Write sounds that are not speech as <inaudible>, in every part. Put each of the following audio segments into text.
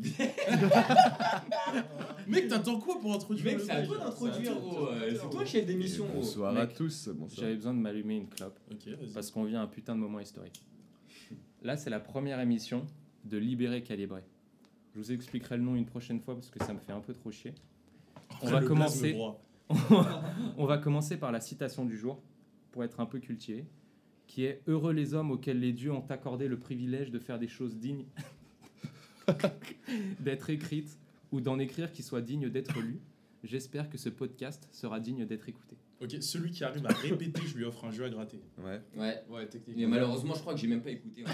<laughs> Mec, t'attends quoi pour introduire Mec, c'est à toi d'introduire, C'est à toi, gros. c'est toi. Chef d'émission, gros. Bonsoir à tous. Bonsoir. J'avais besoin de m'allumer une clope parce qu'on vit un putain de moment historique. Là, c'est la première émission de Libéré Calibré. Je vous expliquerai le nom une prochaine fois parce que ça me fait un peu trop chier. On va commencer. <laughs> On va commencer par la citation du jour pour être un peu cultivé, qui est Heureux les hommes auxquels les dieux ont accordé le privilège de faire des choses dignes <laughs> d'être écrites ou d'en écrire qui soient dignes d'être lues. J'espère que ce podcast sera digne d'être écouté. Ok, celui qui arrive à répéter, je lui offre un jeu à gratter. Ouais. Ouais. Ouais, Mais techniquement. malheureusement, je crois que j'ai même pas écouté. <laughs>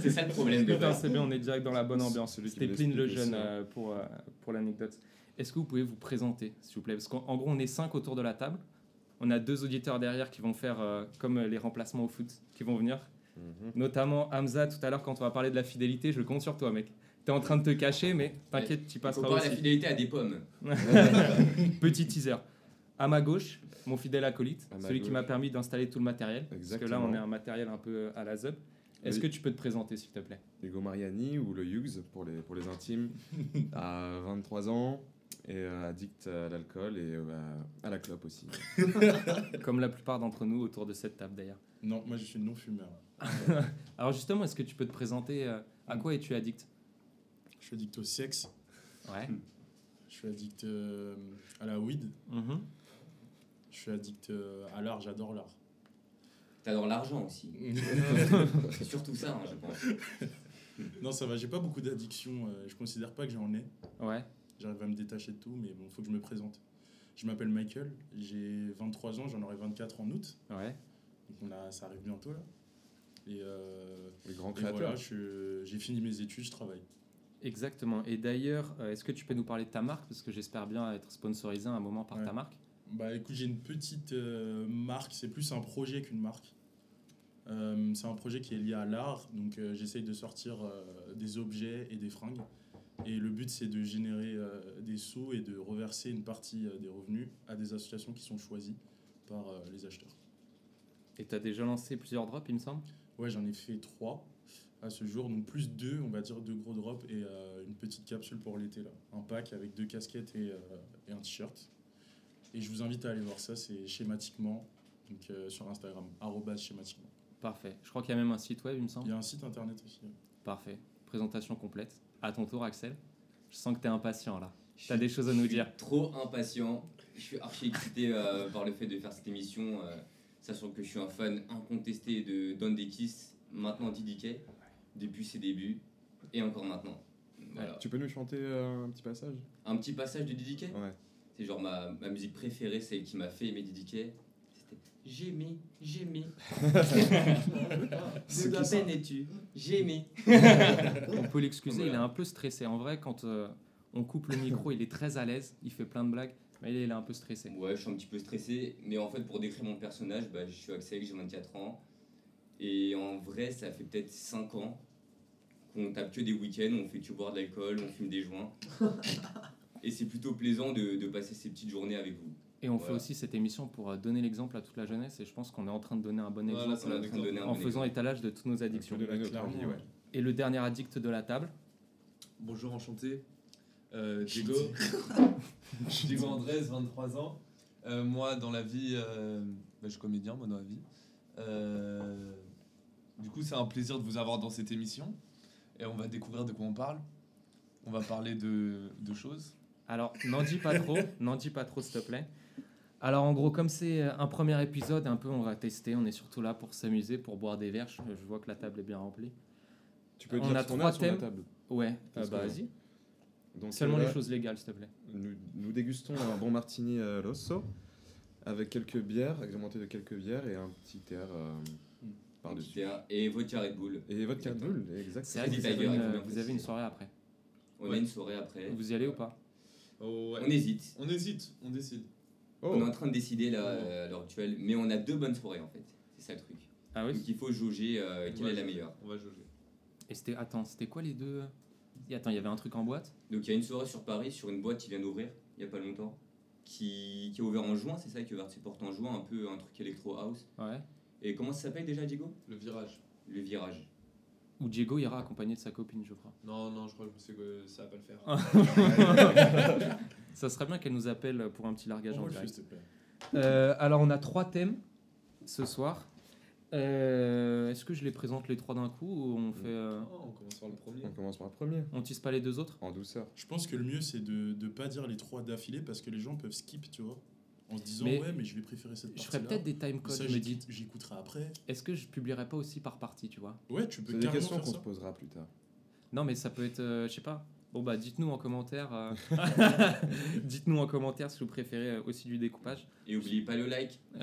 c'est ça le problème de c'est bien, on est direct dans la bonne ambiance. C'était Pline le jeune euh, pour, euh, pour l'anecdote. Est-ce que vous pouvez vous présenter, s'il vous plaît? Parce qu'en en gros, on est cinq autour de la table. On a deux auditeurs derrière qui vont faire euh, comme les remplacements au foot, qui vont venir. Mhm. Notamment Hamza, tout à l'heure, quand on va parler de la fidélité, je compte sur toi, mec. T'es en train de te cacher, mais t'inquiète, tu passeras pas la aussi. fidélité à des pommes. <laughs> Petit teaser. À ma gauche, mon fidèle acolyte, celui qui gauche. m'a permis d'installer tout le matériel. Parce que là, Exactement. on est un matériel un peu à la zub. Est-ce Oui. que tu peux te présenter, s'il te plaît? Hugo Mariani ou le Hughes pour les, pour les intimes, <laughs> à 23 ans et euh, addict à l'alcool et euh, à la clope aussi. <laughs> Comme la plupart d'entre nous autour de cette table, d'ailleurs. Non, moi je suis non-fumeur. <laughs> Alors justement, est-ce que tu peux te présenter euh, à quoi es-tu addict? Je suis addict au sexe, Ouais. je suis addict euh, à la weed, Mhm. je suis addict euh, à l'art, j'adore l'art. T'adores l'argent aussi. <laughs> C'est surtout ça, hein, je pense. <laughs> non, ça va, j'ai pas beaucoup d'addictions, euh, je considère pas que j'en ai. Ouais. J'arrive à me détacher de tout, mais bon, faut que je me présente. Je m'appelle Michael, j'ai 23 ans, j'en aurai 24 en août, Ouais. donc on a, ça arrive bientôt là. Et, euh, Le grand et créateur. voilà, j'ai fini mes études, je travaille. Exactement. Et d'ailleurs, euh, est-ce que tu peux nous parler de ta marque? Parce que j'espère bien être sponsorisé à un moment par Ouais. ta marque. Bah écoute, j'ai une petite euh, marque, c'est plus un projet qu'une marque. Euh, c'est un projet qui est lié à l'art, donc euh, j'essaye de sortir euh, des objets et des fringues. Et le but c'est de générer euh, des sous et de reverser une partie euh, des revenus à des associations qui sont choisies par euh, les acheteurs. Et tu as déjà lancé plusieurs drops, il me semble? Ouais, j'en ai fait trois à ce jour, donc plus deux, on va dire deux gros drops et euh, une petite capsule pour l'été là. Un pack avec deux casquettes et, euh, et un t-shirt. Et je vous invite à aller voir ça, c'est schématiquement, donc euh, sur Instagram, arrobas schématiquement. Parfait. Je crois qu'il y a même un site web, il me Il semble. y a un site internet aussi. ouais. Parfait. Présentation complète. À ton tour, Axel. Je sens que tu es impatient là. T'as suis- des choses à nous dire. Trop impatient. Je suis archi excité euh, par le fait de faire cette émission, euh, sachant que je suis un fan incontesté de Don Kiss, maintenant DDK, depuis ses débuts et encore maintenant. Voilà. Tu peux nous chanter euh, un petit passage? Un petit passage de DDK Ouais. C'est genre ma, ma musique préférée, celle qui m'a fait aimer DDK. C'était J'aimais, j'aimais. <laughs> C'est De la peine es-tu? J'aimais. <laughs> On peut l'excuser, Voilà. il est un peu stressé. En vrai, quand euh, on coupe le micro, il est très à l'aise, il fait plein de blagues, mais il est, un peu stressé. Ouais, je suis un petit peu stressé, mais en fait, pour décrire mon personnage, bah, je suis Axel, j'ai 24 ans. Et en vrai, ça fait peut-être 5 ans qu'on tape que des week-ends, on fait que boire de l'alcool, on fume des joints. <laughs> Et c'est plutôt plaisant de, de passer ces petites journées avec vous. Et on fait aussi cette émission pour euh, donner l'exemple à toute la jeunesse, et je pense qu'on est en train de donner un bon Voilà, exemple en train de exemple. donner un en bon faisant exemple. étalage de toutes nos addictions. De notre Clairement, vie, ouais. Et le dernier addict de la table, Bonjour, enchanté. Euh, Diego. Diego <laughs> Andrés, 23 ans. Euh, moi, dans la vie, euh, bah, je suis comédien, moi, dans la vie. Euh, du coup, c'est un plaisir de vous avoir dans cette émission. Et on va découvrir de quoi on parle. On va parler de, de choses. Alors, n'en dis pas trop, <laughs> n'en dis pas trop, s'il te plaît. Alors, en gros, comme c'est un premier épisode, un peu, on va tester. On est surtout là pour s'amuser, pour boire des verres. Je, je vois que la table est bien remplie. Tu peux On dire a trois sur la thèmes. table. Ouais, euh, Parce bah vas-y. Donc, Seulement euh, les choses légales, s'il te plaît. Nous, nous dégustons un bon martini euh, rosso avec quelques bières, agrémenté de quelques bières et un petit air euh, par-dessus. Et vodka Red Bull. Et votre carte Exactement. bulle, exact. C'est vrai que Eddie vous avez, une, vous avez soirée après. On Ouais. a une soirée après. Vous y allez ou pas? Oh, On hésite. On hésite, on décide. Oh, On est en train de décider là, euh, à l'heure actuelle. Mais on a deux bonnes soirées en fait. C'est ça le truc. Ah oui? Donc il faut jauger euh, quelle est la meilleure. On va jauger. Et c'était. Attends, c'était quoi les deux? Attends, il y avait un truc en boîte? Donc il y a une soirée sur Paris sur une boîte qui vient d'ouvrir il y a pas longtemps. Qui, qui a ouvert en juin, c'est ça qui a ouvert ses portes en juin, un peu un truc électro house. Ouais. Et comment ça s'appelle déjà Diego? Le virage. Le virage. Ou Diego ira accompagné de sa copine, je crois. Non, non, je crois que je sais que ça va pas le faire. <laughs> Ça serait bien qu'elle nous appelle pour un petit largage en direct. Euh, alors, on a trois thèmes ce soir. Euh, Est-ce que je les présente les trois d'un coup ou on fait. euh, Oh, on commence par le premier. On commence par le premier, on tisse pas les deux autres en douceur. Je pense que le mieux, c'est de ne pas dire les trois d'affilée parce que les gens peuvent skip, tu vois. En se disant, Mais ouais, mais je vais préférer cette Je partie ferais peut-être des time codes, Ça, je me dis. j'écoute- j'écouterai après. Est-ce que je publierai pas aussi par partie, tu vois? Ouais, tu peux C'est des questions qu'on se posera plus tard. Non, mais ça peut être, euh, je sais pas. Bon bah dites-nous en commentaire. euh, <laughs> <laughs> dites-nous en commentaire si vous préférez aussi du découpage. Et oubliez pas le like. <laughs>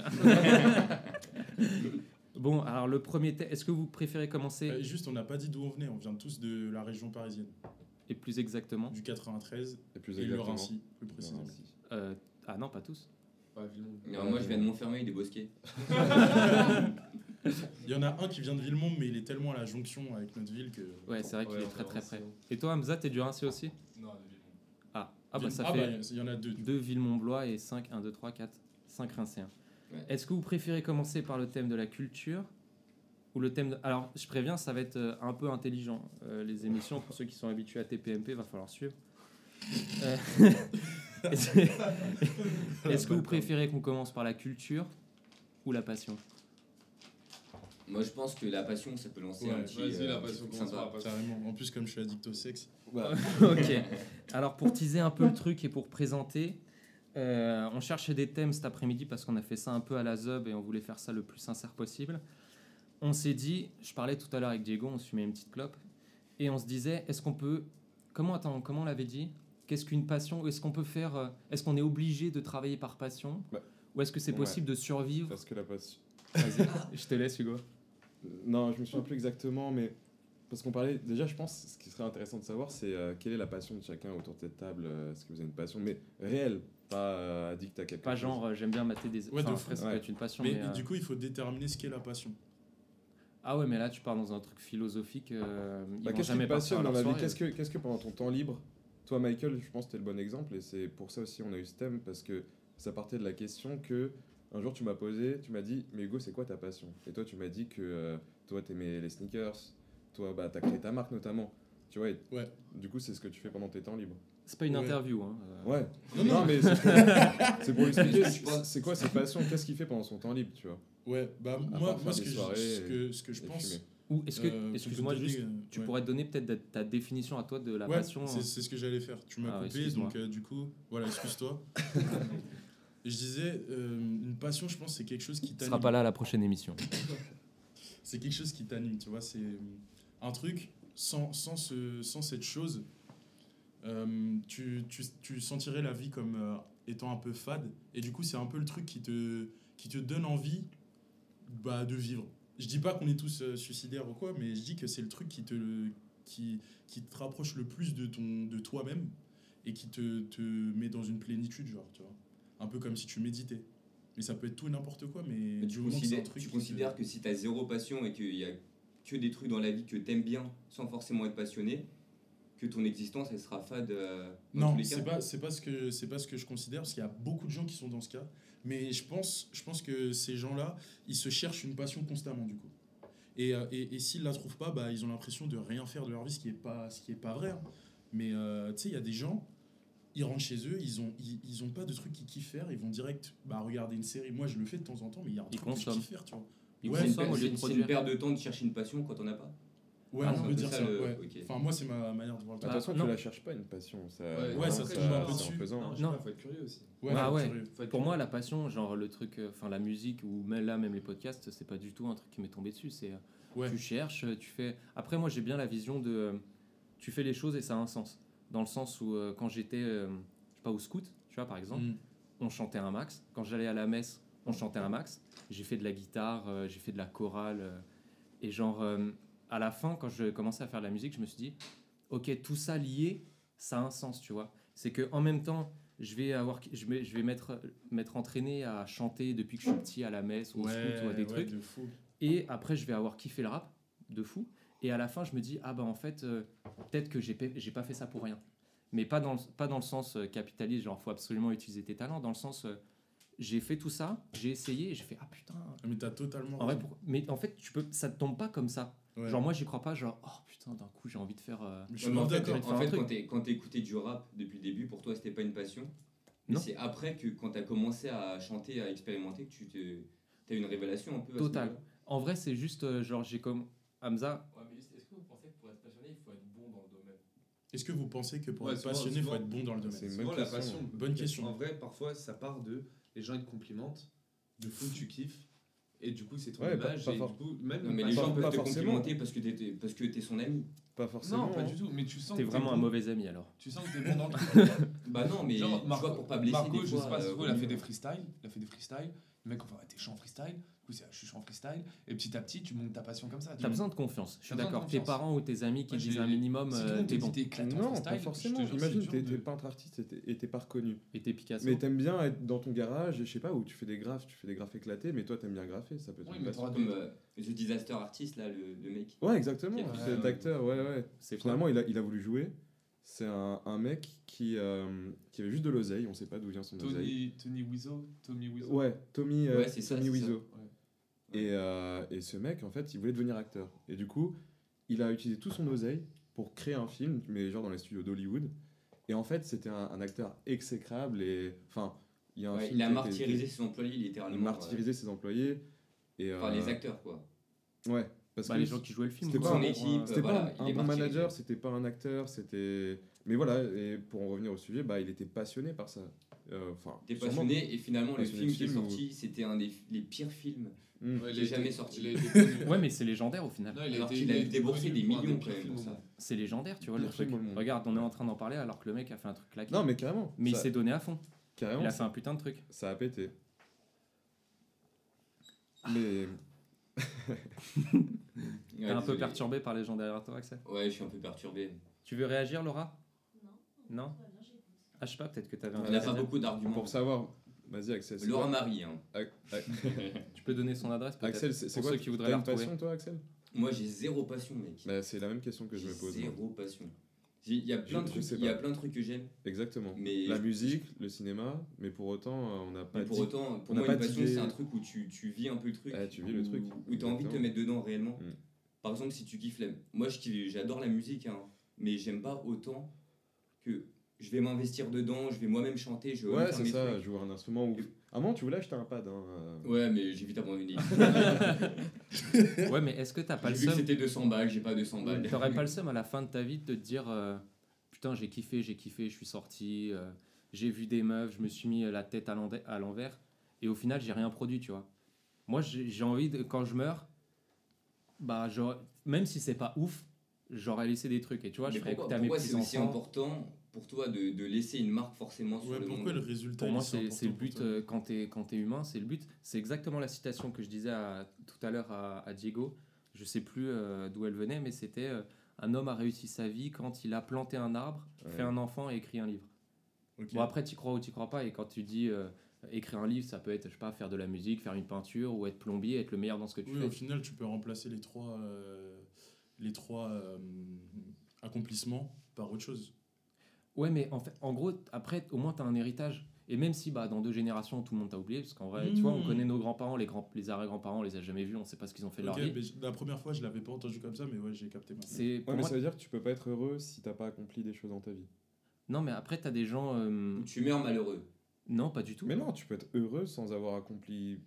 Bon, alors le premier thème, est-ce que vous préférez commencer Euh, juste, on n'a pas dit d'où on venait. On vient tous de la région parisienne, et plus exactement du 93 Et plus et le exactement. Rincy, plus précisément. Euh, Ah non, pas tous. Ouais, Villemont. Alors, moi, je viens de Montfermeil, des Bosquets. <laughs> Il y en a un qui vient de Villemont, mais il est tellement à la jonction avec notre ville que. Ouais, c'est vrai qu'il Ouais, est très très près. Et toi, Hamza, t'es du Rincy aussi? Non, de Villemont. Ah, ah bah ça ah fait bah, il y en a deux. 2 Villemont-Blois et 5, 1, 2, 3, 4, 5 Rincéens. Ouais. Est-ce que vous préférez commencer par le thème de la culture ou le thème de... Alors, je préviens, ça va être euh, un peu intelligent. euh, les émissions, pour ceux qui sont habitués à TPMP, va falloir suivre. Euh, <laughs> <laughs> Est-ce que vous préférez qu'on commence par la culture ou la passion? Moi, je pense que la passion, ça peut lancer Ouais, un petit. Vas-y, euh, la passion, truc commence par sympa. la passion. Carrément. En plus, comme je suis addict au sexe. <laughs> ok. Alors pour teaser un peu le truc et pour présenter, euh, on cherchait des thèmes cet après-midi parce qu'on a fait ça un peu à la zub et on voulait faire ça le plus sincère possible. On s'est dit, je parlais tout à l'heure avec Diego, on se fumait une petite clope et on se disait, est-ce qu'on peut, comment attends, comment on l'avait dit? Qu'est-ce qu'une passion Est-ce qu'on peut faire euh, Est-ce qu'on est obligé de travailler par passion? Bah, Ou est-ce que c'est ouais. possible de survivre? Parce que la passion. Vas-y, je te laisse Hugo. Non, je me souviens plus exactement, mais parce qu'on parlait. Déjà, je pense ce qui serait intéressant de savoir, c'est euh, quelle est la passion de chacun autour de cette table. euh, Est-ce que vous avez une passion, mais réelle, pas euh, addict à quelque Pas chose. genre euh, j'aime bien mater des. Ouais, de enfin, après, ça peut être une passion. Mais, mais, euh, du coup, il faut déterminer ce qu'est la passion. Ah ouais, mais là tu pars dans un truc philosophique. euh, Bah, qu'est-ce qui te passionne dans la vie. Qu'est-ce que, qu'est-ce que pendant ton temps libre, toi, Michael, je pense que t'es le bon exemple, et c'est pour ça aussi on a eu ce thème, parce que ça partait de la question que un jour tu m'as posé, tu m'as dit, mais Hugo, c'est quoi ta passion? Et toi, tu m'as dit que euh, toi, t'aimais les sneakers, toi, bah, t'as créé ta marque notamment. Tu vois, et Ouais. du coup, c'est ce que tu fais pendant tes temps libres. C'est pas une Ouais. interview. Hein. euh, Ouais. Non, Non, non. mais c'est pour, <laughs> expliquer c'est quoi ses passions, qu'est-ce qu'il fait pendant son temps libre, tu vois? Ouais, bah moi, moi ce, que je, ce, que, ce que je pense. fumer. Ou est-ce que, euh, excuse-moi juste, euh, tu ouais. pourrais donner peut-être ta définition à toi de la Ouais, passion. c'est c'est ce que j'allais faire. Tu m'as Ah coupé, donc euh, du coup, voilà, excuse-toi. Et <laughs> je disais, euh, une passion, je pense, c'est quelque chose qui Tu t'anime. seras pas là à la prochaine émission. <laughs> C'est quelque chose qui t'anime, tu vois. C'est un truc, sans, sans, ce, sans cette chose, euh, tu, tu, tu sentirais la vie comme euh, étant un peu fade. Et du coup, c'est un peu le truc qui te, qui te donne envie bah, de vivre. Je dis pas qu'on est tous euh, suicidaires ou quoi, mais je dis que c'est le truc qui te, qui, qui te rapproche le plus de, ton, de toi-même et qui te, te met dans une plénitude, genre, tu vois. Un peu comme si tu méditais. Mais ça peut être tout et n'importe quoi, mais, Mais du tu moment que c'est un truc tu te- considères que si tu as zéro passion et qu'il y a que des trucs dans la vie que t'aimes bien sans forcément être passionné, que ton existence elle sera fade euh, dans Non, c'est pas c'est pas ce que c'est pas ce que je considère parce qu'il y a beaucoup de gens qui sont dans ce cas. Mais je pense je pense que ces gens-là, ils se cherchent une passion constamment du coup. Et, euh, et, et s'ils la trouvent pas, bah ils ont l'impression de rien faire de leur vie, ce qui est pas ce qui est pas vrai. hein. Mais euh, tu sais, il y a des gens, ils rentrent chez eux, ils ont ils, ils ont pas de trucs qu'ils kiffent faire, ils vont direct bah regarder une série. Moi, je le fais de temps en temps, mais il y a un truc consomment. kiffe faire, tu vois. Ils Ouais, C'est une, de c'est- une produire. perte de temps de chercher une passion quand on a pas. Ouais, Ah on peut dire ça, ça. le- ouais. Enfin, moi, c'est ma manière de voir le De truc. toute façon, non. tu la cherches pas une passion. Ça, Ouais, ça c'est tombe un peu dessus. pesant. Non, Non. pas, faut être curieux aussi. Ouais, Ah faut ouais. Pour moi, la passion, genre le truc, euh, enfin la musique ou même là, même les podcasts, c'est pas du tout un truc qui m'est tombé dessus. C'est euh, Ouais. tu cherches, euh, tu fais. Après, moi, j'ai bien la vision de euh, tu fais les choses et ça a un sens. Dans le sens où euh, quand j'étais, euh, je sais pas, au scout, tu vois, par exemple, Mm. on chantait un max. Quand j'allais à la messe, on chantait un max. J'ai fait de la guitare, euh, j'ai fait de la chorale. euh, et genre, euh, à la fin, quand je commençais à faire de la musique, je me suis dit, ok, tout ça lié, ça a un sens, tu vois. C'est que en même temps, je vais avoir, je vais, je vais m'être, m'être entraîné à chanter depuis que je suis petit à la messe ou au scout ou à des ouais, trucs. de fou. Et après, je vais avoir kiffé le rap de fou. Et à la fin, je me dis, ah bah en fait, euh, peut-être que j'ai pa- j'ai pas fait ça pour rien. Mais pas dans, le- pas dans le sens capitaliste, genre faut absolument utiliser tes talents, dans le sens, euh, j'ai fait tout ça, j'ai essayé, et j'ai fait, ah putain. Mais t'as totalement En vrai, raison. pour- Mais en fait, tu peux, ça te tombe pas comme ça. Ouais. Genre, moi, j'y crois pas, genre, oh putain, d'un coup, j'ai envie de faire. euh, je Ouais, suis en fait, en fait quand t'es- quand t'écoutais du rap depuis le début, pour toi, c'était pas une passion. Mais Non. c'est après que quand t'as commencé à chanter, à expérimenter, que tu te... as une révélation un peu. Total. En vrai, c'est juste, euh, genre, j'ai comme. Hamza, Ouais, mais est-ce que vous pensez que pour être passionné, il faut être bon dans le domaine? Est-ce que vous pensez que pour Ouais, être souvent- passionné, il faut être bon dans le C'est domaine? Souvent, la passion. Bonne question. En vrai, parfois, ça part de les gens ils te complimentent, de fou tu kiffes, et du coup c'est ton Ouais, pas- image. pas et for- du coup, même Non, mais pas les gens peuvent pas te forcément. complimenter parce que t'es parce que t'es son ami. Pas forcément. Non, pas du tout. Mais tu sens t'es que vraiment un bon. mauvais ami alors. Tu sens que t'es bon dans le truc. <laughs> Bah non, mais Genre, tu Marco, vois, pour pas blesser Marco, des je fois, sais pas si euh, il a fait des freestyles. Il a fait des freestyles. Le mec, ouais, t'es chaud en freestyle. Coup, c'est, je suis en freestyle. Et petit à petit, tu montes ta passion comme ça. tu T'as vois. besoin de confiance, je suis d'accord. Tes parents ou tes amis qui Moi, disent un minimum, euh, t'es bon. Non, freestyle, pas je forcément. Imagine, t'es de- peintre artiste et t'es- pas reconnu. Et t'es Picasso. Mais t'aimes bien être dans ton garage, je sais pas, où tu fais des graphes, tu fais des graphes éclatés, mais toi t'aimes bien graffer, ça peut être Oui, mais Comme euh, The Disaster Artist, là, le, le mec. Ouais, exactement. Ouais, Cet ouais. acteur, ouais, ouais. Finalement, il a, il a voulu jouer. C'est un, un mec qui, euh, qui avait juste de l'oseille, on sait pas d'où vient son oseille. Tony, Tony Wiseau. Tommy Wiseau. Ouais, Tommy, euh, Ouais, Tommy ça. Wiseau. Et, euh, et ce mec, en fait, il voulait devenir acteur. Et du coup, il a utilisé tout son oseille pour créer un film, mais genre dans les studios d'Hollywood. Et en fait, c'était un, un acteur exécrable et. Enfin, il y a un Ouais, film il a martyrisé ses employés, Il littéralement. a martyrisé ses employés. Et, euh, Enfin, euh, les acteurs, quoi. Ouais, parce Bah, que les gens qui jouaient le film. c'était pas Son un- équipe, c'était voilà, pas un, il bon manager, c'était pas un acteur, c'était. Mais voilà, et pour en revenir au sujet, bah, il était passionné par ça. Euh, Enfin, passionné et finalement le film qui est sorti, c'était un des les pires films. Hmm. Ouais, il a est jamais sorti. Ouais, mais c'est légendaire au final. Non, il a Alors été- qu'il a il été déboursé des millions quand même. C'est légendaire, tu vois, le truc. Regarde, on est en train d'en parler alors que le mec a fait un truc claqué. Non, mais carrément. mais il s'est donné à fond. carrément, Il a fait un putain de truc. ça a pété. Mais. <laughs> Ouais, T'es un peu perturbé par les gens derrière toi, Axel? Ouais, je suis un peu perturbé. Tu veux réagir, Laura? Non. Non? Ah, je sais pas, peut-être que t'avais un Il n'a pas beaucoup d'arguments. Pour savoir, vas-y Axel. c'est Laura quoi- Marie, hein. <laughs> Tu peux donner son adresse Axel, c'est pour quoi ceux qui voudraient t'as la une retrouver. passion toi, Axel? Moi, j'ai zéro passion, mec. Bah, C'est la même question que je me pose. moi. Zéro passion. Il y a plein de trucs, il y a plein de trucs que j'aime, Exactement. mais La musique, le cinéma, mais pour autant, euh, on n'a pas mais pour dit- autant, pour on moi, une passion, c'est un truc où tu, tu vis un peu le truc. Ouais, tu vis le truc, Où tu as envie de te mettre dedans réellement. Mm. Par exemple, si tu kiffes la... Moi, j'adore la musique, hein, mais j'aime pas autant que je vais m'investir dedans, je vais moi-même chanter, je vais Ouais, c'est ça, trucs. jouer un instrument. Ou... À un moment, tu voulais acheter un pad. Hein, euh. Ouais, mais j'ai vite abandonné. <laughs> <laughs> Ouais, mais est-ce que t'as pas J'ai le vu que seum c'était 200 balles, j'ai pas 200 balles. T'aurais pas le <laughs> seum à la fin de ta vie de te dire euh, Putain, j'ai kiffé, j'ai kiffé, je suis sorti, euh, j'ai vu des meufs, je me suis mis la tête à l'envers, et au final, j'ai rien produit, tu vois. Moi, j'ai envie, de, quand je meurs, bah, même si c'est pas ouf, j'aurais laissé des trucs, et tu vois, je Mais ferais pourquoi, écouter à mes pourquoi c'est aussi petits-enfants. important pour toi de, de laisser une marque forcément sur Ouais, le pourquoi le monde résultat Pour moi, c'est c'est le but euh, quand t'es quand t'es humain, c'est le but. C'est exactement la citation que je disais à- tout à l'heure à, à Diego. Je sais plus euh, d'où elle venait, mais c'était euh, un homme a réussi sa vie quand il a planté un arbre, Ouais. fait un enfant et écrit un livre. Bon après, tu crois ou tu crois pas. Et quand tu dis euh, écrire un livre, ça peut être je sais pas faire de la musique, faire une peinture ou être plombier, être le meilleur dans ce que tu Oui, fais. au final, tu peux remplacer les trois, euh, les trois euh, accomplissements par autre chose. Ouais, mais en fait, en gros, après, au moins, tu as un héritage. Et même si bah, dans deux générations, tout le monde t'a oublié, parce qu'en vrai, tu vois, on Mmh. connaît nos grands-parents, les, grands, les arrière-grands-parents, on les a jamais vus, on sait pas ce qu'ils ont fait de leur vie. la première fois, je l'avais pas entendu comme ça, mais ouais, j'ai capté pour Ouais, mais moi- ça veut dire que tu peux pas être heureux si t'as pas accompli des choses dans ta vie. Non, mais après, tu as des gens. euh, Tu meurs malheureux. Non, pas du tout. Mais non, tu peux être heureux sans avoir accompli.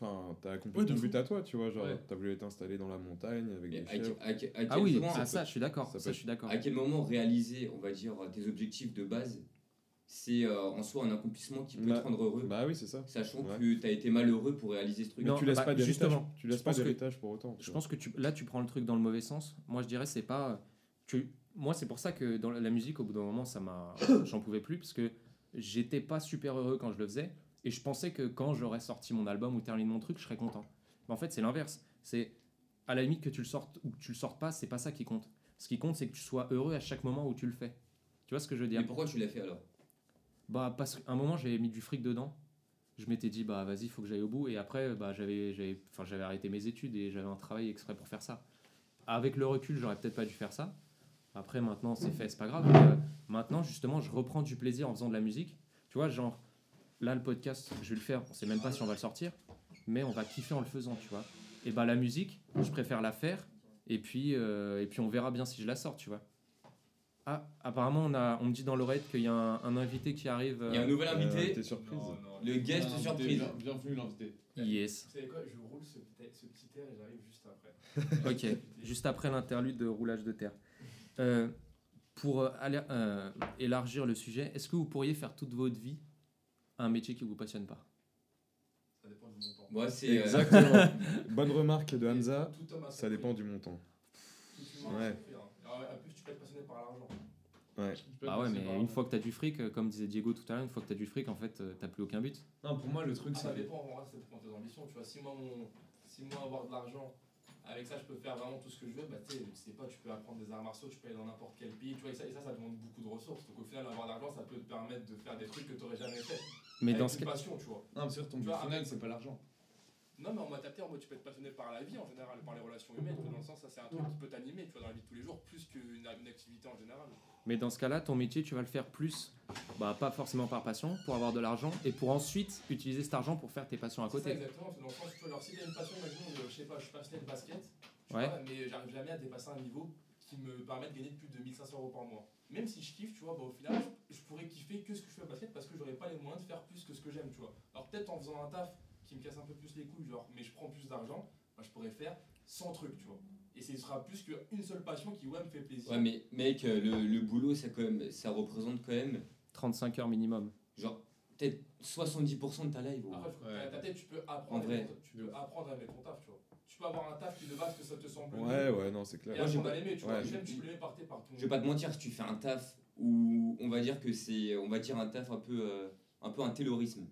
Enfin, t'as accompli Ouais, ton but à toi, tu vois. Genre, Ouais. t'as voulu t'installer dans la montagne avec Mais des à, chèvres. à que- à Ah quel oui, moment, ça ça, peut- je suis d'accord. ça Ça, peut- je suis d'accord. à quel moment réaliser, on va dire, tes objectifs de base, c'est euh, en soi un accomplissement qui peut Bah, te rendre heureux, Bah oui, c'est ça. sachant ouais. que tu as été malheureux pour réaliser ce truc. Non, tu laisses bah, pas d'héritage. justement, Tu laisses je pas d'héritage pour autant. Je vois. pense que tu, là, tu prends le truc dans le mauvais sens. Moi, je dirais, c'est pas. Tu, moi, c'est pour ça que dans la musique, au bout d'un moment, ça m'a. <coughs> J'en pouvais plus, parce que j'étais pas super heureux quand je le faisais. Et je pensais que quand j'aurais sorti mon album ou terminé mon truc, je serais content. Mais en fait, c'est l'inverse. C'est à la limite que tu le sortes ou que tu le sortes pas, c'est pas ça qui compte. Ce qui compte, c'est que tu sois heureux à chaque moment où tu le fais. Tu vois ce que je veux dire? Mais pourquoi tu l'as fait alors? Bah, parce qu'à un moment, j'avais mis du fric dedans. Je m'étais dit, bah vas-y, il faut que j'aille au bout. Et après, bah, j'avais, arrêté mes études et j'avais un travail exprès pour faire ça. Avec le recul, j'aurais peut-être pas dû faire ça. Après, maintenant, c'est fait, c'est pas grave. Mais, euh, maintenant, justement, je reprends du plaisir en faisant de la musique. Tu vois, genre, là, le podcast, je vais le faire. On sait même pas si on va le sortir. Mais on va kiffer en le faisant, tu vois. Et bah, la musique, je préfère la faire Et puis, euh, et puis on verra bien si je la sors, tu vois. Ah, apparemment, on, a, on me dit dans l'oreille qu'il y a un, un invité qui arrive. Il y a un euh, nouvel Euh, invité. T'es surprise. Non, non. Le guest Invité, surprise. bien- Bienvenue l'invité. Yes. Vous savez quoi Je roule ce petit, ce petit air et j'arrive juste après. <laughs> Ok, juste après l'interlude de roulage de terre. Euh, pour euh, aller- euh, élargir le sujet, est-ce que vous pourriez faire toute votre vie un métier qui vous passionne pas Ça dépend du montant. Moi, c'est. euh, Exactement. <laughs> Bonne remarque de Hamza. Ça dépend du montant. Ouais. En plus, tu peux être passionné par l'argent. Ouais. Ah ouais, mais une fois que tu as du fric, euh, comme disait Diego tout à l'heure, une fois que tu as du fric, en fait, euh, t'as plus aucun but. Non, pour moi, le truc, Ah, c'est ça que- dépend, en vrai, ça dépend de tes ambitions. Tu vois, si moi, mon, si moi avoir de l'argent, avec ça, je peux faire vraiment tout ce que je veux, bah tu sais, tu sais pas, tu peux apprendre des arts martiaux, tu peux aller dans n'importe quel pays, tu vois, et ça, et ça, ça demande beaucoup de ressources. Donc au final, avoir de l'argent, ça peut te permettre de faire des trucs que tu n'aurais jamais fait. Mais avec dans ce une cas. passion, tu vois. Non, mais sûr, ton but final, c'est pas l'argent. Non, mais en mode capté, en mode tu peux être passionné par la vie en général, par les relations humaines, dans le sens, ça c'est un truc qui peut t'animer, tu vois, dans la vie de tous les jours, plus qu'une une activité en général. Mais dans ce cas-là, ton métier, tu vas le faire plus, bah, pas forcément par passion, pour avoir de l'argent, et pour ensuite utiliser cet argent pour faire tes passions à C'est ça, côté. exactement, c'est dans le sens, tu vois, alors si t'as une passion, imaginons, euh, je sais pas, je suis passionné de basket, tu Ouais. vois, mais j'arrive jamais à dépasser un niveau qui me permet de gagner plus de 1500 euros par mois. Même si je kiffe, tu vois, bah, au final, je, pourrais kiffer que ce que je fais au basket parce que j'aurais pas les moyens de faire plus que ce que j'aime, tu vois. Alors peut-être en faisant un taf qui me casse un peu plus les couilles, genre, mais je prends plus d'argent, bah, je pourrais faire 100 trucs, tu vois. Et ce sera plus qu'une seule passion qui, ouais, me fait plaisir. Ouais, mais mec, euh, le, le boulot, ça, quand même, ça représente quand même, 35 heures minimum. genre, peut-être 70% de ta life. gros. Après, Ouais. ta tête, tu peux En apprendre, à vrai. tu peux apprendre à aimer ton taf, tu vois. Tu peux avoir un taf qui de base que ça te semble Ouais, ouais, non, c'est clair. Moi, j'ai pas- l'aimer, tu ouais, vois. j'ai- Même tu peux l'aimer par, tes- par ton. Je vais pas te mentir, si tu fais un taf où on va dire que c'est, on va dire un taf un peu, euh, un peu un taylorisme.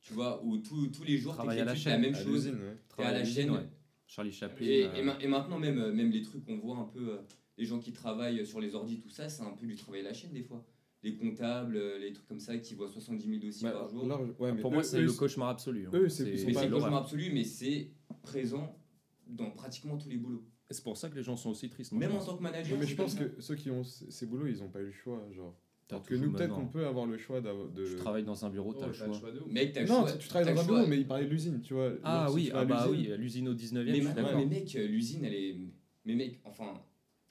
Tu vois, où tous tous les jours à la t'exécutes la chaîne, même À chose. ouais. T'es à la chaîne. ouais. Charlie Chaplin. Et, euh, et ma- et maintenant, même, euh, même les trucs qu'on voit un peu, euh, les gens qui travaillent sur les ordis, tout ça, c'est un peu du travail à la chaîne des fois. Les comptables, les trucs comme ça, qui voient 70 000 dossiers Bah, par jour. là, ouais, mais pour eux- moi, c'est le cauchemar absolu. hein. eux, c'est- le cauchemar absolu, mais c'est présent dans pratiquement tous les boulots. Et C'est pour ça que les gens sont aussi tristes. Même en tant que manager. Ouais, mais je pense que ceux qui ont ces boulots, ils ont pas eu le choix. Genre. Alors que nous, peut-être qu'on peut avoir le choix d'avoir- de. Tu travailles dans un bureau, Oh, t'as le choix. de. Mec, t'as le Non, choix- tu, tu travailles dans un bureau, mais il parlait de l'usine, tu vois. Ah oui, ah bah l'usine- oui, l'usine au 19 e Mais, d'accord. mais mec, euh, l'usine, elle est. Mais mec, enfin,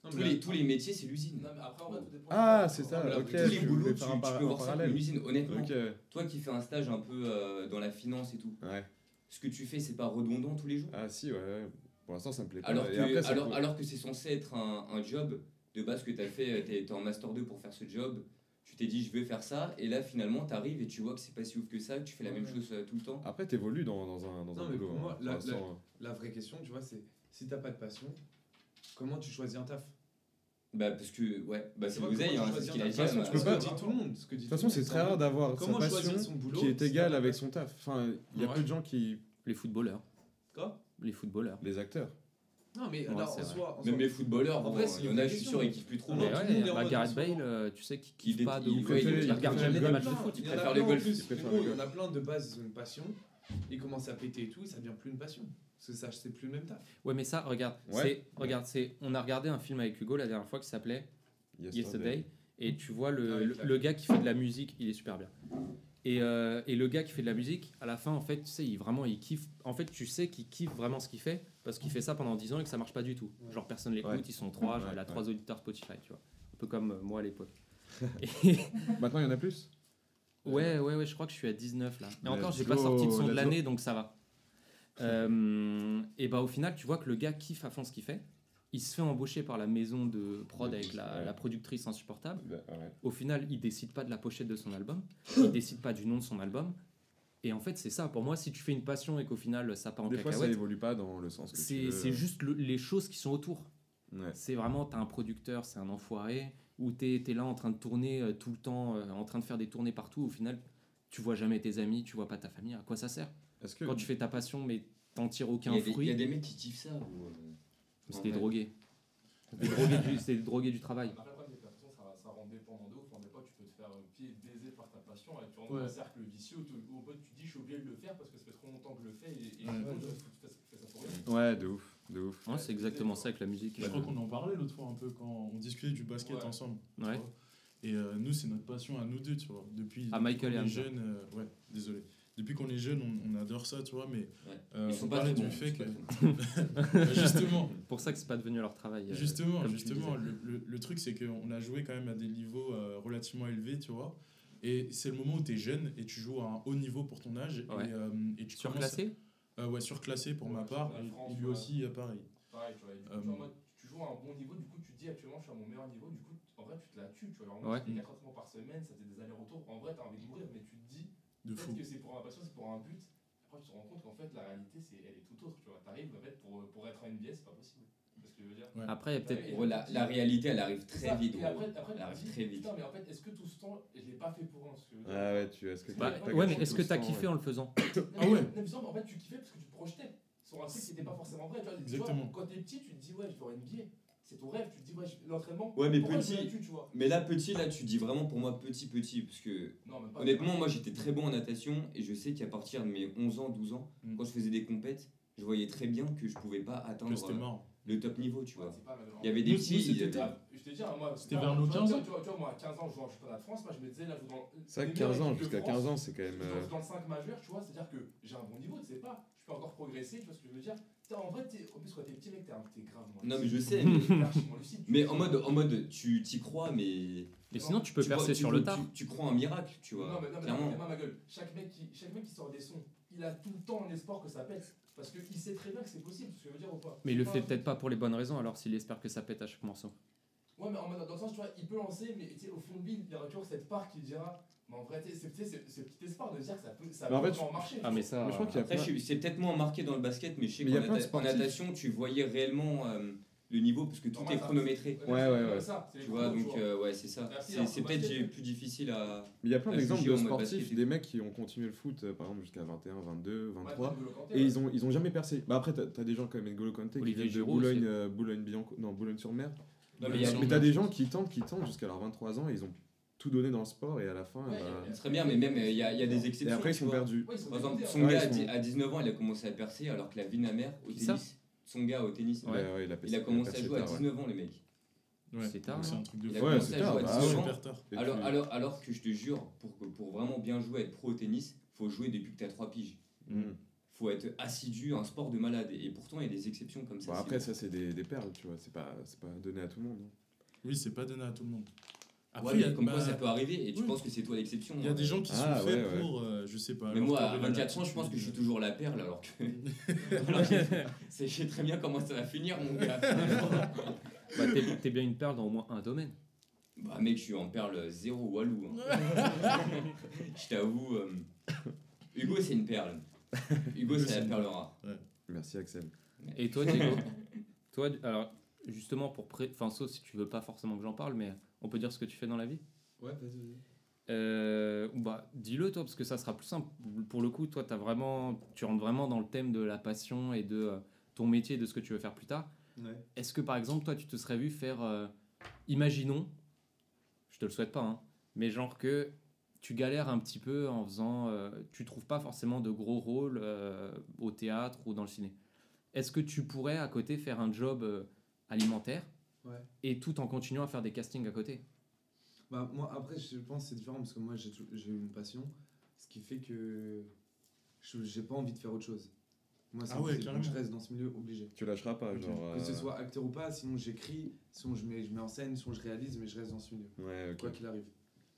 Non, tous les, tous les métiers, c'est l'usine. Non, mais après, en vrai, tout dépend. Ah, c'est ça, Là, ok. tous les tu boulots, tu, un tu peux un voir ça comme l'usine. Honnêtement, toi qui fais un stage un peu euh, dans la finance et tout, ouais. ce que tu fais, c'est pas redondant tous les jours. Ah, si, ouais, ouais. Pour l'instant, ça me plaît pas. Alors que, après, alors, peut- alors que c'est censé être un, un job de base que tu as fait, tu es, en Master 2 pour faire ce job, tu t'es dit je vais faire ça, et là finalement tu arrives et tu vois que c'est pas si ouf que ça, que tu fais la même chose euh, tout le temps. Après, t'évolues dans, dans un, dans Non, un mais boulot. pour moi, hein. Pour la- vraie question, tu vois, c'est si t'as pas de passion, comment tu choisis un taf? Bah parce que, ouais, bah c'est l'oseille, hein, tu c'est ce qu'il un a dit. façon, tu peux Ce pas- que dit tout le monde. ce que dit De toute tout façon, c'est très rare d'avoir sa passion son boulot qui est égale avec son taf. Enfin, il y a Ouais. peu de gens qui. Les footballeurs. Quoi? Les footballeurs. Les acteurs. Non, mais Ouais, alors, en soi. en Même soi- les footballeurs, En vrai, il y en a, je suis sûr, ils kiffent plus trop. Non, Mais le ouais, bah, Gareth Bale, tu sais qu'il Il kiffe pas de il ouf. regarde jamais des matchs golf. de foot. Il préfère plein le en golf. plus, Il y en a plein de base, ils ont une passion. Ils commencent à péter et tout, ça devient plus une passion. Parce que ça, c'est plus le même taf. Ouais, mais ça, regarde, Ouais. c'est, regarde, c'est, on a regardé un film avec Hugo la dernière fois qui s'appelait Yesterday, et tu vois le, Ah le gars qui fait de la musique, il est super bien. Et, euh, et le gars qui fait de la musique, à la fin, en fait, tu sais, il vraiment, il kiffe. En fait, tu sais qu'il kiffe vraiment ce qu'il fait parce qu'il fait ça pendant 10 ans et que ça marche pas du tout. Genre personne l'écoute, Ouais. ils sont trois, genre, Ouais, il a ouais. trois auditeurs Spotify, tu vois. Un peu comme euh, moi à l'époque. <laughs> Et- <laughs> Maintenant, il y en a plus? Ouais, ouais, ouais, je crois que je suis à 19 là. Et encore, j'ai pas sorti de son de l'année, donc ça va. <laughs> Euh, et bah au final, tu vois que le gars kiffe à fond ce qu'il fait. Il se fait embaucher par la maison de prod avec la, ouais. la productrice insupportable. Bah, ouais. Au final, il décide pas de la pochette de son album. <gasps> Il décide pas du nom de son album. Et en fait, c'est ça. Pour moi, si tu fais une passion et qu'au final, ça part en Des fois, ça évolue pas dans le sens que c'est c'est juste le- les choses qui sont autour. Ouais. C'est vraiment, t'as un producteur, c'est un enfoiré, ou t'es es là en train de tourner euh, tout le temps, euh, en train de faire des tournées partout. Au final, tu vois jamais tes amis, tu vois pas ta famille. À quoi ça sert Est-ce que Quand tu fais ta passion, mais t'en tires Il aucun y, a des, il y a fruit, des mecs qui kiffent ça. Ou, en des drogués. C'est des drogués du, c'est des drogués du travail. Après, le problème, ça, ça rend dépendant de ouf. En des fois, tu peux te faire pied baiser par ta passion et tu rentres dans Ouais. un cercle vicieux où, tu- où, en fait, tu te dis, je suis obligé de le faire parce que ça fait trop longtemps que je le fais et, et Ouais. je fais, ça pour rien. Ouais, de ouf, de ouf. Ouais, c'est exactement ça avec la musique. Je crois qu'on en parlait l'autre fois un peu quand on discutait du basket Ouais. ensemble. Ouais. Et euh, nous, c'est notre passion à nous deux, tu vois. Depuis, À depuis Michael et jeunes, euh, ouais, désolé. Depuis qu'on est jeune, on, on adore ça, tu vois, mais Ouais. euh, Ils sont on pas parlait très du bons, fait que. bons. <laughs> <laughs> justement, pour ça que c'est pas devenu leur travail. euh, justement, justement le, le- le truc, c'est qu'on a joué quand même à des niveaux euh, relativement élevés, tu vois. Et c'est le moment où tu es jeune et tu joues à un haut niveau pour ton âge. Ouais. Et, euh, et tu commences- Surclassé Euh, Ouais, surclassé pour ma part. Et, France, et lui aussi, pareil. Pareil, tu vois. tu mode, joues à un bon niveau, du coup, tu te dis actuellement, je suis à mon meilleur niveau, du coup, en vrai, tu te la tues, tu vois. Genre, moi, Ouais. je fais 4 entraînements par semaine, ça fait des allers-retours. En vrai, t'as envie de mourir, mais tu te dis, De fou. peut-être que c'est pour un passion, c'est pour un but. Après, tu te rends compte qu'en fait, la réalité, c'est, elle est tout autre, tu vois. T'arrives, en fait, pour, pour être à NBA, c'est pas possible. C'est ce que je veux dire. Ouais. Après, peut-être. Ouais. La, la réalité, elle arrive très ça. vite. Et gros. après, après, Elle arrive très vite. Putain, mais en fait, est-ce que tout ce temps, je l'ai pas fait pour veux dire <coughs> Ah ouais, tu est-ce que Bah, t'as- ouais, t'as Ouais, mais est-ce que t'as kiffé ouais. en le faisant Ah ouais. Non, mais bizarrement, en fait, tu kiffais parce que tu te projetais sur un truc qui n'était pas forcément vrai. Tu vois, Exactement. quand t'es petit, tu te dis, ouais, je vais en NBA. C'est ton rêve. Tu te dis, ouais, l'entraînement. Ouais, mais petit- tu vois? Mais là, petit, là, tu dis vraiment pour moi petit, petit. Parce que Non, honnêtement, moi j'étais très bon en natation et je sais qu'à partir de mes 11 ans, 12 ans, Mm. quand je faisais des compètes, je voyais très bien que je pouvais pas atteindre euh, le top niveau, tu vois. pas. Il y avait des Nous, petits. nous, Je te dis, hein, moi, C'était tu vers vois, nos tu vois, 15 tu ans. vois, tu vois, moi, à 15 ans, je joue en championnat de France. Moi, je me disais, là, je joue dans. C'est vrai les que meilleures 15 ans, jusqu'à France, 15 ans, c'est quand même. je euh, dans le 5 majeur, tu vois, c'est-à-dire que j'ai un bon niveau, tu sais pas, je peux encore progresser, tu vois ce que je veux dire? En vrai, t'es- en plus, quand t'es petit, mec, t'es un- t'es grave. moins Non, mais je sais, mais, lucide, tu mais en mode, en mode, tu t'y crois, mais. Et sinon, tu peux tu percer sur le tard. Tu, tu crois en miracle, tu vois. Non, mais non, mais clairement. non, mais ma gueule. Chaque mec, qui, chaque mec qui sort des sons, il a tout le temps un espoir que ça pète. Parce qu'il sait très bien que c'est possible, ce que je veux dire ou pas? Mais il le fait pas- peut-être pas pour les bonnes raisons, alors s'il espère que ça pète à chaque morceau. Ouais, mais en mode, dans le sens, tu vois, il peut lancer, mais tu sais, au fond de lui, il y aura toujours cette part qui dira. Mais en vrai, tu sais, c'est ce petit espoir de dire que ça peut, ça en peut fait, marcher. Ah, mais ça. Mais je crois qu'il y a Après, plein- je suis- c'est peut-être moins marqué dans le basket, mais je sais qu'en natation, tu voyais réellement euh, le niveau parce que tout Normal, est ça. chronométré. Ouais, ouais, ouais. Tu vois, donc euh, ouais, c'est ça. C'est peut-être plus difficile à. Mais il y a plein d'exemples de sportifs, des mecs qui ont continué le foot euh, par exemple jusqu'à 21, 22, Ouais, 23 N'Golo Kanté, et ouais. ils ont ils ont jamais percé. Bah après t'as as des gens comme N'Golo Kanté qui viennent de Giroud non mais t'as des gens qui tentent qui tentent jusqu'à leurs 23 ans et ils ont tout donné dans le sport et à la fin Ouais, bah, Très bien, mais même euh, il y, a il y a des et exceptions. après ils sont perdus. Ouais, Par exemple, son. Ouais, gars à ils dix- sont- à 19 ans, il a commencé à percer alors que la vie de ma mère au ça tennis. Son gars au tennis. Ouais, ouais, il a, Il a commencé à jouer à tard, ouais. 19 ans, le mec. Ouais. C'est tard, C'est un truc de Il a fou. Ouais, commencé c'est à tard, jouer à bah, 19 ans. super tard. Et Alors, alors, alors que je te jure, pour, que- pour vraiment bien jouer, être pro au tennis, faut jouer depuis que tu as 3 piges. Mm. Faut être assidu, un sport de malade. Et pourtant, il y a des exceptions comme ça. Bon, après ça c'est des, des perles, tu vois, c'est pas c'est pas donné à tout le monde. hein. Oui, c'est pas donné à tout le monde. Ouais, Après, a, comme quoi bah, ça peut arriver et tu oui. penses que c'est toi l'exception. il y a des gens qui Ah, sont ouais, faits ouais. pour, euh, je sais pas. Mais moi, à corps, il a 24 ans, je pense que je suis toujours la perle alors que. <laughs> alors que c'est- je sais très bien comment ça va finir, mon gars. <laughs> Bah, t'es t'es bien une perle dans au moins un domaine. bah, mec, je suis en perle zéro walou. hein. <laughs> je t'avoue. euh, Hugo, c'est une perle. <laughs> Hugo, c'est la perle rare. Merci Axel. Et toi, Diego <laughs> Toi, alors, justement, pour. Pré... Enfin, sauf si tu veux pas forcément que j'en parle, mais on peut dire ce que tu fais dans la vie? Ouais, vas-y, vas-y. Euh, ou bah, dis-le toi, parce que ça sera plus simple. Pour le coup, toi, as vraiment, tu rentres vraiment dans le thème de la passion et de euh, ton métier, de ce que tu veux faire plus tard. Ouais. Est-ce que par exemple, toi, tu te serais vu faire, euh, imaginons, je te le souhaite pas, hein, mais genre que tu galères un petit peu en faisant, euh, tu trouves pas forcément de gros rôles euh, au théâtre ou dans le ciné. Est-ce que tu pourrais à côté faire un job euh, alimentaire Ouais. et tout en continuant à faire des castings à côté? Bah, moi, après, je pense que c'est différent parce que moi, j'ai une passion, ce qui fait que je j'ai pas envie de faire autre chose. Moi, c'est Ah ouais, je reste dans ce milieu obligé. Tu lâcheras pas genre Que ce euh, soit acteur ou pas, sinon j'écris, sinon je mets, je mets en scène, sinon je réalise, mais je reste dans ce milieu, Ouais, OK. quoi qu'il arrive.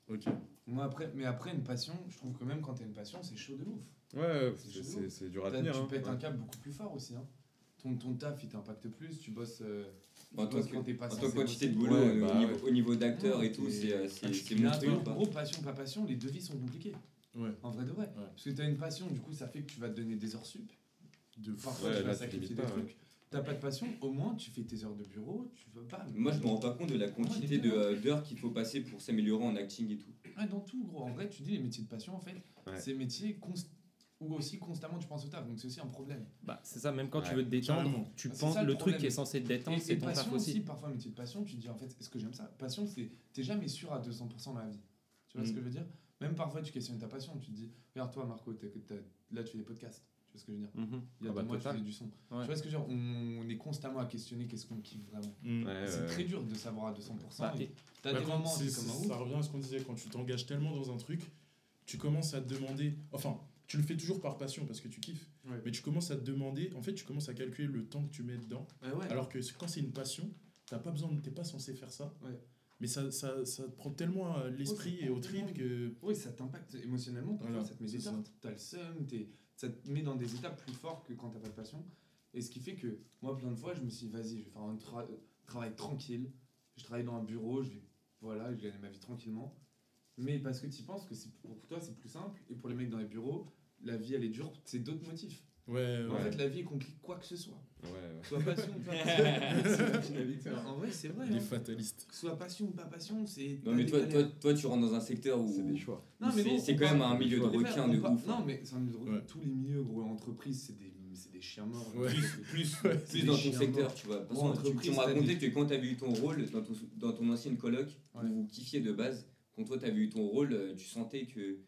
Ok. Moi, après, mais après, une passion, je trouve que même quand t'as une passion, c'est chaud de ouf. Ouais, ouais, C'est dur à tenir. tu hein. pètes un câble beaucoup plus fort aussi. Hein. Ton, ton taf, il t'impacte plus, tu bosses, euh, tu En tant bosses que- quand t'es pas En tant que quantité de boulot, Ouais, euh, bah au, niveau, ouais. au niveau d'acteur et Ouais, tout, et- c'est euh, c'est- c'est monstrueux. quoi. gros, passion, pas passion, les devis sont compliqués. Ouais. En vrai de vrai. Parce que t'as une passion, du coup, ça fait que tu vas te donner des heures sup. De. Parfois, Ouais, tu vas sacrifier des trucs. T'as pas de passion, au moins tu fais tes heures de bureau, tu vas pas. Moi, je me rends pas compte de la quantité de, euh, d'heures qu'il faut passer pour s'améliorer en acting et tout. Ouais, dans tout, gros. En vrai, tu dis les métiers de passion, en fait, Ouais. c'est métiers où aussi constamment tu penses au taf. Donc c'est aussi un problème. Bah, c'est ça, même quand tu Ouais, veux te détendre, carrément. tu Ah, c'est penses ça, le, le truc qui est censé te détendre, Et, c'est ton taf passion aussi. aussi, parfois, métier de passion, tu te dis en fait, est-ce que j'aime ça? Passion, c'est t'es jamais sûr à 200% dans la vie. Tu vois ce Mm. que je veux dire? Même parfois, tu questionnes ta passion. Tu te dis, regarde toi, Marco, t'as- t'as- là tu fais des podcasts. Vois ce que je veux dire Mhm. Il y a Ah deux bah, mois, tu total. faisais du son. Ouais. Tu vois ce que je veux dire on, on est constamment à questionner qu'est-ce qu'on kiffe vraiment. Mm. Ouais, c'est ouais. très dur de savoir à 200%. Bah, et Bah, des quand moments, c'est- comme un ça revient à ce qu'on disait, quand tu t'engages tellement dans un truc, tu commences à te demander. Enfin, tu le fais toujours par passion parce que tu kiffes. Ouais. Mais tu commences à te demander, en fait, tu commences à calculer le temps que tu mets dedans. Ah ouais. Alors que quand c'est une passion, t'as pas besoin, t'es pas censé faire ça. Ouais. Mais ça, ça, ça te prend tellement à l'esprit et au trip que. Oui, ça t'impacte émotionnellement, parfois Voilà, ça te met des tartes, t'as le seum, t'es- ça te met dans des étapes plus forts que quand t'as pas de passion. Et ce qui fait que moi, plein de fois, je me suis dit, vas-y, je vais faire un tra- travail tranquille, je travaille dans un bureau, je vais, voilà, je gagne ma vie tranquillement. Mais parce que tu penses que pour toi, c'est plus simple, et pour les mecs dans les bureaux, la vie elle est dure, c'est d'autres motifs. Ouais, En fait, la vie est compliquée, quoi que ce soit. Ouais, ouais. Soit passion ou pas <laughs> passion. C'est la finalité. En vrai, c'est vrai. Les hein. fatalistes. Soit passion ou pas passion, c'est. Non, mais toi, toi, toi, tu rentres dans un secteur où. C'est des choix. Non, mais c'est- quand même un milieu de requins de ouf. hein. Non, mais c'est un milieu de requins. Ouais. Tous les milieux, gros, entreprises, c'est des, c'est des chiens morts. Ouais. Plus, <laughs> Ouais. plus des dans ton secteur, morts. tu vois. Bon, façon, tu, entreprise, racontais des- que quand tu as vu ton rôle dans ton, dans ton ancienne coloc, Ouais. où vous kiffiez de base, quand toi tu as vu ton rôle, euh, tu sentais que,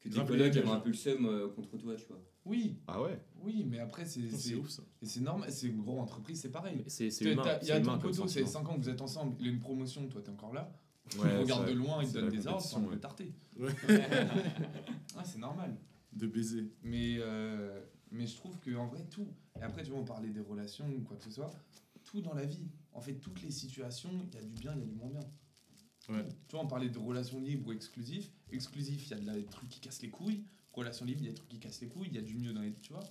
que tes colocs avaient un peu le seum euh, contre toi, tu vois. Oui, Ah ouais oui, mais après, c'est. C'est ouf ça. et c'est normal, c'est une grosse entreprise, c'est pareil. C'est humain. Il y a ton poteau, c'est sentiment. 5 ans que vous êtes ensemble, il a une promotion, toi t'es encore là. Ouais, il regarde de loin, il te donne des ordres, peu ouais. tarté. Ouais. <laughs> Ah, c'est normal. De baiser. Mais, euh, mais je trouve que en vrai, tout. Et après, tu vois, on parlait des relations ou quoi que ce soit. Tout dans la vie. En fait, toutes les situations, il y a du bien, il y a du moins bien. Ouais. Tu vois, on parlait de relations libres ou exclusives. Exclusif, il y a de la- des trucs qui cassent les couilles. Relations libres, il y a des trucs qui cassent les couilles. Il y a du mieux dans les. Tu vois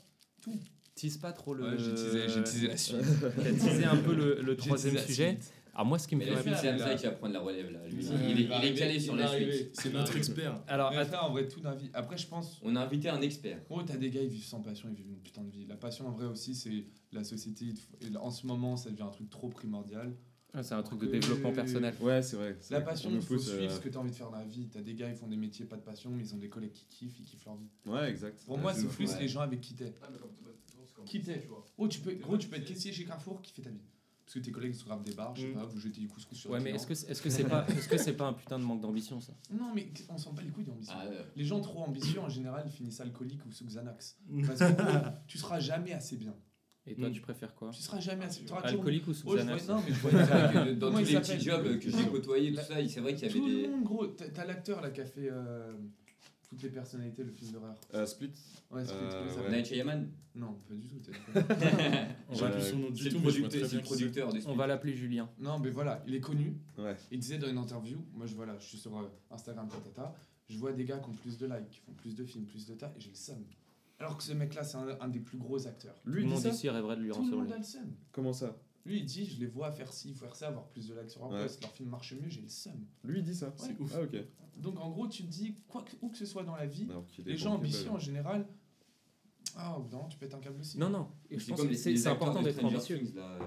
Tout. Tease pas trop le. Ouais, j'ai teasé, j'ai teasé la suite. <laughs> T'as teasé un peu le, troisième sujet. Alors moi, ce qui me fait réfléchir- c'est Hamza qui va prendre la relève là. Lui, Il il, va est, il est arriver, calé sur la suite. C'est notre expert. Alors, Mais att- frère, en vrai, tout la vie. Après, je pense. On a invité un expert. Gros, t'as des gars, ils vivent sans passion, ils vivent une putain de vie. La passion, en vrai, aussi, c'est la société. En ce moment, ça devient un truc trop primordial. Ah, c'est un truc de développement personnel. Ouais, c'est vrai. La passion, il faut pousse, suivre euh, ce que t'as envie de faire dans la vie. T'as des gars, ils font des métiers, pas de passion, mais ils ont des collègues qui kiffent, ils kiffent leur vie. Ouais, exact. Pour Ouais, moi, c'est plus Ouais. les gens avec qui t'es. Ah, Qui t'es tu vois. Oh, tu peux, gros, tu peux être caissier chez Carrefour, qui fait ta vie. Parce que tes collègues sont grave des bars, je sais Mm. pas, vous jetez du couscous sur Ouais, mais est-ce que c'est est -ce c'est pas, <laughs> est -ce c'est pas un putain de manque d'ambition ça? Non, mais on s'en bat les couilles d'ambition. Ah, euh, Les gens trop ambitieux, en général, finissent alcooliques ou sous Xanax. <laughs> Parce que tu seras jamais assez bien. Et toi, Mm. tu préfères quoi Tu seras jamais assez. toujours- Alcoolique ou sous Oh, Non, mais je <laughs> vois c'est vrai que dans Comment tous les petits jobs que j'ai côtoyés, tout ça, c'est vrai qu'il y avait Tout le des. monde, gros. T'as l'acteur là qui a fait euh, toutes les personnalités, le film d'horreur. Euh, Split. Ouais, c'est Euh, ouais. Night Shyamalan Non, pas du tout. t'es- <laughs> On J'ai va, plus son nom du tout, producteur, c'est le on Split. va l'appeler Julien. non, mais voilà, il est connu. Ouais. Il disait dans une interview, moi je, voilà, je suis sur euh, Instagram, tatata, je vois des gars qui ont plus de likes, qui font plus de films, plus de tas, et j'ai le seum. Alors que ce mec-là, c'est un, un des plus gros acteurs. Tout Lui, le il dit monde ici rêverait de lui Tout le monde a le seum. Comment ça? Lui, il dit, je les vois faire ci, faire ça, avoir plus de likes sur leur Ouais. post, leur film marche mieux, j'ai le seum. Lui, il dit ça? C'est ouf. Ah, ok. Donc en gros, tu te dis, quoi que, où que ce soit dans la vie, les gens ambitieux en général, ah, moment, tu pètes un câble aussi. Non, non. Je C'est pense que c'est important d'être ambitieux. Là.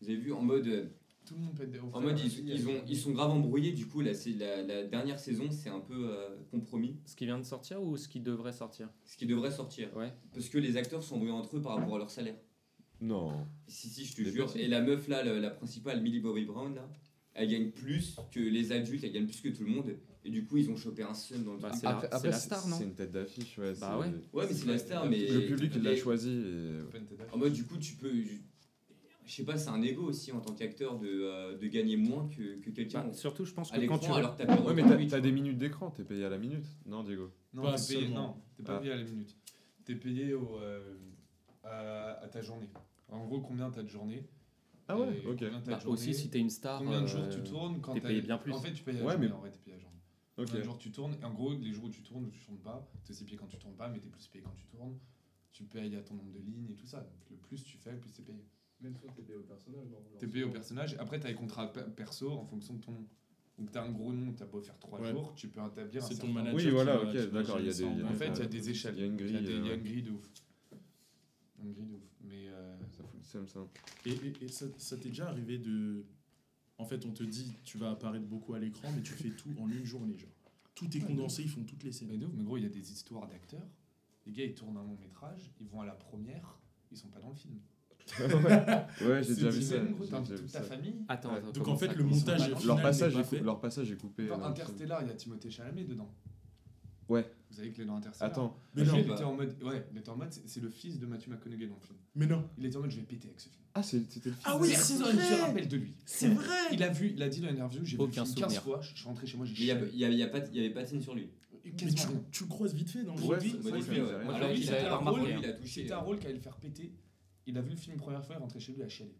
Vous avez vu en mode, euh, Tout le monde pète des en mode ils, ils ont, ils sont grave embrouillés. Du coup, là, c'est la, la dernière saison, c'est un peu euh, compromis. Ce qui vient de sortir ou ce qui devrait sortir? Ce qui devrait sortir. Ouais. Parce que les acteurs sont embrouillés entre eux par rapport à leur salaire. Non. Si, si, je te jure. petits. Et la meuf là, la, la principale, Millie Bobby Brown, là, elle gagne plus que les adultes, elle gagne plus que tout le monde. Et du coup, ils ont chopé un seum dans le Bah, truc. c'est la- c'est la star, non? C'est une tête d'affiche, ouais. Bah ouais. Ouais, mais c'est la star, mais. Le public, il l'a choisi. Et... En mode, du coup, tu peux. Je sais pas, c'est un ego aussi en tant qu'acteur de, euh, de gagner moins que, que quelqu'un Bah, Surtout, je pense que quand tu. alors que t'as Ouais, mais des minutes d'écran, t'es payé à la minute. Non, Diego? Non, Pas t'es payé, seulement. non, t'es pas Ah. payé à la minute. T'es payé au, euh, à, à ta journée. En gros, combien t'as de journée Ah ouais, ok. t'as Bah, journée, aussi, si t'es une star. Combien de jours euh, tu tournes quand t'es payé bien plus. En fait, tu payes à Ouais, journée. mais- En vrai, t'es payé à la journée. Ok. Combien de jours tu tournes? Et en gros, les jours où tu tournes ou tu tournes pas, t'es aussi payé quand tu tournes pas, mais t'es plus payé quand tu tournes. Tu payes à ton nombre de lignes et tout ça. Donc le plus tu fais, le plus t'es payé. Même soit t'es payé au personnage, non Genre, T'es payé au c'est- personnage. Après, t'as les contrats pe- perso en fonction de ton nom. Donc t'as un gros nom, t'as beau faire 3 Ouais. jours, tu peux établir un C'est ton certain- manager. Oui, voilà, ok, d'accord, des- En en fait, il y a des échelles. Il y a une grille, Il y a, des- il y a une grille de ouf. Une grille de ouf. Mais euh, Ça fout le seum, ça. Et, et- et ça, ça t'est déjà arrivé de. En fait, on te dit, tu vas apparaître beaucoup à l'écran, mais tu fais tout en une journée, genre. Tout est condensé, ils font toutes les Mais scènes. de ouf, mais gros, il y a des histoires d'acteurs. Les gars, ils tournent un long métrage, ils vont à la première, ils sont pas dans le film. Ouais, j'ai déjà vu ça. Toute ta famille? Attends, Ouais. attends, Donc en fait, le montage Leur passage, pas est leur passage est coupé. Dans film. Interstellar, il y a Timothée Chalamet dedans. Ouais. Vous savez qu'il est dans Interstellar. Attends, Mais non, il bah. était en mode. Ouais, il était en mode. C'est le fils de Matthew McConaughey dans le film. mais non. Il était en mode, je vais péter avec ce film. ah, c'est- c'était le film. Ah oui, c'est vrai se rappelle de lui. C'est vrai Il a vu, il a dit dans l'interview, j'ai vu le Aucun film 15 souvenir. fois, je suis rentré chez moi, j'ai Mais il y a- il y, a- il y a pas- il y avait pas de scène sur lui. Mais tu, tu le croises vite fait dans le Ouais, film. fait, ouais. c'est- Alors j'avais a un rôle, hein. il a touché. C'était un rôle qui allait le faire péter. Il a vu le film une première fois, il est rentré chez lui à chialer.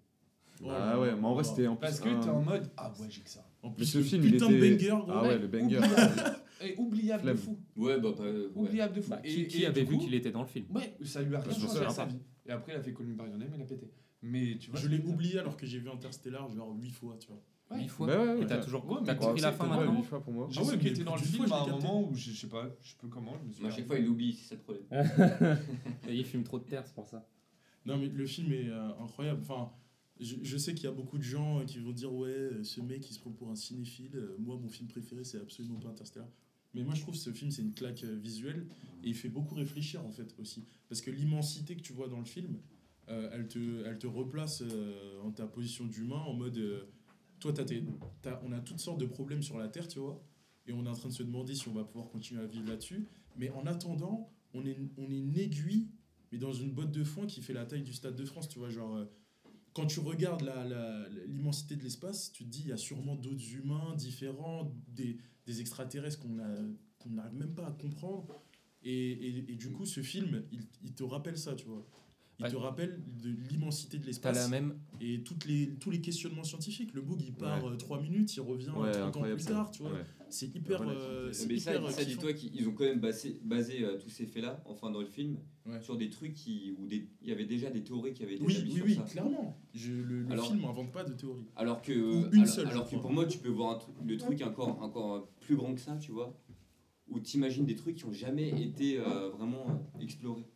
Ah ouais, mais en vrai, c'était en plus. Parce que un- t'es en mode Ah ouais, j'ai que ça. En plus, ce le film, il putain était. banger, gros. Ah ouais, le banger. Oubliable. <laughs> Et oubliable de Flemme. fou. Ouais, bah, pas. ouais. Oubliable de fou. Bah, et, qui, qui et avait du vu coup- qu'il était dans le film Ouais, ça lui a rien Je me changé à souviens sa pas. vie. Et après, il a fait Call Me By Your Name, il a pété. Mais tu vois. Je l'ai oublié alors que j'ai vu Interstellar genre 8 fois, tu vois. Ouais. Huit fois. Bah ouais, Et ouais. t'as toujours Ouais, t'as compris la fin maintenant huit fois pour moi. Je Ah ouais, qui mais était dans le d'une film fois, à je un l'ai capté. moment où je je sais pas, je sais plus comment, je me suis Mais à chaque fois, il l'oublie, c'est ça le problème. <laughs> Et il fume trop de terre, c'est pour ça. Non, mais le film est euh, incroyable. Enfin, je, sais qu'il y a beaucoup de gens euh, qui vont dire Ouais, euh, ce mec il se prend pour un cinéphile. Moi, mon film préféré, c'est absolument pas Interstellar. Mais moi, je trouve que ce film, c'est une claque visuelle et il fait beaucoup réfléchir en fait aussi. Parce que l'immensité que tu vois dans le film, elle, te, elle te replace en ta position d'humain en mode Toi, t'as tes- on a toutes sortes de problèmes sur la Terre, tu vois. Et on est en train de se demander si on va pouvoir continuer à vivre là-dessus. Mais en attendant, on est, on est une aiguille, mais dans une botte de foin qui fait la taille du Stade de France, tu vois. Genre, euh, quand tu regardes la- la- l'immensité de l'espace, tu te dis, il y a sûrement d'autres humains différents, des, des extraterrestres qu'on qu'on n'arrive même pas à comprendre. Et, et- et du coup, ce film, il, il te rappelle ça, tu vois. Il Ouais. te rappelle de l'immensité de l'espace la même. et toutes les, tous les questionnements scientifiques. Le bug, il part Ouais. 3 minutes, il revient Ouais, 30 ans plus tard, tu vois. C'est hyper. La euh, c'est Mais ça, hyper, euh, ça dis-toi qu'ils ont quand même basé, basé euh, tous ces faits-là, enfin dans le film, Ouais. sur des trucs qui, où des- il y avait déjà des théories qui avaient été Oui, établies oui, sur oui, ça. clairement. Je, le le Alors- film n'invente pas de théorie. Alors que, Ou une alors, seule, alors que pour moi, tu peux voir truc- le truc encore, encore plus grand que ça, tu vois, où t'imagines des trucs qui ont jamais été euh, vraiment explorés.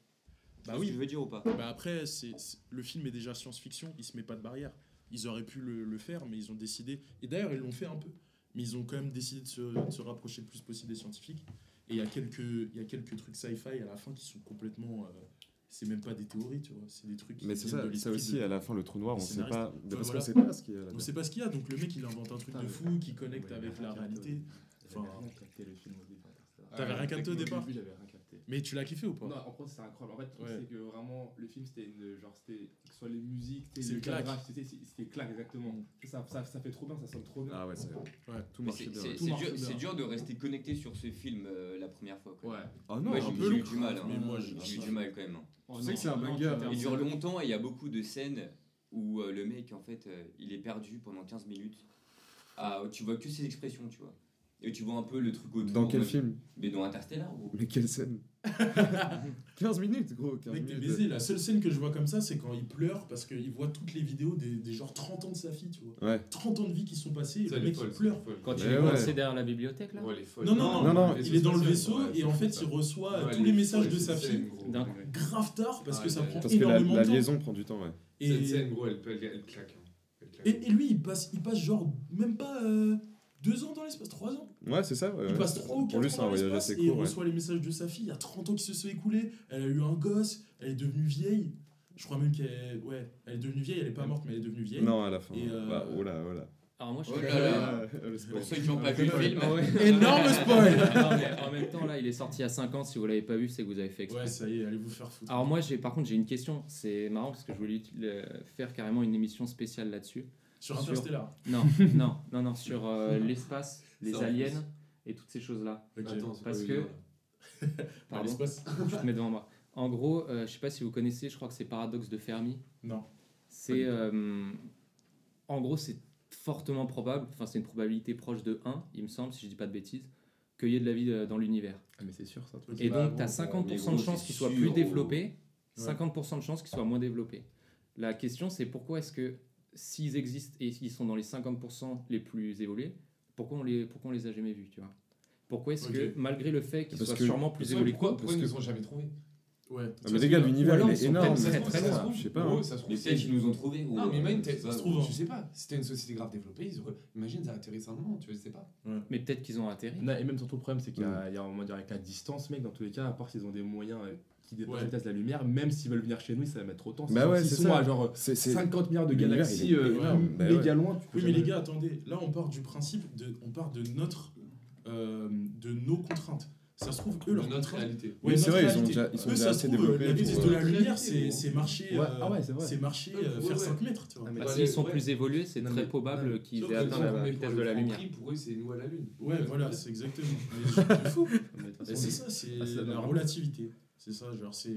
Tu Bah oui. ce que je veux dire ou pas? Bah après, c'est c'est- le film est déjà science-fiction, il se met pas de barrière. Ils auraient pu le, le faire, mais ils ont décidé. Et d'ailleurs, ils l'ont fait un peu. Mais ils ont quand même décidé de se, de se rapprocher le plus possible des scientifiques. Et il y a quelques, il y a quelques trucs sci-fi à la fin qui sont complètement. euh, c'est même pas des théories, tu vois. C'est des trucs. Mais c'est ça, de ça aussi, de- à la fin, le trou noir, on sait pas. Enfin, Parce qu'on sait pas ce qu'il y a On sait pas ce qu'il y a, donc le mec il invente un truc Putain, de fou qui connecte Ouais, avec la réalité. Enfin. T'avais rien capté Au départ Mais tu l'as kiffé ou pas Non, en gros, c'était incroyable. En fait, le truc, Ouais. c'est que vraiment, le film, c'était une. Genre, c'était. Que ce soit les musiques, C'est c'était le claque. c'était c'était claque, exactement. Ça, ça, ça fait trop bien, ça sonne trop bien. Ah ouais, c'est Ouais. tout c'est c'est- c'est marche dur, bien. c'est dur de rester connecté sur ce film euh, la première fois. quoi. Ouais. Ah non, un j'ai peu j'ai eu long. du mal. hein. Mais moi, j'ai- eu du mal quand même. hein. Oh, Tu sais que c'est un banger, hein. Il dure c'est- longtemps et il y a beaucoup de scènes où euh, le mec, en fait, euh, il est perdu pendant 15 minutes. Ah, tu vois que ses expressions, tu vois. Et tu vois un peu le truc autour. Dans quel film? Mais dans Interstellar. Mais quelle scène? <laughs> 15 minutes, gros. 15 Mec, t'es baisé. La seule scène que je vois comme ça, c'est quand il pleure parce qu'il voit toutes les vidéos des, des genre 30 ans de sa fille, tu vois. Ouais. 30 ans de vie qui sont passés et Ça, le mec il pleure. Quand il est ouais. coincé derrière la bibliothèque là Ouais, folle. Non, non, non, Non, non, il est dans le vaisseau ouais, et en fait il reçoit Ouais, tous les messages de sa fille grave tard parce Ah, que ça prend Parce que la, énormément la de temps. liaison prend du temps, ouais. Et, Cette scène, gros, elle, claque. hein. Claque. et, lui il passe, il passe genre même pas euh, deux ans dans l'espace, trois ans. Ouais, c'est ça. ouais, Il passe 3 ou Pour lui, 4 c'est ans un dans voyage l'espace assez et il court. ouais. reçoit les messages de sa fille. Il y a 30 ans qui se sont écoulés. Elle a eu un gosse. Elle est devenue vieille. Je crois même qu'elle ouais, elle est devenue vieille. Elle est pas morte, mais elle est devenue vieille. Non, à la fin. Et, euh, Bah, oh là, oh là. Alors moi je Oh suis là là. <laughs> Le spoil. Pour ceux qui n'ont pas vu le film. <laughs> Énorme spoil Non, mais en même temps là il est sorti à 5 ans si vous l'avez pas vu c'est que vous avez fait exprès. Ouais, ça y est, allez vous faire foutre. Alors moi j'ai par contre j'ai une question, c'est marrant parce que je voulais faire carrément une émission spéciale là-dessus. Sur sur- Interstellar. Non, <laughs> non, non, non, sur euh, l'espace, les Ça, en aliens plus. et toutes ces choses-là. Ok. Attends, c'est Parce pas que- évident, là. <laughs> Dans Pardon, l'espace. <laughs> je te mets devant moi. En gros, euh, je sais pas si vous connaissez, je crois que c'est Paradoxe de Fermi. Non. C'est euh, en gros c'est fortement probable, enfin c'est une probabilité proche de 1, il me semble, si je dis pas de bêtises, qu'il y ait de la vie euh, dans l'univers. Ah, mais c'est sûr, ça. Ok. Et Bah, donc, tu as bon, 50% mais de gros, chances c'est qu'il soit sûr, plus gros. développé, 50% de chances qu'il soit moins développé. La question, c'est pourquoi est-ce que s'ils existent et s'ils sont dans les 50% les plus évolués, pourquoi on les, pourquoi on les a jamais vus, tu vois? Pourquoi est-ce que, malgré le fait qu'ils soient que- sûrement plus évolués pourquoi, que pourquoi ils que- nous ont jamais trouvés? Ouais. Ah, mais les gars, l'univers, il est sont énorme. très, ça très se trouve, loin. Je sais pas. Hein. ça se trouve, mais c'est- peut-être qu'ils nous ont trouvés. gros. Non, mais imagine, t'es- Ça se trouve, hein. tu sais pas, si t'es une société grave développée, ils auraient... imagine, ça atterrit simplement, tu sais pas. Mais peut-être qu'ils ont atterri. Non, et même surtout le problème, c'est qu'il y a, il y a, on va dire, avec la distance, mec, dans tous les cas, à part s'ils ont des moyens euh, qui dépassent Ouais. la vitesse de la lumière, même s'ils veulent venir chez nous, ça va mettre trop de temps. Bah ouais, c'est sont ça. à genre C'est- c'est- 50 milliards de galaxies est euh. Bah méga ouais. loin, tu peux Oui, mais les gars, attendez. Là, on part du principe de, on part de notre, euh, de nos contraintes. ça se trouve, eux, leur notre réalité. Oui, c'est vrai, ils ont déjà- ils sont Eux, déjà assez développés La vitesse de la lumière, c'est c'est marcher, Ouais, euh, ah ouais, c'est vrai. c'est marcher, euh, faire ouais. 5 mètres, tu vois. Ah, Bah, S'ils sont ouais. plus évolués, c'est très probable qu'ils aient atteint la vitesse de la lumière. Pour eux, c'est nous à la Lune. Ouais, voilà, c'est exactement. Fou. Façon, c'est ça, c'est Ah, c'est la relativité. C'est ça, genre, c'est.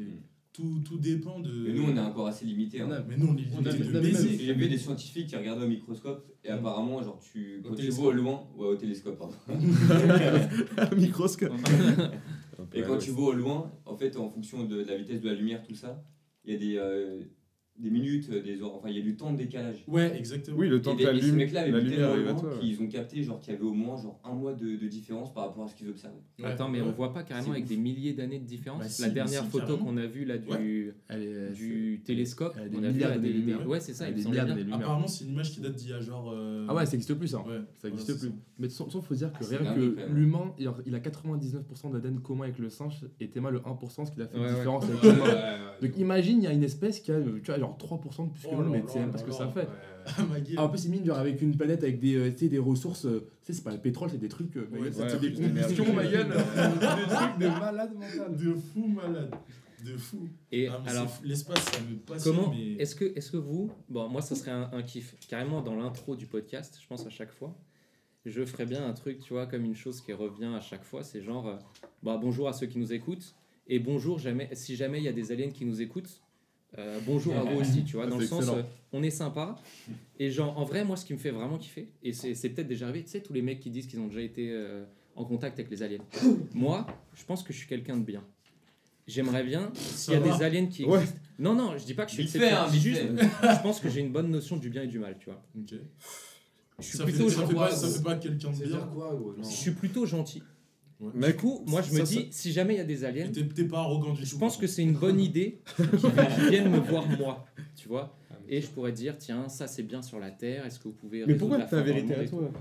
Tout, tout dépend de. Mais nous, on est encore assez limité. Hein. Non, Mais nous, on est On a- limité de baiser. J'ai vu des scientifiques qui regardaient au microscope et apparemment, genre, tu, Au quand tu vois au loin, ouais, au télescope, pardon. <laughs> <laughs> Un microscope. Et quand tu vois au loin, en fait, en fonction de la vitesse de la lumière, tout ça, il y a des, euh, des minutes, des heures, enfin, il y a du temps de décalage. Ouais, exactement. Oui, le temps Et, que des- la, et ces lum- mecs-là avaient la vu lumière tellement arrive à qu'ils ont capté genre qu'il y avait au moins genre un mois de, de différence par rapport à ce qu'ils observaient. Ouais, Attends, mais on ouais. voit pas carrément C'est avec ouf. des milliers d'années de différence. Bah, si, la dernière si, photo carrément. qu'on a vue là du, Elle est- du c'est- télescope, elle on a vu milliards là, des- des- Ouais, c'est ça, Elle des milliards. Apparemment, c'est une image qui date d'il y a genre. euh, Ah ouais, ça existe plus ça. Ouais, Ça existe plus. Mais sans, sans faut dire que Ah, rien que l'humain, il a- il a 99% d'ADN commun avec le singe et Théma le 1%, ce qui a fait une différence avec <laughs> l'humain. Donc imagine, il y a une espèce qui a euh, tu vois, genre 3% de plus que Oh là mais là même pas ce que ça fait. <laughs> Gueule. Ah, en plus, mine genre avec une planète avec des, euh, des ressources, euh, tu sais, c'est pas le pétrole, c'est des trucs, euh, Ouais, ouais, c'est des combustions, ma gueule, <laughs> des trucs de malade mental. De fou malade. De fou. Et Ah, alors, c'est l'espace, ça me passionne. Comment mais... est-ce que, est que vous, bon moi ça serait un, un kiff, carrément dans l'intro du podcast, je pense à chaque fois, je ferais bien un truc, tu vois, comme une chose qui revient à chaque fois, c'est genre, euh, bah, bonjour à ceux qui nous écoutent, et bonjour jamais, si jamais il y a des aliens qui nous écoutent, euh, bonjour à vous <laughs> aussi, tu vois, dans le sens, euh, on est sympa, et genre, en vrai, moi ce qui me fait vraiment kiffer, et c'est c'est peut-être déjà arrivé, tu sais, tous les mecs qui disent qu'ils ont déjà été euh, en contact avec les aliens. <coughs> moi, je pense que je suis quelqu'un de bien. J'aimerais bien, s'il y a va. des aliens qui Ouais. existent. Non, non, je dis pas que je suis exceptionnel, hein, je dis vite juste, <laughs> je pense que j'ai une bonne notion du bien et du mal, tu vois. Ok. Je suis Ça plutôt, fait, ça, fait gentil. pas, ça fait pas quelqu'un de bien. dire quoi, je suis plutôt gentil. Ouais. Du coup, moi je me ça, dis, ça- si jamais il y a des aliens, T'es t'es pas arrogant du tout. je pense que c'est une bonne <laughs> idée qu'ils <laughs> viennent me voir moi, tu vois. Et je pourrais dire, tiens, ça c'est bien sur la Terre, est-ce que vous pouvez Mais résoudre pourquoi la ta vérité à toi?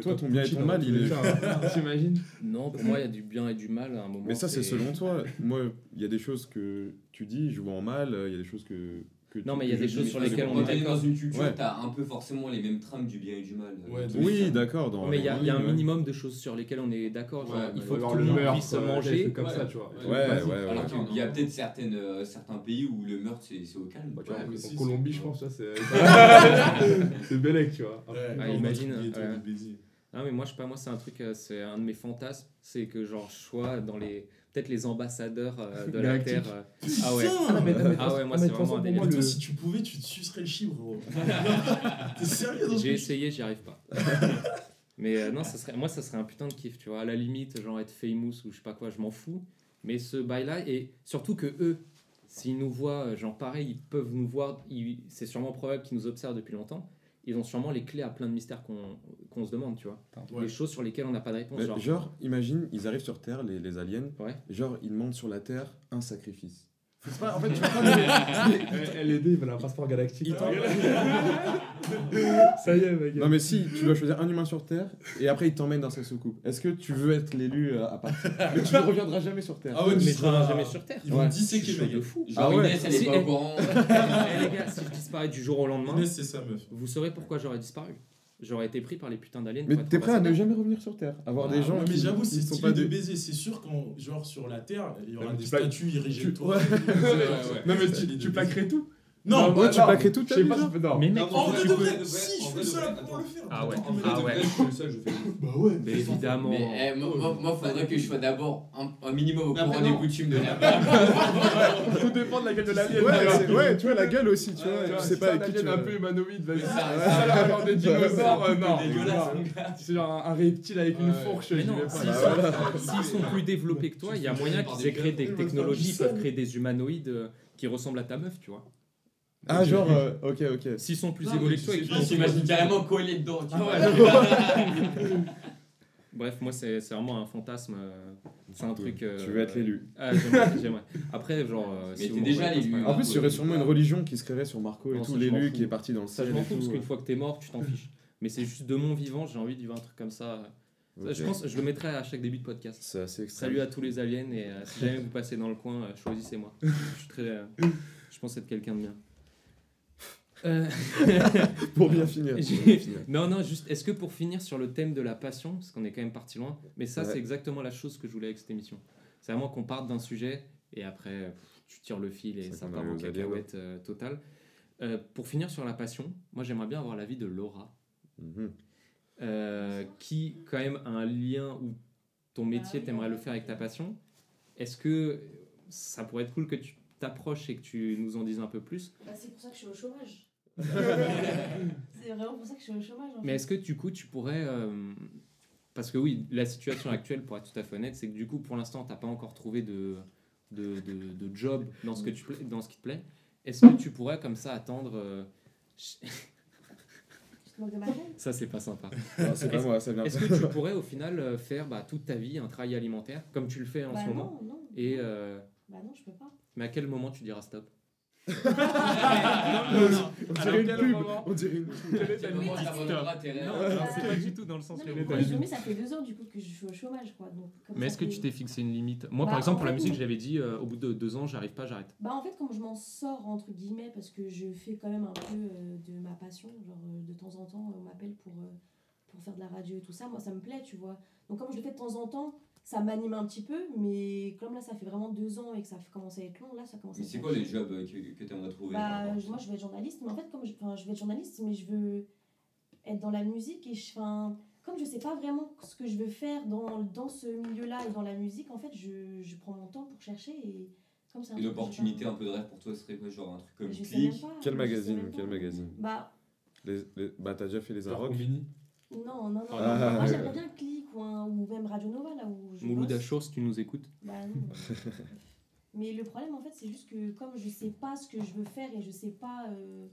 Toi, ton bien et ton mal, il est- T'imagines <laughs> Non, pour moi il y a du bien et du mal à un moment. Mais ça, c'est selon toi. Moi, il y a des choses que tu dis, je vois en mal, il y a des choses que. Que Non, tu- mais il y a des choses sur lesquelles on est t'es dans d'accord. une culture, Ouais. t'as un peu forcément les mêmes trames du bien et du mal. Ouais, de Oui, d'accord. Mais il y a, il y a un ouais. minimum de choses sur lesquelles on est d'accord. il faut que avoir tout le monde meurtre, puisse euh, manger. comme Ouais. ça, tu vois. Ouais, ouais, Basique. ouais. Alors ouais. qu'il y a peut-être certaines, euh, certains pays où le meurtre c'est au calme. Bah, en si, Colombie, je pense, c'est. <laughs> <laughs> c'est Bellec, tu vois. Ah, imagine. Ah mais moi je sais pas moi c'est un truc euh, c'est un de mes fantasmes c'est que genre je sois dans les peut-être les ambassadeurs euh, <laughs> de la terre euh. ah ouais Putain Ah, mais- mais- Ah ouais, moi, c'est vraiment un délire. moi, toi, si tu pouvais, tu te sucerais le chibre, gros. <laughs> T'es sérieux j'ai essayé j'y arrive pas <laughs> mais euh, non ça serait moi ça serait un putain de kiff tu vois à la limite genre être famous ou je sais pas quoi je m'en fous mais ce bail là et surtout que eux s'ils nous voient genre pareil ils peuvent nous voir ils- c'est sûrement probable qu'ils nous observent depuis longtemps ils ont sûrement les clés à plein de mystères qu'on qu'on se demande tu vois Ouais. des choses sur lesquelles on n'a pas de réponse Mais genre, Genre, imagine, ils arrivent sur Terre, les, les aliens. Ouais. Genre, ils demandent sur la Terre un sacrifice. C'est pas, en fait, tu vas pas me- LED, il veut un passeport galactique. <laughs> Ça y est, mec. Non, mais si, tu dois choisir un humain sur Terre et après, ils t'emmènent dans sa soucoupe. Est-ce que tu veux être l'élu euh, à partir <laughs> Mais tu ne reviendras jamais sur Terre. Ah ouais, mais tu je reviens seras- jamais sur Terre Ils vont Ouais. disséquer, mec. de fou Genre Ah ouais. Inès, elle est Si, pas eh. au courant. Eh, les gars, si je disparais du jour au lendemain, Inès, c'est ça, meuf. vous saurez pourquoi j'aurais disparu. J'aurais été pris par les putains d'aliens. Mais t'es prêt à ne jamais revenir sur Terre Avoir Ah, des gens Ouais, mais j'avoue, c'est sont stylé pas de des. baiser. C'est sûr qu'en genre sur la Terre, il y aura des statues irrigées de tu- toi. <laughs> ouais. Ouais, Non, mais tu, plaquerais tout Non, Ouais, tu plaquerais toute Je ta sais vie. Mais mec, Non, En vrai de si, je de ça vrai, pour attends. le faire. Ah ouais. Ah ouais. Je suis seul, je fais. Bah ouais. Mais évidemment. Mais eh, moi, moi, moi, faudrait que je sois d'abord un, un minimum au courant des coutumes de la <laughs> Tout dépend de la gueule de vois. c'est- ouais, tu vois la gueule aussi, tu vois. Je sais pas avec un qui tu un peu humanoïde, vas-y. Ça, des dinosaures, euh, non. dégueulasse, non. mon gars. C'est genre un, reptile avec une fourche, s'ils Bah, sont, s'ils sont plus développés que toi, il y a moyen qu'ils aient créé des technologies, ils peuvent créer des humanoïdes euh, qui ressemblent à ta meuf, tu vois. Ah, genre, euh, ok, ok. S'ils sont plus évolués que toi et qu'ils s'imagine carrément collé dedans. tu Ah vois. ouais. <laughs> Bref, moi c'est c'est vraiment un fantasme. euh, C'est un truc. euh, Tu veux être l'élu. <laughs> Ah, j'aimerais, j'aimerais. Après, genre. euh, Mais si t'es vous déjà m'envoyez l'élu. pas En plus, il y aurait sûrement une religion qui se créerait sur Marco et Non, tout, ça, je m'en l'élu fous. qui est parti dans le Ça, ciel. je m'en et fous parce tout. qu'une fois que t'es mort, tu t'en fiches. <laughs> Mais c'est juste de mon vivant, j'ai envie de vivre un truc comme ça. Ça, Je Ok. pense, je le mettrai à chaque début de podcast. C'est assez extrême. Salut à tous les aliens et euh, si jamais vous passez dans le coin, euh, choisissez-moi. Je suis très, euh, je pense être quelqu'un de bien. Euh, <laughs> Pour bien finir. pour J'ai- bien finir. non, non, juste, est-ce que pour finir sur le thème de la passion, parce qu'on est quand même parti loin, mais ça, Ouais. c'est exactement la chose que je voulais avec cette émission. C'est vraiment qu'on parte d'un sujet et après, tu tires le fil et ça part en cacahuète euh, totale. Euh, pour finir sur la passion, moi, j'aimerais bien avoir l'avis de Laura, Mhm. euh, qui, quand même, a un lien où ton métier, oui, t'aimerais le faire avec ta passion. Est-ce que ça pourrait être cool que tu t'approches et que tu nous en dises un peu plus? Bah, c'est pour ça que je suis au chômage. <laughs> c'est vraiment pour ça que je suis au chômage. En Mais est-ce que du coup tu pourrais. euh, Parce que oui, la situation actuelle, pour être tout à fait honnête, c'est que du coup pour l'instant tu n'as pas encore trouvé de, de, de, de job dans ce, que tu, pla- dans ce qui te plaît. Est-ce que tu pourrais comme ça attendre. euh, <laughs> Je te moques de ma gueule? Ça c'est pas sympa. C'est pas Est-ce- moi, ça vient Est-ce pas. que tu pourrais au final euh, faire bah, toute ta vie un travail alimentaire comme tu le fais en Bah ce moment non, non. Et euh, Bah non, je peux pas. mais à quel moment tu diras stop? On dirait une pub. On dirait une non, c'est pas du tout dans le sens Non, que ça fait deux ans du coup que je suis au chômage. Quoi. Donc, comme Mais est-ce que tu t'es fixé une limite? Moi Bah, par exemple en pour la musique non. j'avais dit euh, au bout de deux ans j'arrive pas j'arrête. Bah en fait comme je m'en sors entre guillemets parce que je fais quand même un peu euh, de ma passion, genre euh, de temps en temps on m'appelle pour, euh, pour faire de la radio et tout ça, moi ça me plaît tu vois. Donc comme je le fais de temps en temps, ça m'anime un petit peu, mais comme là ça fait vraiment deux ans et que ça commence à être long, là ça commence à Mais être c'est quoi les jobs euh, que, que t'aimerais trouver par Bah à moi je veux être journaliste, mais en fait comme je, enfin, je veux être journaliste mais je veux être dans la musique et je, enfin, comme je sais pas vraiment ce que je veux faire dans, dans ce milieu-là et dans la musique, en fait je, je prends mon temps pour chercher et comme un Et l'opportunité peu de rêve pour toi serait quoi Genre un truc comme Click. Quel magazine Quel magazine Bah, les, les- Bah, t'as déjà fait les Arocs. Non, non, non. Ah, Moi, j'aimerais bien Click ou, un- ou même Radio Nova, là où je. Mouloud. Achour si tu nous écoutes. Bah, non. <laughs> Mais le problème, en fait, c'est juste que comme je sais pas ce que je veux faire et je sais pas. euh,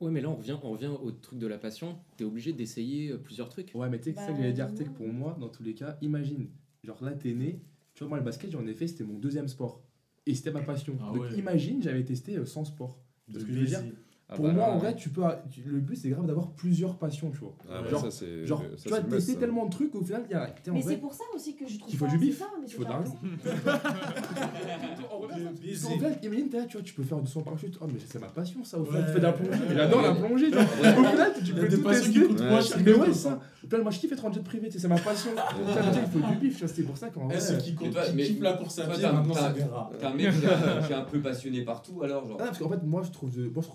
Ouais, mais là, on revient, on revient au truc de la passion. T'es obligé d'essayer euh, plusieurs trucs. Ouais, mais tu sais que c'est ça que Bah, j'allais dire, tu que pour moi, dans tous les cas, imagine, genre là, t'es né, tu vois, moi, le basket, j'en ai fait, c'était mon deuxième sport. Et c'était ma passion. Ah Donc ouais. imagine, j'avais testé euh, sans sport. De Ce que je veux dire. Ah pour bah moi, en vrai, tu peux. tu- Le but, c'est grave d'avoir plusieurs passions, tu vois. Ah bah genre- ça c'est. Genre, ça, tu c'est must, tester tellement de trucs, au final, il y a. en Mais c'est pour ça aussi que je trouve Il faut pas- du c'est bif, ça, mais il c'est faut de l'argent. Qu'en fait, imagine, tu vois, tu peux faire du saut en parachute. Oh, mais c'est ma passion, ça. Au final, Ouais. tu fais de la plongée. Mais J'adore la plongée, tu vois. Au final, tu Il peux des tout passions qui tester. coûtent Ouais, moins c'est cher Mais ouais, c'est ça. Au final, moi, je kiffe être en jet privé, tu sais, c'est ma passion. <laughs> Il faut du bif, tu vois. C'est pour ça qu'en Eh, vrai. ceux qui, kiffent la course à pied, maintenant verra. T'es un mec qui est, un peu passionné partout alors genre parce qu'en fait, moi, je trouve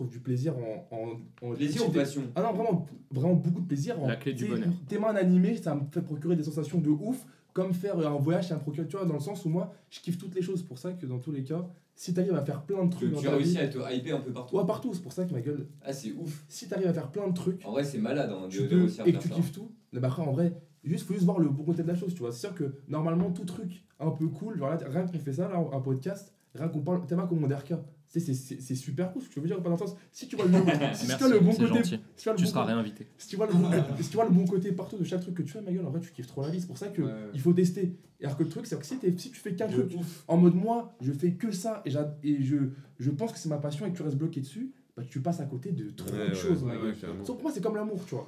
du plaisir en. en, en Plaisir ou passion Ah non, vraiment, vraiment beaucoup de plaisir. En, La clé du bonheur. Animé, ça me fait procurer des sensations de ouf. Comme faire un voyage, ça me procure, tu vois, dans le sens où moi, je kiffe toutes les choses. pour ça que dans tous les cas, si t'arrives à faire plein de trucs dans tu as ta réussi vie. à te hyper un peu partout Ouais, partout, c'est pour ça que ma gueule, Ah c'est ouf si t'arrives à faire plein de trucs, En vrai c'est malade hein, de, tu de peux, et que tu ça. kiffes tout, mais bah après, en vrai, juste, faut juste voir le bon côté de la chose, tu vois. C'est sûr que normalement, tout truc un peu cool, genre là, rien qu'on fait ça, là, un podcast, rien qu'on parle, tellement comme mon DRK. Tu sais, c'est- c'est c'est super cool ce que je veux dire, pas dans le sens, si tu vois le, si tu vois le bon <laughs> côté, gentil. si tu vois le Tu bon seras côté- réinvité. si tu vois le bon, si tu vois le bon côté partout de chaque truc que tu fais, ma gueule, en vrai, tu kiffes trop la vie. C'est pour ça que Ouais. il faut tester. Et alors que le truc, c'est que si, si tu fais qu'un truc ouf. en mode moi, je fais que ça et, j'a- et je, je pense que c'est ma passion et que tu restes bloqué dessus, bah tu passes à côté de trop Ouais, de ouais, choses. Sauf pour moi, c'est comme l'amour, tu vois.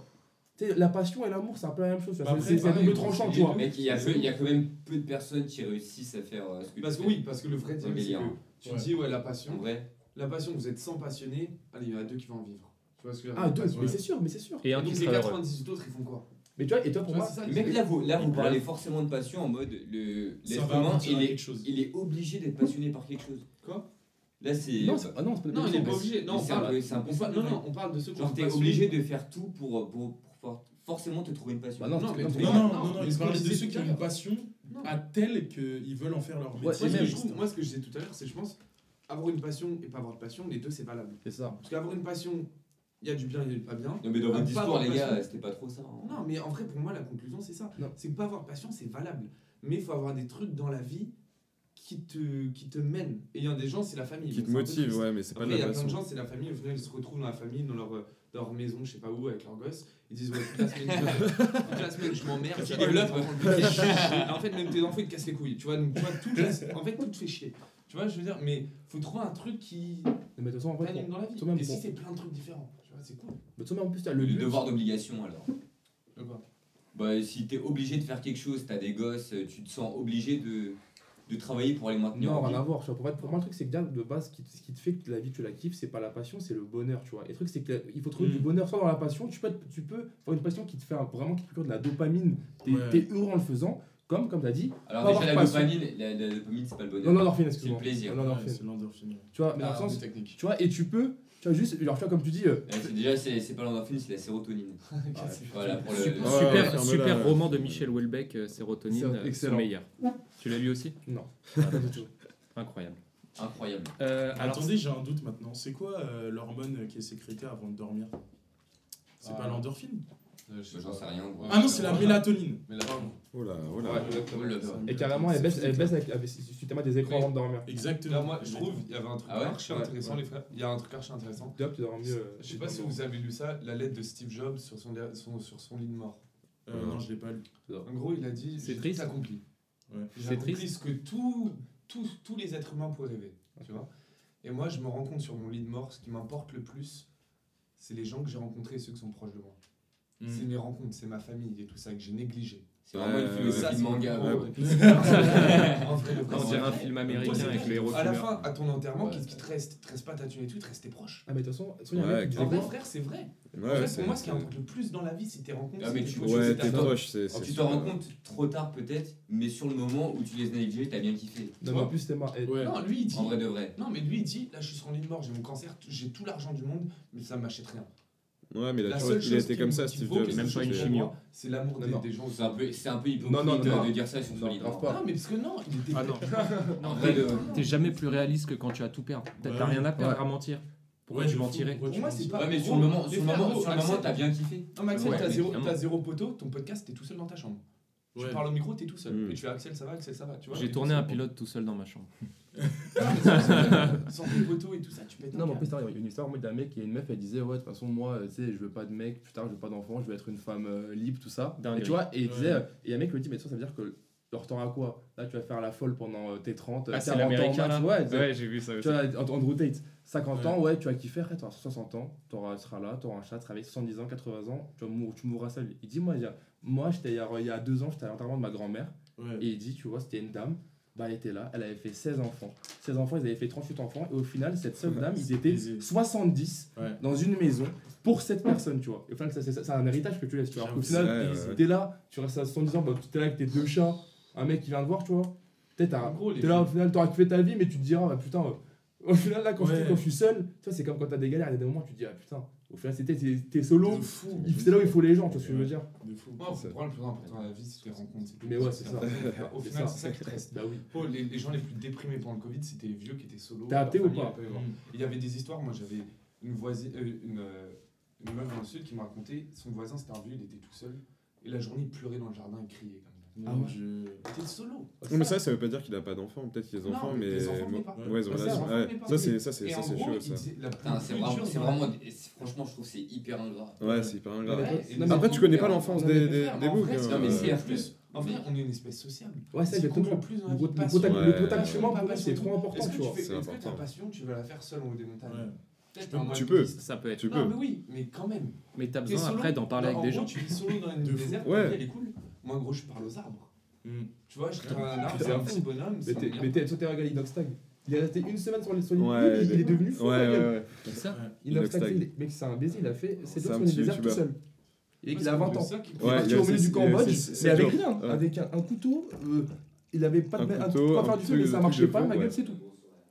Tu sais, la passion et l'amour, c'est un peu la même chose. Bah C'est- pareil, double tranchant, tu vois. Mec, il y, a peu- il y a quand même peu de personnes qui réussissent à faire euh, ce que Parce tu que fais. oui, parce que le vrai c'est tu Ouais. dis, ouais, la passion. vrai, La passion, vous êtes 100 passionnés, allez, il y en a deux qui vont en vivre. Tu vois ce que je veux Ah, dire deux, Passion. mais c'est sûr, mais c'est sûr. Et Et un donc les sera heureux. 98 autres, ils font quoi? Mais tu vois, et toi, pour moi, c'est ça, mec là vous, là, vous Il parlez forcément de passion en mode le l'être humain il est, chose. il est obligé d'être passionné par quelque chose. Quoi? Là c'est. non, c'est ah non, c'est pas Non, il est pas obligé. Non, on c'est un parle, un on non, non, on parle de ceux qui Genre ont t'es obligé de faire tout pour, pour, pour for- forcément te trouver une passion. Bah non, Non, Non, Non, non, non, non, non, à ont une l'heure. passion Non. À telle qu'ils veulent en faire leur métier. Ouais, moi, ce que je disais tout à l'heure, c'est je pense, avoir une passion et pas avoir de passion, les deux, c'est valable. C'est ça. Parce qu'avoir une passion, il y a du bien, il y a du pas bien. Non mais dans votre discours les gars passion. c'était pas trop ça. hein. Non, mais en vrai, pour moi, la conclusion, c'est ça. C'est que pas avoir de passion, c'est valable. Mais il faut avoir des trucs dans la vie qui te, qui te mènent. Et il y a des gens, c'est la famille. Qui te motive, ouais, mais c'est pas Après, de il y la a plein de passion. gens, c'est la famille. Au final, ils se retrouvent dans la famille, dans leur, euh, dans leur maison, je sais pas où, avec leurs gosses. Ils disent, ouais, toute la semaine, je, toute la semaine, je m'emmerde. Développe. En fait, même tes enfants, ils te cassent les couilles. Tu vois, donc, tu vois toute la- en fait, tout te fait chier. Tu vois, je veux dire, mais faut trouver un truc qui Mais de toute façon, en fait, dans la vie. Et si c'est plein de trucs différents, tu vois, c'est cool. mais en plus, t'as le devoir d'obligation alors. De quoi? Bah si t'es obligé de faire quelque chose, t'as des gosses, tu te sens obligé de, de travailler pour les maintenir. Non, rien à voir. Tu vois, pour, être, pour moi, le truc, c'est que de base, ce qui, te fait que la vie, tu la kiffes, c'est pas la passion, c'est le bonheur, tu vois. Et le truc, c'est qu'il faut trouver du mm. bonheur soit dans la passion. Tu peux, tu peux avoir une passion qui te fait vraiment qui te procure de la dopamine. T'es ouais. heureux en le faisant. Comme, comme t'as dit. Alors, déjà, la dopamine, la, dopamine, c'est pas le bonheur. Non, non. C'est le plaisir. Non, non, c'est l'endorphine. Tu vois, mais ah, dans le ah, sens. Technique. Tu vois, et tu peux tu vois, juste, genre, tu vois, comme tu dis. Euh, déjà, c'est pas l'endorphine, c'est la sérotonine. Super, roman de Michel Houellebecq, euh, Sérotonine, euh, excellent. Hier. Tu l'as lu aussi? Non, ah, pas du tout. Incroyable. Incroyable. Euh, attendez, j'ai un doute maintenant. C'est quoi l'hormone qui est sécrétée avant de dormir? C'est pas l'endorphine? Euh, J'en sais rien. Ah non, c'est la mélatonine. Oh oh et carrément, elle baisse, elle baisse avec, des écrans avant de dormir. Exactement. Là, moi, je trouve, il y avait un truc ah archi intéressant, les frères. Il y a un truc archi intéressant. Euh, je sais pas si vous avez lu ça, la lettre de Steve Jobs sur son, sur son lit de mort. Euh, non, je l'ai pas lu. En gros, il a dit C'est triste. accompli. Ouais. J'ai accompli ce que tous tous les êtres humains pourraient rêver. Tu vois et moi, je me rends compte sur mon lit de mort, ce qui m'importe le plus, c'est les gens que j'ai rencontrés et ceux qui sont proches de moi. C'est mm. mes rencontres, c'est ma famille et tout ça que j'ai négligé. C'est vraiment euh, une de manga. <laughs> On dirait un film américain avec les héros. À la fin, à ton enterrement, qu'est-ce qui te reste? Te reste pas ta thune et tout, te reste tes proches. Ah, mais de toute façon, ouais, frères, c'est vrai. en pour moi, ce qui importe le plus dans la vie, c'est tes rencontres. Ah, mais tu ouais, tes proches. Tu t'en rends compte trop tard, peut-être, mais sur le moment où tu les as négligés, t'as bien kiffé. Non, mais en plus, t'es mort. Non, lui, il dit. En vrai de vrai. Non, mais lui, il dit là, je suis sur l'île mort, j'ai mon cancer, j'ai tout l'argent du monde, mais ça m'achète rien. Ouais, mais la, la seule chose il a été comme ça, Steve Jobs. Même pas une chimio. C'est l'amour des, des gens. C'est un peu, c'est un peu hypocrite non, non, non, de dire ça sur solide. Hein. Non, mais parce que non, il était. Ah non. non <laughs> t'es jamais plus réaliste que quand tu as tout perdu. T'as rien à perdre à mentir. Pourquoi tu mentirais Pour moi, c'est pas. Ouais, mais sur le moment, oh, t'as bien kiffé. Non, mais Axel, t'as zéro poteau, ton podcast, t'es tout seul dans ta chambre. Je ouais. parle au micro, t'es tout seul. Mmh. Et tu fais Axel, ça va, Axel, ça va. Tu vois, J'ai tourné un pilote tout seul dans ma chambre. <laughs> sans tes photos et tout ça, tu pètes. Non, mais en plus, il y a une histoire d'un mec et une meuf, elle disait Ouais, de toute façon, moi, euh, tu sais, je veux pas de mec, plus tard, je veux pas d'enfant, je veux être une femme euh, libre, tout ça. Et tu vois, et il disait. Euh, et un mec lui dit Mais ça, ça veut dire que leur temps à quoi? Là, tu vas faire la folle pendant tes 30, ah, 40 ans, là. Tu vois, ouais, j'ai vu ça aussi. Tu vois, Andrew Tate, 50 ouais. ans, ouais, tu vas kiffer, tu auras 60 ans, tu seras là, tu auras un chat, tu 70 ans, 80 ans, tu, mourras seul. Il dit Moi, il y a moi, j'étais il y a deux ans, j'étais à l'enterrement de ma grand-mère. Et il dit, tu vois, c'était une dame. Bah, elle était là, elle avait fait 16 enfants. 16 enfants, ils avaient fait 38 enfants. Et au final, cette seule dame, ils étaient 70 ouais. dans une maison pour cette personne, tu vois. Et au final, c'est un héritage que tu laisses, tu vois. Au final, ouais, t'es là, tu restes à 70 ans, bah, t'es là avec tes deux chats, un mec qui vient te voir, tu vois. Peut-être, t'es là, au final, t'auras kiffé ta vie, mais tu te diras, ah, bah, putain, euh, au final, là, quand, je, quand je suis seul, tu vois, c'est comme quand t'as des galères, il y a des moments, où tu te dis, ah putain, au final, c'était tes solo. C'est là où il faut les gens, tu vois ce que je veux dire. De fou. Moi, le plus important dans la vie, c'est tes rencontres. Mais ouais, c'est ça. Au final, c'est ça qui reste. Bah les, gens les plus déprimés pendant le Covid, c'était les vieux qui étaient solo. T'as apté ou pas mm. Il y avait des histoires. Moi, j'avais une voisine, euh, une, euh, une meuf dans le sud qui m'a raconté son voisin, c'était un vieux, il était tout seul. Et la journée, il pleurait dans le jardin, il criait. Ah ouais. je... T'es solo. Non, mais ça, ça veut pas dire qu'il a pas d'enfants. Peut-être qu'il a des enfants, mais. Ouais, ça, ça, c'est ça, c'est ça, c'est chaud. Ça. C'est vraiment, franchement, je trouve que c'est hyper ingrat. Ouais, c'est hyper ingrat. Après, tu connais pas l'enfance des des boucs. Euh, non, mais c'est plus. En fait, on est une espèce sociable. Ouais, ça, exactement. Plus le, contact, le contact humain, c'est trop important, tu. Est-ce que ta passion, tu vas la faire seule tu peux, ça peut être. Tu peux. mais oui, mais quand même. Mais t'as besoin après d'en parler avec des gens. Tu vis solo dans une désert, elle est cool. Moi, gros, je parle aux arbres. Tu vois, j'étais un arbre, c'est un petit bonhomme. Mais t'es, mais t'es, Dogstag. Il est resté une semaine sur les il, est devenu fou. Ouais, ouais, ouais. ça mec, c'est un baiser, il a fait ses doigts tout seul. Et a 20 ans. Il est parti au milieu du Cambodge, mais avec rien, avec un couteau. Euh, il avait pas de. Pas faire du mais ça marchait pas, ma gueule, c'est tout.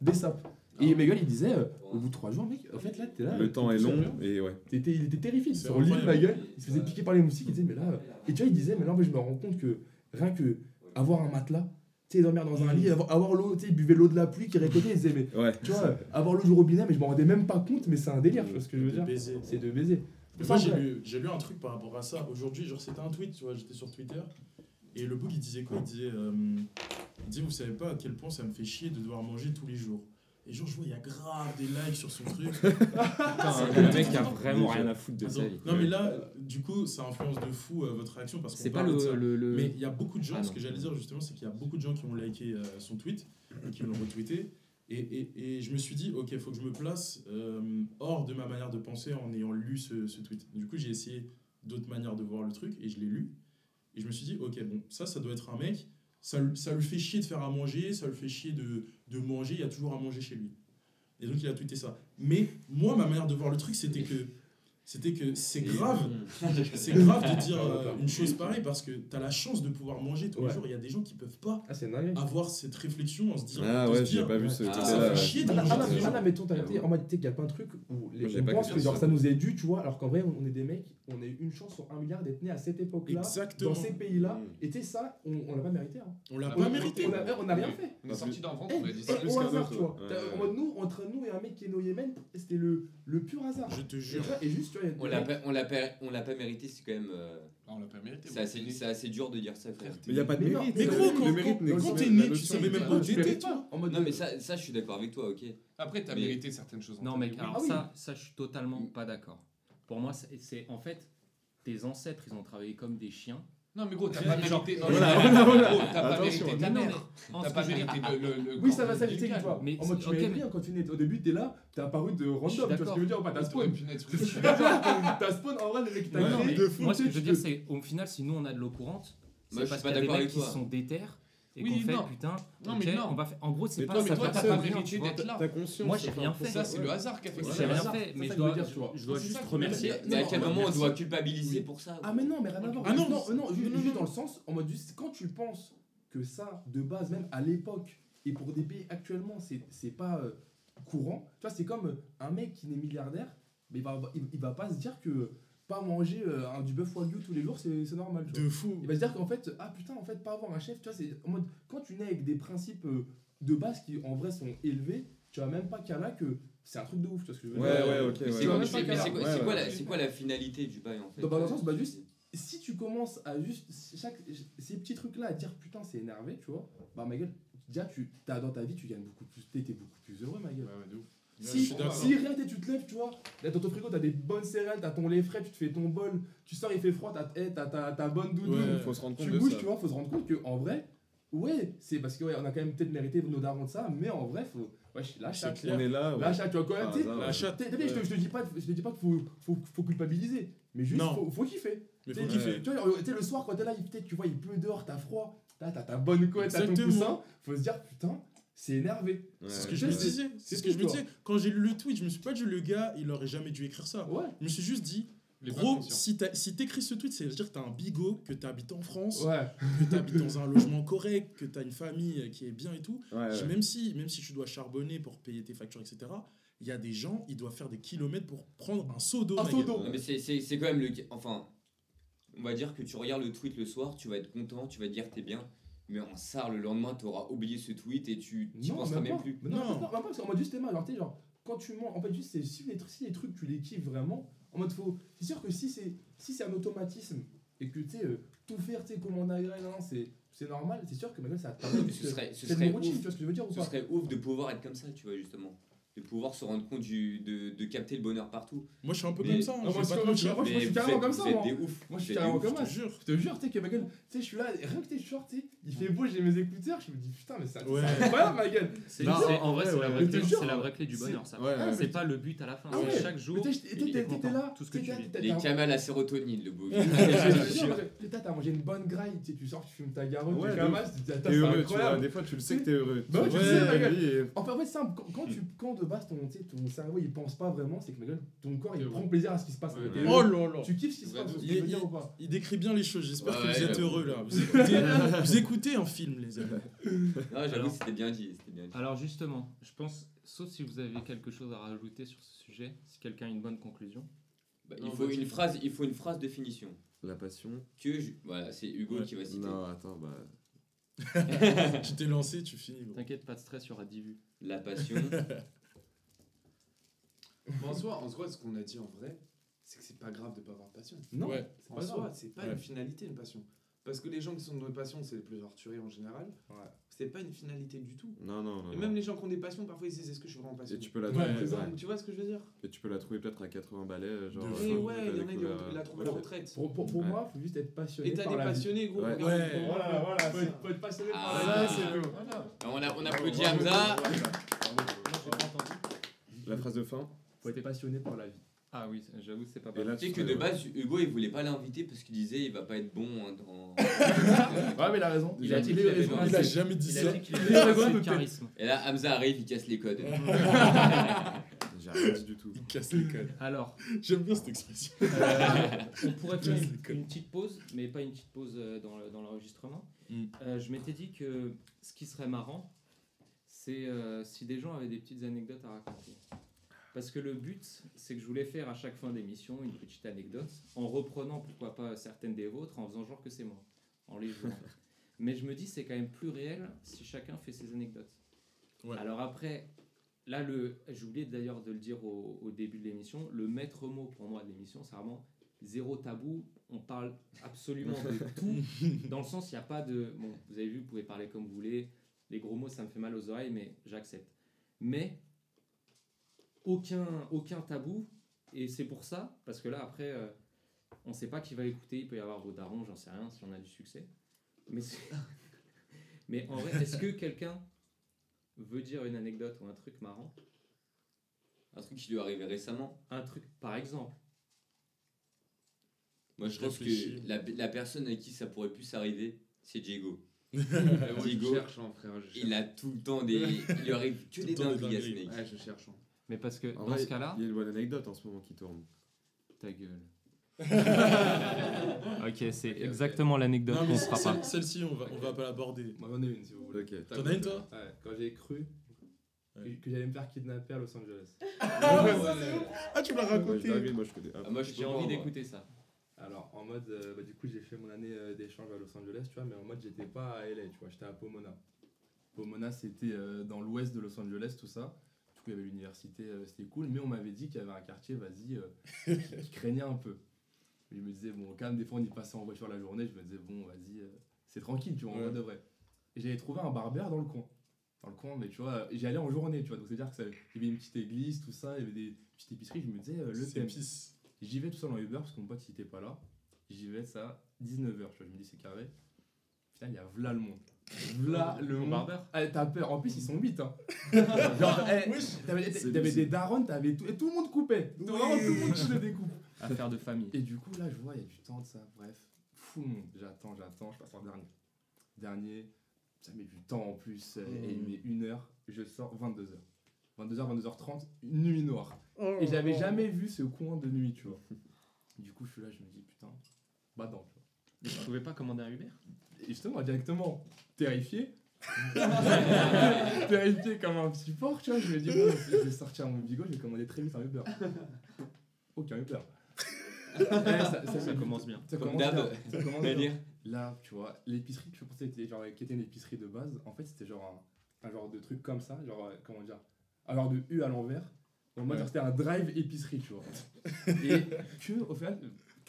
Des sapes. Et hein Emmanuel, il disait, euh, au bout de trois jours, mec, en fait, là, t'es là. Le temps est long, et ouais. Il était terrifié. Sur l'île, ma gueule, il se faisait piquer par les moustiques, il disait, mais là. Euh, et tu vois, il disait, mais là, en fait, je me rends compte que rien que avoir un matelas, tu sais, dormir dans un lit, avoir, l'eau, tu sais, buvait l'eau de la pluie qui récoltait, il disait, mais ouais, tu vois, avoir l'eau du robinet, mais je m'en rendais même pas compte, mais c'est un délire, tu vois ce que je veux dire. C'est de baiser. Mais moi, j'ai lu, j'ai lu un truc par rapport à ça. Aujourd'hui, genre, c'était un tweet, tu vois, j'étais sur Twitter. Et le bug, il disait quoi? Il disait, euh, il disait, vous savez pas à quel point ça me fait chier de devoir manger tous les jours. Et genre, je vois, il y a grave des likes sur son truc. <laughs> Putain, le mec a vraiment rien à foutre de ça. Non, mais là, du coup, ça influence de fou euh, votre réaction parce qu'on pas le. Le, le, Mais il y a beaucoup de gens, ah ce que j'allais dire justement, c'est qu'il y a beaucoup de gens qui ont liké euh, son tweet et qui l'ont retweeté. Et, et, et, je me suis dit, ok, il faut que je me place euh, hors de ma manière de penser en ayant lu ce, ce tweet. Du coup, j'ai essayé d'autres manières de voir le truc et je l'ai lu. Et je me suis dit, ok, bon, ça, ça doit être un mec ça, ça, lui fait chier de faire à manger, ça lui fait chier de, de, manger, il y a toujours à manger chez lui. Et donc il a tweeté ça. Mais moi, ma manière de voir le truc, c'était que c'était que c'est grave, <laughs> c'est grave de dire ah, euh, une chose pareille parce que tu as la chance de pouvoir manger tous ouais. les jours. Il y a des gens qui peuvent pas ah, avoir cette réflexion en se disant. Ah ouais, j'ai pas vu ce ah, ça là, fait chier de ah, manger. Ah, ah là, mettons, t'as en mode il y a plein de trucs où les gens pensent que genre, ça nous est dû, tu vois, alors qu'en vrai, on est des mecs, on est une chance sur un milliard d'être nés à cette époque-là, dans ces pays-là. Et tu ça, on, on l'a pas mérité. Hein. On l'a pas mérité. On a rien fait. On est sorti d'enfant, on a dit ça. Eh, au hasard, tu vois. Nous, entre nous et un mec qui est né au Yémen, c'était le pur hasard. Je te jure. Et juste, on l'a pas, on l'a pas, on l'a pas mérité, c'est quand même. Euh... Non, on l'a pas mérité. C'est assez, c'est assez dur de dire ça, frère. Mais Il n'y a pas de mérite. Mais gros, quand t'es né, tu savais même pas où t'étais, toi. Non, mais ça, ça, je suis d'accord avec toi, ok. Après, t'as mérité certaines choses. Non, mec, alors ça, ça, je suis totalement pas d'accord. Pour moi, c'est en fait, tes ancêtres, ils ont travaillé comme des chiens non, mais gros, t'as pas mérité. Non, voilà, voilà, voilà. T'as pas mérité ta. T'as pas hein. le. Ah, oui, ça va s'agiter une fois. En mode, tu mérites bien hein, quand tu nais. Au début, t'es là, t'es apparu de random. Tu vois ce que je veux dire Pas t'as spawn. <laughs> Spawn en vrai, t'as de fou. Moi, ce que je veux dire, c'est au final, si nous on a de l'eau courante, c'est parce qu'il y a des mecs sont déterres et oui, qu'on fait non. putain non, okay, mais non. on va faire en gros c'est pas toi, ça toi, pas d'être là. Conscience, moi j'ai rien fait. ça c'est le hasard qui a fait ça. j'ai rien fait mais je dois dire, je dois juste remercier. mais à quel moment on doit culpabiliser pour ça ah mais non mais rien à voir. Ah non non non juste dans le sens en mode juste quand tu penses que ça de base même à l'époque et pour des pays actuellement c'est pas euh, courant tu vois c'est comme un mec qui n'est milliardaire mais il va il va pas se dire que pas manger euh, un, du bœuf wagyu tous les jours, c'est normal. Tu vois. De fou. Il va se dire qu'en fait, ah putain, en fait, pas avoir un chef, tu vois, c'est en mode, quand tu nais avec des principes euh, de base qui en vrai sont élevés, tu vas même pas qu'à là que c'est un truc de ouf, tu ce que je veux ouais, dire. Ouais, ok. C'est quoi, ouais, quoi, la, quoi la finalité du bail en fait? Dans, bah, dans le sens, bah, juste, si tu commences à juste chaque, ces petits trucs là à dire putain, c'est énervé, tu vois, bah ma gueule, déjà, tu, as, dans ta vie, tu gagnes beaucoup plus, t'es beaucoup plus heureux, ma gueule. Si, si rien tu te lèves, tu vois, dans ton frigo, t'as des bonnes céréales, t'as ton lait frais, tu te fais ton bol, tu sors, il fait froid, t'as eh, ta t'as, bonne doudoune. Ouais, faut se rendre compte tu bouges, tu vois, faut se rendre compte qu'en vrai, ouais, c'est parce que ouais, on a quand même peut-être mérité nos darons de ça, mais en vrai, faut. Ouais, la chatte, on est là. Ouais. La tu vois, quand même, tu La. Je te dis pas, qu'il faut, faut, faut culpabiliser, mais juste, non. faut, faut kiffer. Mais faut kiffer. Tu vois, le soir, quand t'es là, tu vois, il pleut dehors, t'as froid, t'as ta bonne couette, t'as ton coussin, faut se dire, putain c'est énervé. C'est ce que je me disais. C'est ce que je me disais. Quand j'ai lu le tweet, je me suis pas dit le gars, il aurait jamais dû écrire ça. Je me suis juste dit, les Gros, si t'écris si ce tweet, c'est à dire que t'as un bigot, que t'habites en France, ouais. que t'habites dans un logement correct, que t'as une famille euh, qui est bien et tout. Même, si, même si tu dois charbonner pour payer tes factures, etc., il y a des gens, ils doivent faire des kilomètres pour prendre un seau d'eau. Un seau d'eau Mais c'est quand même le. Enfin, on va dire que tu regardes le tweet le soir, tu vas être content, tu vas te dire t'es bien mais en SAR, le lendemain, tu auras oublié ce tweet et tu n'y penseras même, plus. Mais non, non. Pas, parce qu'en mode juste. Alors, tu genre, quand tu mens, en fait, juste, c'est si, si les trucs, tu les kiffes vraiment, en mode faut C'est sûr que si c'est si c'est un automatisme et que tu sais, euh, tout faire, tu sais, comment on agrène, hein, c'est c'est normal, c'est sûr que maintenant ça a ce serait, ce serait routine, tu vois ce que je veux dire Ce serait ouf de pouvoir être comme ça, tu vois, justement de pouvoir se rendre compte du, de, de capter le bonheur partout. Moi, je suis un peu mais, comme ça. Hein, non, moi, je suis pas comme ça. Je carrément comme ça. Moi, hein. des ouf. Moi, je suis carrément comme ça. Je te jure. Je te jure, tu sais, que ma gueule, tu sais, je suis là, rien que t'es short, il fait beau, j'ai mes écouteurs, je me dis putain, mais ça, ouais. ça pas ma gueule. C'est en vrai, c'est la hein. vraie clé du bonheur, ça. C'est pas le but à la fin. Ah chaque jour. T'étais là, tout ce que tu vis. Les camas à la sérotonine, le beau. <laughs> T'as mangé une bonne graille, tu sors, tu fumes ta garotte, tu camas, tu dis, t'es heureux, Des fois, tu le sais que t'es heureux. En fait, c'est simple. Quand base, ton, cerveau, il pense pas vraiment, c'est que ton corps, il prend plaisir à ce qui se passe. Oh là là Tu kiffes ce qui se passe, il, il, ou pas il décrit bien les choses, j'espère que vous êtes heureux là. <laughs> Vous écoutez, vous un film, les amis. <laughs> Alors justement, je pense, sauf si vous avez quelque chose à rajouter sur ce sujet, si quelqu'un a une bonne conclusion. Bah, il, faut une phrase, il faut une phrase de finition. La passion. Que. Voilà, c'est Hugo qui va citer. Non, attends, bah... <laughs> tu t'es lancé, tu finis. T'inquiète, pas de stress, il y aura 10 vues. La passion en soi, en soi, ce qu'on a dit en vrai, c'est que c'est pas grave de pas avoir de passion. Non, ouais. c'est pas soi, c'est pas une finalité une passion. Parce que les gens qui sont dans des passions, c'est les plus torturés en général. C'est pas une finalité du tout. Non, non, non. Et même les gens qui ont des passions, parfois ils disent est-ce que je suis vraiment passionné Et tu peux la trouver. Tu vois ce que je veux dire? Et tu peux la trouver peut-être à 80 balais. Euh, genre, euh, ouais, il y en a qui la, trouvent à la retraite. Pour, pour, pour ouais. faut juste être passionné. Et t'as des passionnés, gros. Ouais, voilà, voilà. Faut, faut être passionné ah, par la vie. c'est. Voilà. On, a, on ah, applaudit Hamza. La phrase de fin? Faut être passionné par la vie. Ah oui, j'avoue, c'est pas mal. Tu sais que de base, Hugo, il voulait pas l'inviter parce qu'il disait il va pas être bon hein, dans. <laughs> Ouais, mais il a raison. Il a dit avait raison. Il a Il jamais dit Il ça. a dit qu'il Il a avait raison, charisme. Et là, Hamza arrive, il casse les codes. <laughs> J'ai rien dit du tout. Il casse les codes. Alors, J'aime bien cette expression. euh, <laughs> on pourrait faire une, une petite pause, mais pas une petite pause euh, dans, le- dans l'enregistrement. Mm. Euh, je m'étais dit que ce qui serait marrant, c'est euh, si des gens avaient des petites anecdotes à raconter. Parce que le but, c'est que je voulais faire à chaque fin d'émission une petite anecdote, en reprenant pourquoi pas certaines des vôtres, en faisant genre que c'est moi, en les jouant. <laughs> Mais je me dis, c'est quand même plus réel si chacun fait ses anecdotes. Ouais. Alors après, là, le, j'ai oublié d'ailleurs de le dire au, au début de l'émission, le maître mot pour moi de l'émission, c'est vraiment zéro tabou. On parle absolument de <laughs> tout, dans le sens, il n'y a pas de. Bon, vous avez vu, vous pouvez parler comme vous voulez. Les gros mots, ça me fait mal aux oreilles, mais j'accepte. Mais aucun, aucun tabou, et c'est pour ça, parce que là, après, euh, on ne sait pas qui va écouter. Il peut y avoir vos darons, j'en sais rien, si on a du succès. <laughs> Mais, en vrai, est-ce que quelqu'un veut dire une anecdote ou un truc marrant? Un truc qui lui est arrivé récemment. Un truc, par exemple. Moi, je pense Réfléchis. que la, la personne à qui ça pourrait plus arriver, c'est Diego. <laughs> Moi, je Diego, cherche, hein, frère. Je cherche. Il a tout le temps des. Il lui arrive que Tout des le temps des dingueries à ce mec. Ouais, je cherche. hein. Mais parce que En dans vrai, ce cas-là, Il y a une bonne anecdote en ce moment qui tourne. ta gueule. <laughs> ok, c'est exactement l'anecdote qu'on fera pas. celle-ci, on va, on va pas l'aborder. Moi, j'en ai une si vous voulez. T'en as une, toi? Ouais, quand j'ai cru Ouais. que j'allais me faire kidnapper à Los Angeles. <laughs> Ah, tu m'as Ouais, je raconté moi. Ah, moi, je J'ai envie d'écouter ça. Alors, en mode, euh, bah, du coup, j'ai fait mon année euh, d'échange à Los Angeles, tu vois, mais en mode, j'étais pas à LA, tu vois, j'étais à Pomona. Pomona, c'était euh, dans l'ouest de Los Angeles, tout ça. Du coup, il y avait l'université, euh, c'était cool, mais on m'avait dit qu'il y avait un quartier, vas-y, euh, qui, qui craignait un peu. Je me disais, bon, quand même, des fois, on y passait en voiture la journée, je me disais, bon, vas-y, euh, c'est tranquille, tu vois, en Ouais. vrai de vrai. Et j'avais trouvé un barbère dans le coin. Dans le coin, mais tu vois, j'y allais en journée, tu vois, donc c'est-à-dire que ça- il y avait une petite église, tout ça, il y avait des petites épiceries, je me disais, euh, le thème. J'y vais tout seul en Uber parce que mon pote il était pas là. J'y vais ça 19h, tu vois, je me dis c'est carré. Putain, il y a v'là le monde. V'là le barbeur Ah, t'as peur, en plus ils sont 8 hein. <laughs> Genre, eh, t'avais des darons, t'avais tout, et tout le monde coupait. Tout, Vraiment tout le monde se découpe. Affaire de famille. Et du coup là je vois, il y a du temps de ça, bref. Full monde. J'attends, j'attends, je passe en dernier. Dernier, ça met du temps en plus, euh, et il met une heure, je sors 22h. 22h, 22h30, une nuit noire. Et j'avais jamais vu ce coin de nuit, tu vois. Du coup, je suis là, je me dis, putain, bah non. tu vois. Mais tu pouvais pas commander un Uber? Et justement, directement, terrifié. <laughs> terrifié comme un petit porc, tu vois. Je me dis, bon, je vais sortir mon bigot, je vais commander très vite un Uber. Aucun Uber. Ça, ça Ça met- commence bien. Ça Comme commence bien. Ça commence bien. Là, tu vois, l'épicerie que je pensais était genre, qui était une épicerie de base, en fait, c'était genre un, un genre de truc comme ça, genre, euh, comment dire, un genre de U à l'envers. En mode, Ouais. c'était un drive épicerie, tu vois. Et que, au final,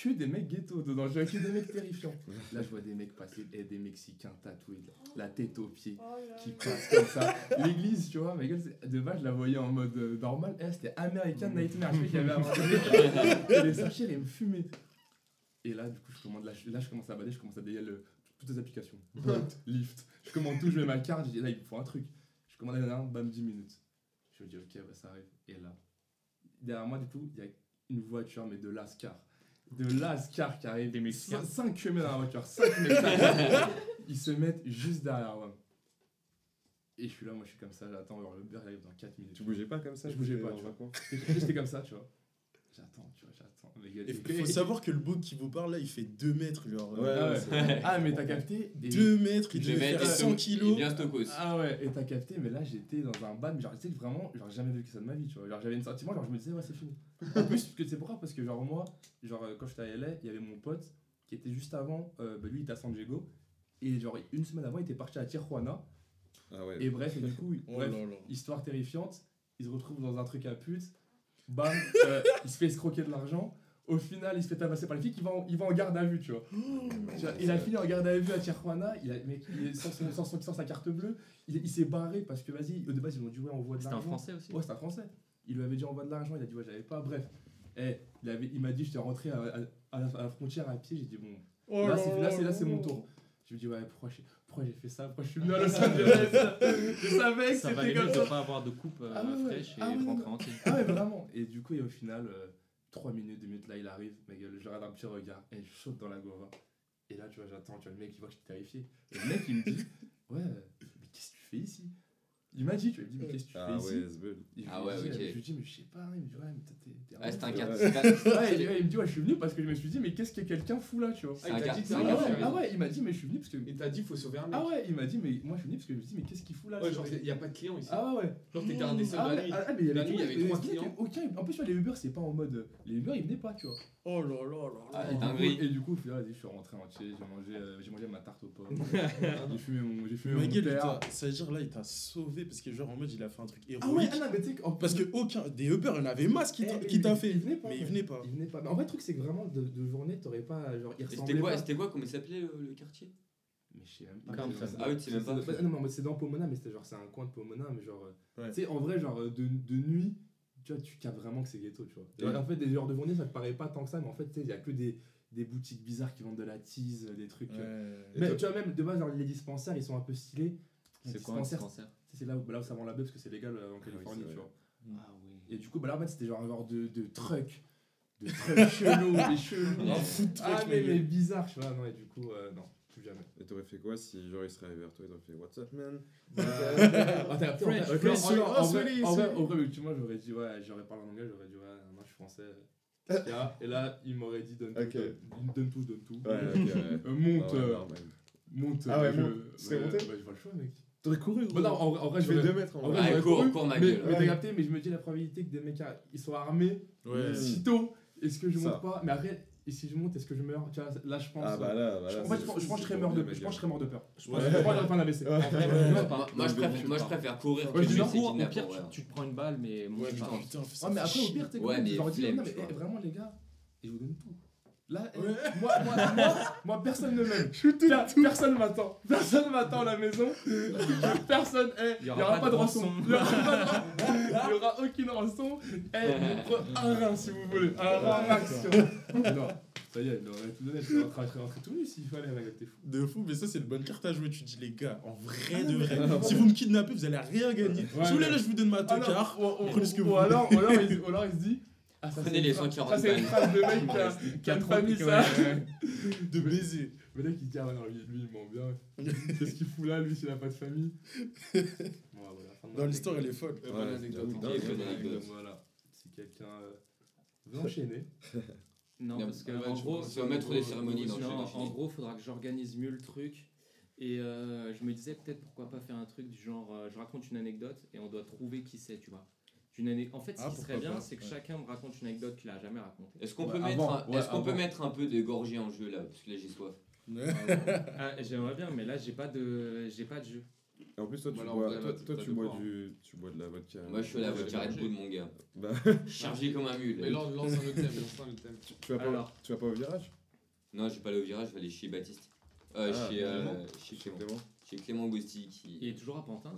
que des mecs ghetto dedans, je vois que des mecs terrifiants. Là, je vois des mecs passer, et des Mexicains tatoués, la tête aux pieds, qui passent comme ça. L'église, tu vois, mais de base, je la voyais en mode euh, normal. Eh, c'était American Nightmare. Je sais qu'il y avait un truc. <laughs> les sortir et me fumer. Et là, du coup, je commande, là, je, là, je commence à bader, je commence à dégager le- toutes les applications. Bolt, Lyft. Je commande tout, je mets ma carte, je dis là, il me faut un truc. Je commande un, bam, 10 minutes. Je me dis, ok, bah, ça arrive. Et là, derrière moi, du coup, il y a une voiture, mais de l'Ascar. De l'Ascar qui arrive. Des Mexicains. 5 km dans la voiture, 5 Mexicains. Ils se mettent juste derrière moi. Et je suis là, moi, je suis comme ça, j'attends. Alors, le beurre, il arrive dans 4 minutes. Tu bougeais pas comme ça Je bougeais pas, tu vois. j'étais comme ça, tu vois. J'attends, tu vois, j'attends. Il et- faut et- savoir que le bot qui vous parle là, il fait 2 mètres. Genre, Ouais, Ah, ouais, Ah, mais t'as capté et- 2 mètres, il devait faire mettre 100 et kilos. bien. Ah ouais, et t'as capté, mais là j'étais dans un ban, genre tu sais que vraiment, genre j'ai jamais vécu ça de ma vie, tu vois. Genre j'avais un sentiment, genre je me disais ouais c'est fini. En plus, que c'est pourquoi? Parce que genre moi, genre euh, quand j'étais à LA, il y avait mon pote qui était juste avant, euh, bah, lui il était à San Diego, et genre une semaine avant il était parti à Tijuana, Ah ouais. et bref, et du coup, Oh bref, là là. histoire terrifiante, il se retrouve dans un truc à pute, bam, euh, il se fait escroquer de l'argent. Au final, il se fait tabasser par les filles, il va en, il va en garde à vue, tu vois. Tu vois, il a fini en garde à vue à Tijuana, il a, mec, il est sans, sans, sans sa carte bleue, il, il s'est barré parce que, vas-y, au départ, ils lui ont dit, ouais, on voit de C'était un l'argent. français aussi Ouais, c'était un français. Il lui avait dit, on voit de l'argent, il a dit, ouais, j'avais pas, bref. Eh, il, avait, il m'a dit, j'étais rentré à, à- à la, à la frontière à pied, j'ai dit, bon, Oh là, c'est, là, c'est, là, c'est mon tour. Je me dis, ouais, pourquoi j'ai, pourquoi j'ai fait ça? Pourquoi je suis venu à Los Angeles? Je savais que Ça c'était comme ça. de pas avoir de coupe euh, Ah ouais, fraîche et Ah ouais, rentrer entier. Ah ouais, vraiment. Et du coup, et au final, 3 minutes, 2 minutes, là, il arrive, ma gueule, je regarde un petit regard, et je saute dans la gova. Et là, tu vois, j'attends, tu vois, le mec, il voit que je suis terrifié. Et le mec, il me dit, ouais, mais qu'est-ce que tu fais ici? Il m'a dit, tu vois, il me dit, mais qu'est-ce que tu Ah fais ouais, ici Ah lui ouais, dis, ok. Je lui dis, mais je sais pas. Il me dit, ouais, mais t'es- Ah, c'était un quart. <laughs> Ouais, il il me dit, ouais, je suis venu parce que je me suis dit, mais qu'est-ce que quelqu'un fout là, tu vois C'est Ah, il dit c'est c'est ah ouais, ah il m'a dit, mais je suis venu parce que. Et t'as dit, faut sauver un mec. Ah ouais, il m'a dit, mais moi je suis venu parce que je me suis dit, mais qu'est-ce qu'il fout là Ouais, genre, il y a pas de client ici. Ah ouais, ouais. Genre, t'étais un des seuls Ah, la ouais, nuit. ah, mais il y avait trois c'est clients. aucun- En plus, tu vois, les Uber, c'est pas en mode. Les Uber, ils venaient pas, tu vois. Oh là là là Ah, là. Et du, coup, dinguerie. et du coup, au final, vas-y, je suis rentré entier, j'ai mangé, euh, j'ai mangé ma tarte aux pommes. <laughs> j'ai fumé mon, j'ai fumé mon Miguel, père. t'a- ça veut dire là, il t'a sauvé parce que genre en mode il a fait un truc héroïque. Ah ouais, ah non, mais tu Parce que aucun des Uber, il y en avait masse qui Eh, t'a t'a fait. Il venait pas. Mais il venait pas. Il venait pas. Mais en vrai, le truc, c'est que vraiment, de, de journée, t'aurais pas. Genre, il Et ressemblait C'était quoi, c'était quoi, comment il s'appelait le, le quartier? Mais je sais même pas. Comme comment ça. Ah oui, tu sais même pas. C'est- Non, mais c'est dans Pomona, mais c'était genre, c'est un coin de Pomona, mais genre. Ouais. Tu sais, en vrai, genre, de, de nuit, tu vois, tu captes vraiment que c'est ghetto, tu vois. Ouais. En fait, des heures de journée, ça te paraît pas tant que ça, mais en fait, tu sais, il y a que des, des boutiques bizarres qui vendent de la tease, des trucs. euh, Ouais. Et Mais toi- tu vois, même de base, les dispensaires, ils sont un peu stylés. C'est quoi un dispensaire tu sais, c'est là où, bah, là où ça vend la bœuf parce que c'est légal euh, en oui, Californie, tu vois. Ah oui. Et du coup, bah là, en fait, c'était genre un genre de, de truck. De truck <laughs> chelou, des chelous. Ah, mais, mais bizarre, tu vois. Non, et du coup, euh, non, plus jamais. Et t'aurais fait quoi si genre il serait arrivé vers toi et t'aurais fait What's up man? En vrai- vrai- oh, en vrai- en vrai, effectivement, j'aurais dit, ouais, j'aurais parlé en anglais, j'aurais dit, ouais, non, je suis français. <laughs> Et là, il m'aurait dit, donne tout, donne, donne tout, donne tout. Ouais. <laughs> Euh, monte, Ah ouais, euh, monte. Ah ouais, euh, monte. Monté Bah, j'ai pas le choix, mec. T'aurais couru Bah, non, en, vrai- en vrai, Je j'aurais- 2 mètres en vrai. Ouais, cours, cours, ma mais, gueule. mais capté, mais je me dis la probabilité que des mecs ils sont armés Ouais. sitôt. Est-ce que je monte pas? Mais après, et si je monte, est-ce que je meurs? Tu vois, là je pense. Ah bah là, bah je- là, en fait, je, pense- que je serais mort de, je pense que je serais mort de peur. Je pense que je vrai, Ouais. ouais. Moi, je préfère, donc, moi, je préfère courir Ouais, je laisser Au pire, tu, te prends une balle, mais moi, putain, putain, mais après, au pire, tu non, mais eh, vraiment, les gars, et je vous donne tout. Là, Ouais. moi, moi, moi, moi, personne ne m'aime. Per- Personne m'attend. Personne m'attend à la maison. Personne. eh, Il n'y aura, pas de rançon. Il n'y aura, aura aucune rançon. Eh, un rein si vous voulez. Un rein max. Non, ça y est, il aurait tout donné. Je rentré tout nu s'il fallait, mec, t'es fou. De fou, mais ça c'est une bonne carte à jouer. Tu dis les gars, en vrai Ah de vrai, si vous me kidnappez, vous allez rien gagner. Ouais, si vous voulez, là je vous donne ma tocard. prenez ce que vous ou alors il se dit. Ah, ça, Prenez c'est les une phrase- 140 Ça, c'est une phrase de mec qui a, <laughs> qui a une famille, ça. <laughs> de baiser. Le mec il se dit ah non lui, lui il ment bien. <laughs> Qu'est-ce qu'il fout là lui s'il a pas de famille Ouais, voilà, fin de ma Dans l'histoire, elle est folle. Euh, Ouais, anecdote. Voilà. Si quelqu'un euh, veut enchaîner. Non, Non, parce que ouais, en gros, C'est au maître des cérémonies dans en gros, faudra que j'organise mieux le truc. Et euh, je me disais peut-être pourquoi pas faire un truc du genre, euh, je raconte une anecdote et on doit trouver qui c'est, tu vois. D'une ane- En fait, ce Ah, qui serait bien, pas, c'est que ouais. chacun me raconte une anecdote qu'il a jamais racontée. Est-ce qu'on Ouais, peut, mettre un, ouais, est-ce qu'on peut mettre un peu de gorgée en jeu là Parce que là j'ai soif. Ah, J'aimerais bien, mais là, j'ai pas de, j'ai pas de jeu. Et en plus, toi, tu Voilà, on bois, toi, tu bois quoi, hein. du, tu bois de la vodka. Moi je suis à la vodka Red Bull mon gars. Bah, Chargé comme un mule. Mais lance, lance un autre thème, lance un autre thème. tu, tu vas pas, Alors. tu vas pas au virage? Non, je vais pas aller au virage, je vais aller chez Baptiste. Euh, Ah, chez, euh, Clément chez Clément. Clément Chez Clément Gosti qui. Il est toujours à Pantin?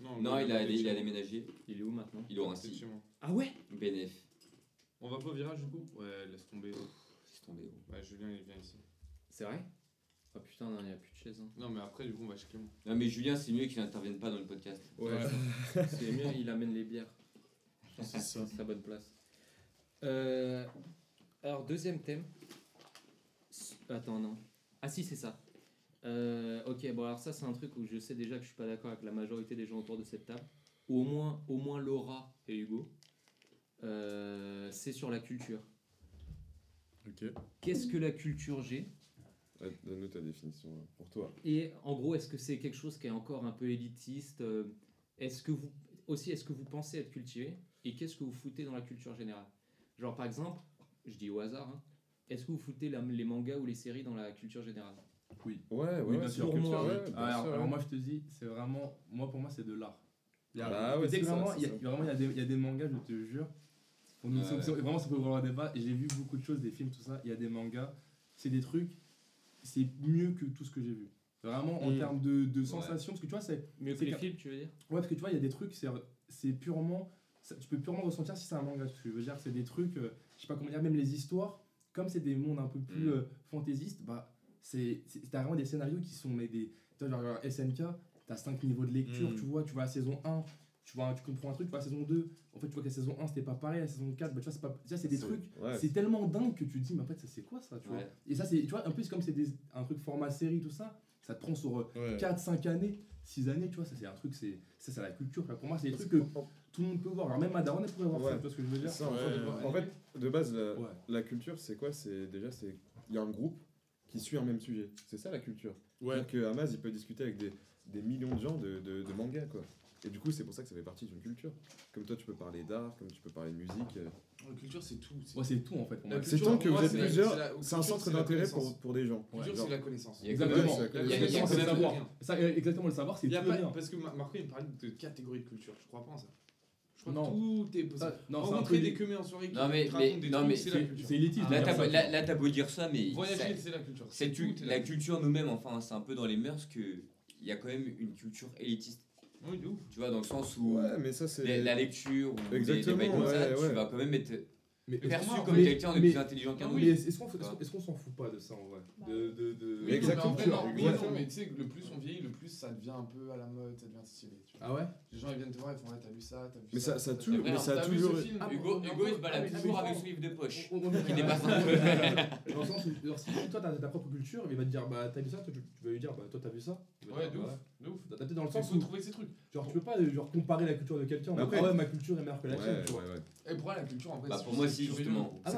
Non, il a, il a déménagé. Il est où maintenant Il aura un site. Effectivement. Ah ouais? BNF. On va pas au virage du coup? Ouais, laisse tomber. Laisse tomber. gros. Ouais, Julien il vient ici. C'est vrai? Oh putain, non, il n'y a plus de chaise. Hein. Non, mais après, du coup, on va chez Clément. Non, mais Julien, c'est mieux qu'il n'intervienne pas dans le podcast. Ouais, <laughs> c'est mieux, il amène les bières. C'est ça. C'est la bonne place. Euh, alors, deuxième thème. Attends, non. Ah si, c'est ça. Euh, ok, bon alors ça c'est un truc où je sais déjà que je suis pas d'accord avec la majorité des gens autour de cette table. Ou au moins, au moins Laura et Hugo. Euh, c'est sur la culture. Ok. Qu'est-ce que la culture G? Donne-nous ta définition là, pour toi. Et en gros, est-ce que c'est quelque chose qui est encore un peu élitiste euh, Est-ce que vous aussi, est-ce que vous pensez être cultivé? Et qu'est-ce que vous foutez dans la culture générale? Genre par exemple, je dis au hasard, hein, est-ce que vous foutez la- les mangas ou les séries dans la culture générale? Oui. Ouais, ouais, Oui, bien sûr, pour moi, ouais, bien alors, sûr, alors moi je te dis, c'est vraiment, moi pour moi c'est de l'art. Il y a- Bah ouais, tu vraiment, il y a, ça. vraiment il y, a des, il y a des mangas, je te jure. On nous, vraiment ça peut avoir un débat. Et j'ai vu beaucoup de choses, des films, tout ça. Il y a des mangas, c'est des trucs, c'est mieux que tout ce que j'ai vu. Vraiment en Mm. termes de, de sensations, parce que tu vois, c'est Mieux que C'est les films, tu veux dire? Ouais, parce que tu vois, il y a des trucs, c'est, c'est purement. ça- tu peux purement ressentir si c'est un manga. Ce que je veux dire, c'est des trucs, euh, je sais pas comment dire, même les histoires, comme c'est des mondes un peu plus Mm. euh, fantaisistes, bah, c'est t'as vraiment des scénarios qui sont mais des tu vois genre SNK t'as 5 niveaux de lecture mmh. tu vois tu vois la saison 1 tu vois tu comprends un truc tu vois la saison 2 en fait tu vois que la saison 1 c'était pas pareil la saison 4 bah, tu vois c'est pas c'est des trucs ouais, c'est tellement dingue que tu te dis mais en fait ça c'est quoi ça tu ouais. vois et ça c'est tu vois en plus comme c'est un truc format série tout ça ça te prend sur ouais. 4 5 années 6 années tu vois ça c'est un truc c'est ça c'est la culture pour moi c'est des trucs que tout le monde peut voir. Alors même Madaron elle pourrait voir ouais. ça, tu vois ce que je veux dire ça, ouais, ouais, En fait, de base, la, la culture, c'est quoi C'est déjà, c'est il y a un groupe qui suit un même sujet. C'est ça la culture. Ouais. Donc Hamas, il peut discuter avec des, des millions de gens de, de, mangas, quoi. Et du coup, c'est pour ça que ça fait partie d'une culture. Comme toi, tu peux parler d'art, comme tu peux parler de musique. La culture, c'est tout. C'est tout en fait. C'est tant que vous êtes plusieurs, c'est un centre d'intérêt pour, pour des gens. La culture, c'est la connaissance. Exactement. Le savoir. exactement, le savoir, c'est tout pas- parce que Marco, il me parlait de catégories de culture. Je crois pas en ça non. tout est possible. Des mais, des non, c'est élitiste. là, t'as beau dire ça, mais. Voyager, c'est la culture. C'est la culture nous-mêmes, enfin, c'est un peu dans les mœurs qu'il y a quand même une culture élitiste. Oui. Tu vois, dans le sens où. La, lecture ou Exactement, des, ça, tu vas quand même être mais perçu comme quelqu'un de plus intelligent qu'un ah autre. Est-ce qu'on s'en fout pas de ça en vrai bah de, de. Oui, exactement. Mais, non, mais, tu sais, le plus on vieillit, le plus ça devient un peu à la mode, ça devient stylé. Ah ouais Les gens ils viennent te voir, ils font ouais t'as vu ça, t'as vu mais ça. Mais ça, ça, mais ça, a toujours. Hugo, Hugo il se balade toujours avec son livre de poche. Qui dépasse un peu. <laughs> Dans le sens où, si toi t'as ta propre culture, il va te dire bah t'as vu ça, toi tu vas lui dire bah toi t'as vu ça. Ouais, de. Bah, de ouf, d'adapter dans le sens où. trouver ces trucs. Genre, tu peux pas euh, genre, comparer la culture de quelqu'un. Bah après, ah ouais, ma culture est meilleure que la tienne. Et eh, pour elle, la culture, en fait. Bah pour moi, si, justement. Ah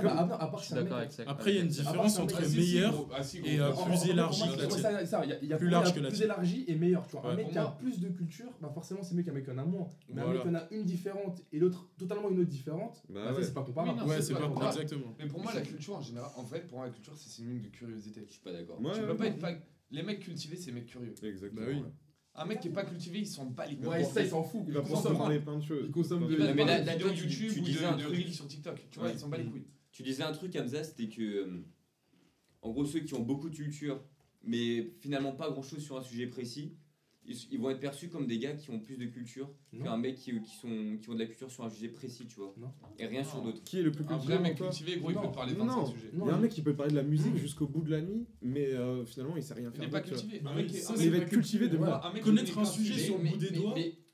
après, il y a une ah, différence entre meilleur et plus élargi que la tienne. Plus large que la Plus élargi et meilleur, tu vois. Un mec qui a plus de culture, bah forcément, c'est mieux qu'un mec qui en a moins. Mais un mec qui en a une différente et l'autre totalement une autre différente, bah c'est pas comparable. Ouais, c'est pas comparable. Mais pour moi, la culture, en général, en fait, pour moi, la culture, c'est synonyme de curiosité. Je suis pas d'accord. Tu peux pas être. Les mecs cultivés, c'est les mecs curieux. Exactement. Un mec qui est pas cultivé, il s'en bat les couilles. Ouais, ça, il s'en fout. Il, va consommer plein de choses. Il consomme de la vidéo YouTube ou de reels sur TikTok. Tu vois, il s'en bat les couilles. Tu disais un truc, Hamza, c'était que. Euh, en gros, ceux qui ont beaucoup de culture, mais finalement pas grand chose sur un sujet précis, ils, vont être perçus comme des gars qui ont plus de culture qu'un mec qui, qui, ont de la culture sur un sujet précis, tu vois. Et rien sur d'autres. Qui est le plus cultivé Un mec cultivé, gros, il peut parler de sujets. Il y a un mec qui peut parler de la musique mm. jusqu'au bout de la nuit, mais euh, finalement, il sait rien faire. Il n'est pas euh, cultivé. Bah un mec, va être cultivé de Connaître un sujet sur le bout des doigts.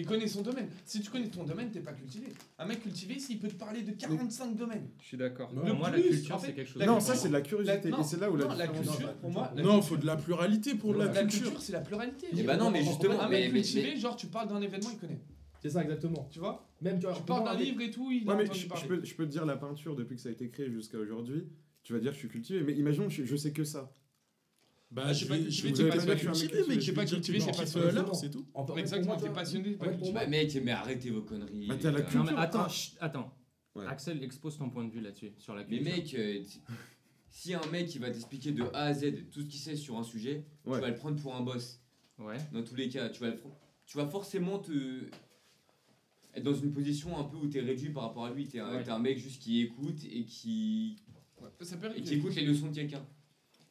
Il connaît son domaine. Si tu connais ton domaine, t'es pas cultivé. Un mec cultivé, s'il peut te parler de 45 domaines. Je suis d'accord. Pour moi, plus, la culture, c'est quelque chose. Non, ça, c'est de la curiosité. Et c'est là où non, la, culture, pour moi. Non, culture. faut de la pluralité pour la, culture. La culture, c'est la pluralité. Et bah non, mais justement, un mec cultivé, genre, tu parles d'un événement, il connaît. C'est ça, exactement. Tu vois? Même tu, tu parles d'un livre et tout, il ouais, mais je, peux, te dire la peinture depuis que ça a été créé jusqu'à aujourd'hui. Tu vas dire, je suis cultivé. Mais imaginons, je, je sais que ça. Bah, ah, je, je, vais, je vais pas cultiver, mec. Je vais pas cultiver ces passions-là, c'est tout. Exactement, t'es passionné, pas. Mec, mais arrêtez vos conneries. Bah, t'as la culture. Attends, attends. Axel, expose ton point de vue là-dessus, sur la culture. Mais mec, euh, si un mec il va t'expliquer de A à Z tout ce qu'il sait sur un sujet, tu vas le prendre pour un boss. Ouais. Dans tous les cas, tu vas, tu vas forcément te être dans une position un peu où tu es réduit par rapport à lui. Tu es, un mec juste qui écoute et qui, ouais. Ça peut et qui écoute les leçons de quelqu'un.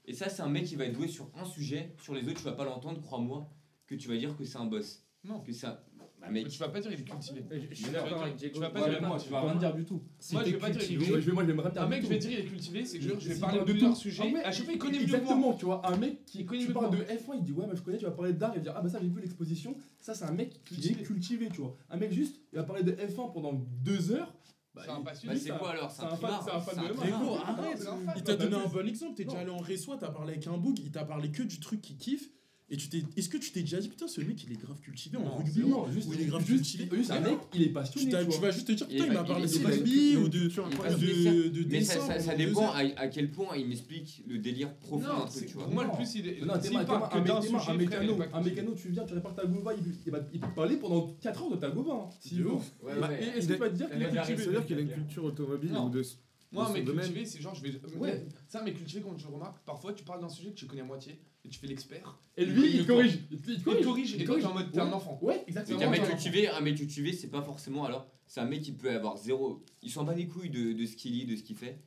Et ça, c'est un mec qui va être doué sur un sujet, sur les autres, tu vas pas l'entendre, crois-moi, que tu vas dire que c'est un boss. Non. Que ça. Bah, mec. Tu vas pas dire il est cultivé. Je suis d'accord avec Diego. Tu vas pas dire moi, tu vas rien dire du tout. Moi, je vais pas dire il est cultivé. Moi, je vais me Un mec, je vais dire il est cultivé, c'est que je vais parler de plusieurs sujets. Ah, à chaque fois, ah, il connaît mieux Exactement, tu vois. Un mec qui connaît Tu parles de F1, il dit ouais, bah je connais, tu vas parler d'art, il va dire ah bah ça, j'ai vu l'exposition. Ça, c'est un mec qui est cultivé, tu vois. Un mec juste, il va parler de F1 pendant deux heures bah, c'est un passionné. Bah, c'est quoi alors? C'est un, fan, de arrête Il t'a donné un bon exemple. T'es déjà allé en réseau, t'as parlé avec un bouc, il t'a parlé que du truc qu'il kiffe. Et tu t'es, est-ce que tu t'es déjà dit putain ce mec il est grave cultivé en rugby non, juste, il est grave juste, cultivé Juste un mec, il est passionné. Tu, tu, vas juste te dire putain il, m'a parlé de rugby ou de de, de, Mais ça, ça, dépend à, à, quel point il m'explique le délire profond. Tu vois. Pour moi le plus il est. Non, t'es un mécano, un mécano, tu viens, tu répares ta gova, il va il peut parler pendant 4 heures de ta gova. Hein. Si ouf. Et est-ce que tu vas te dire qu'il a une culture automobile ou de moi, mais cultivé, c'est genre, je vais. Euh, ouais. Ça, mais cultivé, quand je remarque, parfois tu parles d'un sujet que tu connais à moitié et tu fais l'expert. Et lui, il corrige. Il corrige. Et toi, t'es en mode, t'es un enfant. Ouais, exactement. Un mec cultivé, un mec cultivé, c'est pas forcément alors. C'est un mec qui peut avoir zéro. Il s'en bat les couilles de, de ce qu'il lit, de ce qu'il fait.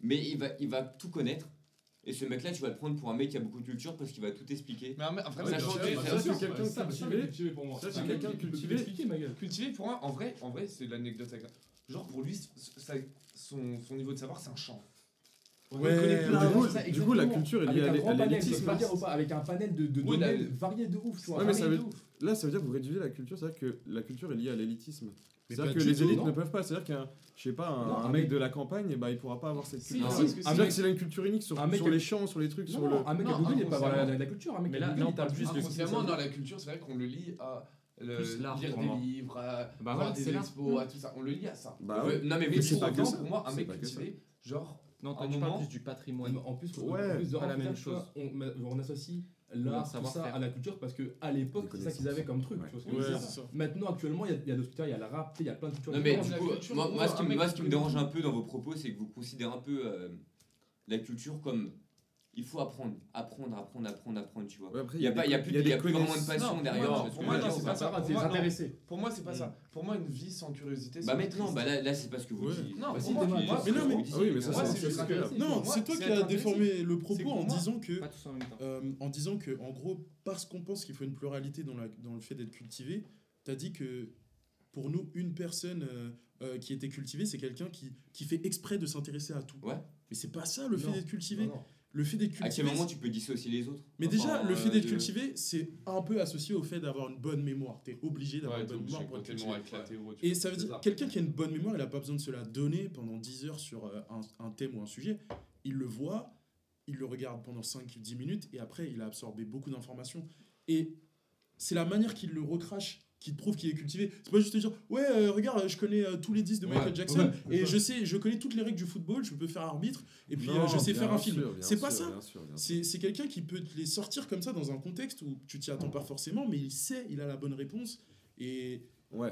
Mais il va, il va tout connaître. Et ce mec-là, tu vas le prendre pour un mec qui a beaucoup de culture parce qu'il va tout expliquer. Mais un mec, enfin, c'est quelqu'un cultivé pour moi. C'est quelqu'un cultivé. Cultivé pour moi, en vrai, en vrai, c'est l'anecdote genre pour lui, ça- son, son niveau de savoir, c'est un champ. On Ouais, connaît plein, du, coup, du coup, la culture est liée à l'élitisme. Bah, avec un panel de, de Oui, domaines là, variés de ouf. Ouais, mais ça veut- Là, ça veut dire que vous réduisez la culture, c'est-à-dire que la culture est liée à l'élitisme. C'est-à-dire que les élites non. ne peuvent pas. C'est-à-dire qu'un, un, un un mec mec- de la campagne, eh ben, il pourra pas avoir cette culture. si, parce que un si- mec, s'il une culture unique sur, sur les champs, sur les trucs, un mec à Non, Google, il n'est pas inconsciemment. la, culture, Mais là, il parle plus de Inconsciemment, dans la culture, c'est vrai qu'on le lie à le, lire des livres, à bah voir ouais, des expos, à tout ça. On le lit à ça. Bah ouais. Non, mais, mais c'est pas que ça. Pour moi, un mec cultivé, genre. Non, tu parles plus du patrimoine. En plus, ouais, la même chose. On, associe l'art, ça à la culture parce que à l'époque, c'est ça qu'ils avaient comme truc. Maintenant, actuellement, il y a il y a le rap, il y a plein de cultures. Non, mais du coup, moi, ce qui me dérange un peu dans vos propos, c'est que vous considérez un peu euh, la culture comme il faut apprendre, apprendre, apprendre, apprendre, apprendre, tu vois. il n'y a, pas, y a plus, vraiment de passion derrière. pour moi, c'est pas ça. Pour moi, c'est pas ça. Pour moi, une vie sans curiosité. Bah maintenant, bah là, c'est parce que vous dites. Non, ça, c'est. Non, c'est toi qui as déformé le propos en disant que, euh, en disant que, en gros, parce qu'on pense qu'il faut une pluralité dans le fait d'être cultivé, t'as dit que pour nous, une personne euh, euh, qui était cultivée, c'est quelqu'un qui, fait exprès de s'intéresser à tout. Ouais. Mais c'est pas ça le fait d'être cultivé le fait d'être cultivé. À quel moment tu peux dissocier les autres Mais déjà, le fait d'être cultivé, c'est un peu associé au fait d'avoir une bonne mémoire. T'es obligé d'avoir une bonne mémoire pour être cultivé. Ouais. Et ça veut dire, quelqu'un qui a une bonne mémoire, il n'a pas besoin de se la donner pendant 10 heures sur euh, un thème ou un sujet. Il le voit, il le regarde pendant 5-10 minutes et après, il a absorbé beaucoup d'informations. Et c'est la manière qu'il le recrache qui te prouve qu'il est cultivé. C'est pas juste te dire, ouais, euh, regarde, je connais euh, tous les disques de Michael Jackson et je sais, je connais toutes les règles du football, je peux faire arbitre et puis euh, je sais faire un film. C'est pas ça. C'est quelqu'un qui peut les sortir comme ça dans un contexte où tu t'y attends pas forcément, mais il sait, il a la bonne réponse et.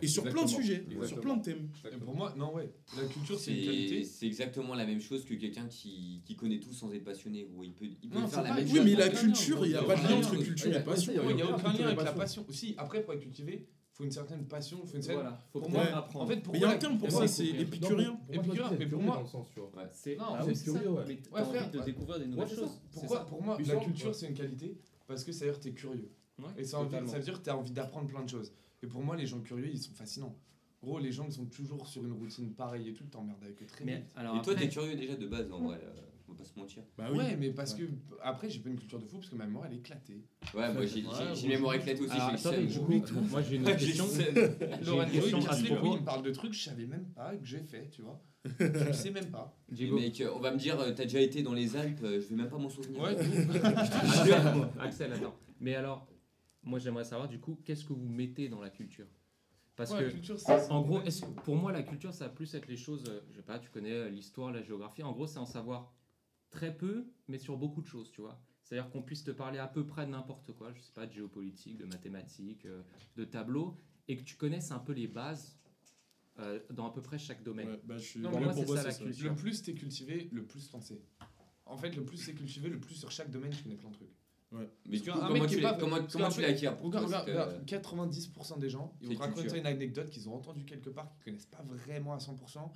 Et sur plein de sujets, sur plein de thèmes. Pour moi, non, ouais. La culture, c'est une qualité. C'est exactement la même chose que quelqu'un qui, qui, connaît tout sans être passionné. Où il peut, il peut faire la même chose. Oui, mais la culture, il n'y a pas de lien entre culture et passion. Il n'y a aucun lien avec la passion. Aussi, après, pour être cultivé, faut une certaine passion, faut une certaine. Voilà, faut pour moi ouais. apprendre. En fait, pour mais il y a un terme pour ça, c'est épicurien. Épicurien, mais pour moi. C'est non, ah, c'est curieux. Ouais. Mais ouais, frère, de découvrir des nouvelles choses. Pourquoi Pour moi, la culture, c'est une qualité parce que ça veut dire que t'es curieux. Et ça veut dire que t'as envie d'apprendre plein de choses. Et pour moi, les gens curieux, ils sont fascinants. Gros, les gens qui sont toujours sur une routine pareille et tout, t'emmerdes avec eux très vite. Et toi, t'es curieux déjà de base en vrai. Euh, pas se mentir. Bah oui. Ouais, mais parce que après, j'ai pas une culture de fou parce que ma mémoire elle est éclatée. Ouais, moi j'ai une mémoire éclatée aussi. Ah, attendez, j'oublie tout. Moi j'ai une autre <laughs> question. Laurent il me parle de trucs que je savais même pas que j'ai fait, tu vois. Je le sais même pas. Euh, on va me dire, euh, t'as déjà été dans les Alpes, euh, je vais même pas m'en souvenir. Ouais, <laughs> Axel, attends. Mais alors, moi j'aimerais savoir du coup, qu'est-ce que vous mettez dans la culture? Parce que, en gros, que pour moi, la culture, ça va plus être les choses. Je sais pas, tu connais l'histoire, la géographie. En gros, c'est en savoir très peu, mais sur beaucoup de choses, tu vois. C'est-à-dire qu'on puisse te parler à peu près de n'importe quoi, je sais pas, de géopolitique, de mathématiques, euh, de tableaux, et que tu connaisses un peu les bases euh, dans à peu près chaque domaine. Bah, je suis Le plus t'es cultivé, le plus pensé. En fait, le plus c'est cultivé, le plus sur chaque domaine tu connais plein de trucs. Mais comment, tu comment, tu l'as acquis Regarde, 90% euh, des gens, ils vont raconter une anecdote qu'ils ont entendue quelque part, qu'ils connaissent pas vraiment à 100%,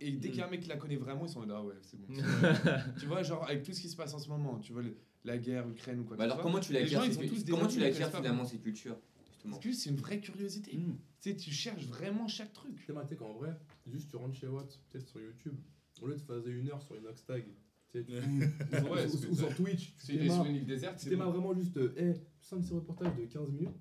et dès qu'il mm. mec la connaît vraiment, ils sont en mode Ah ouais, c'est bon. <laughs> tu vois, genre avec tout ce qui se passe en ce moment, tu vois, la guerre, Ukraine ou quoi. Bah alors, soit, comment tu l'acquiers ces... finalement ces cultures justement. Parce que c'est une vraie curiosité. Mm. Tu cherches vraiment chaque truc. Tu sais, qu'en vrai, juste tu rentres chez Watt, peut-être sur YouTube, au lieu de passer une heure sur une hashtag, tu sais, <laughs> ou, sur Twitch, tu t'es sur une île déserte. Tu t'es vraiment juste, hé, hey, 5 de ces reportages de 15 minutes,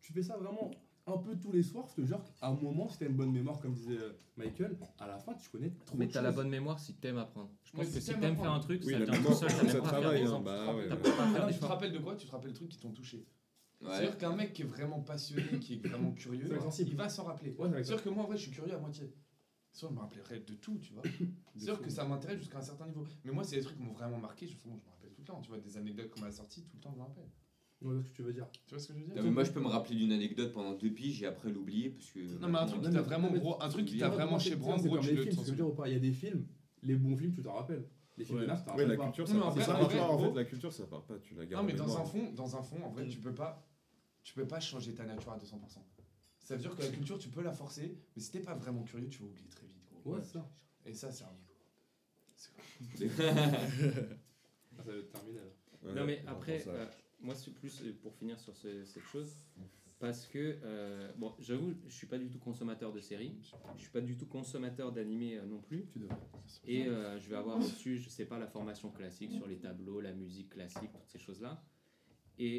tu fais ça vraiment un peu tous les soirs, je te jure qu'à un moment, si t'as une bonne mémoire, comme disait euh, Michael, à la fin, tu connais trop Mais t'as la bonne mémoire si t'aimes apprendre. Je pense que si t'aimes faire un truc, ça tout seul, ça, travaille. Ah tu, te rappelles de quoi? Tu te rappelles les trucs qui t'ont touché? Ouais. C'est-à-dire qu'un mec qui est vraiment passionné, qui est vraiment curieux, il va s'en rappeler. C'est-à-dire que moi, en vrai, je suis curieux à moitié. Ça, je me rappellerais de tout, tu vois. <laughs> C'est sûr que ça m'intéresse jusqu'à un certain niveau. Mais moi, c'est des trucs qui m'ont vraiment marqué. Je, me rappelle tout le temps. Tu vois, des anecdotes qu'on m'a sorties, tout le temps, je me rappelle. Ouais, ce que tu veux dire. Tu vois ce que je veux dire? Mais Moi, je peux me rappeler d'une anecdote pendant deux piges et après l'oublier parce que. Non, mais un truc qui t'a vraiment, gros, un truc qui t'a vraiment chez Brand, gros, tu Il y a des films, les bons films, tu t'en rappelles. Les films ouais. de ouais, la pas. culture, ça, non, part, pas. La culture, ça part pas. Tu la gardes. Non, mais dans un fond, dans un fond, en vrai, tu peux pas, tu peux pas changer ta nature à 200%. Ça veut dire que la culture, tu peux la forcer, mais si t'es pas vraiment curieux, tu vas oublier très vite. Gros. Ouais, ça. Et ça, c'est un. C'est <laughs> quoi ah, Ça va être terminé. Non, mais après moi, c'est plus euh, pour finir sur cette chose, parce que, euh, bon, j'avoue, je suis pas du tout consommateur de séries, je suis pas du tout consommateur d'animés euh, non plus. Tu devrais. Et je vais avoir reçu, je sais pas, la formation classique sur les tableaux, la musique classique, toutes ces choses-là. Et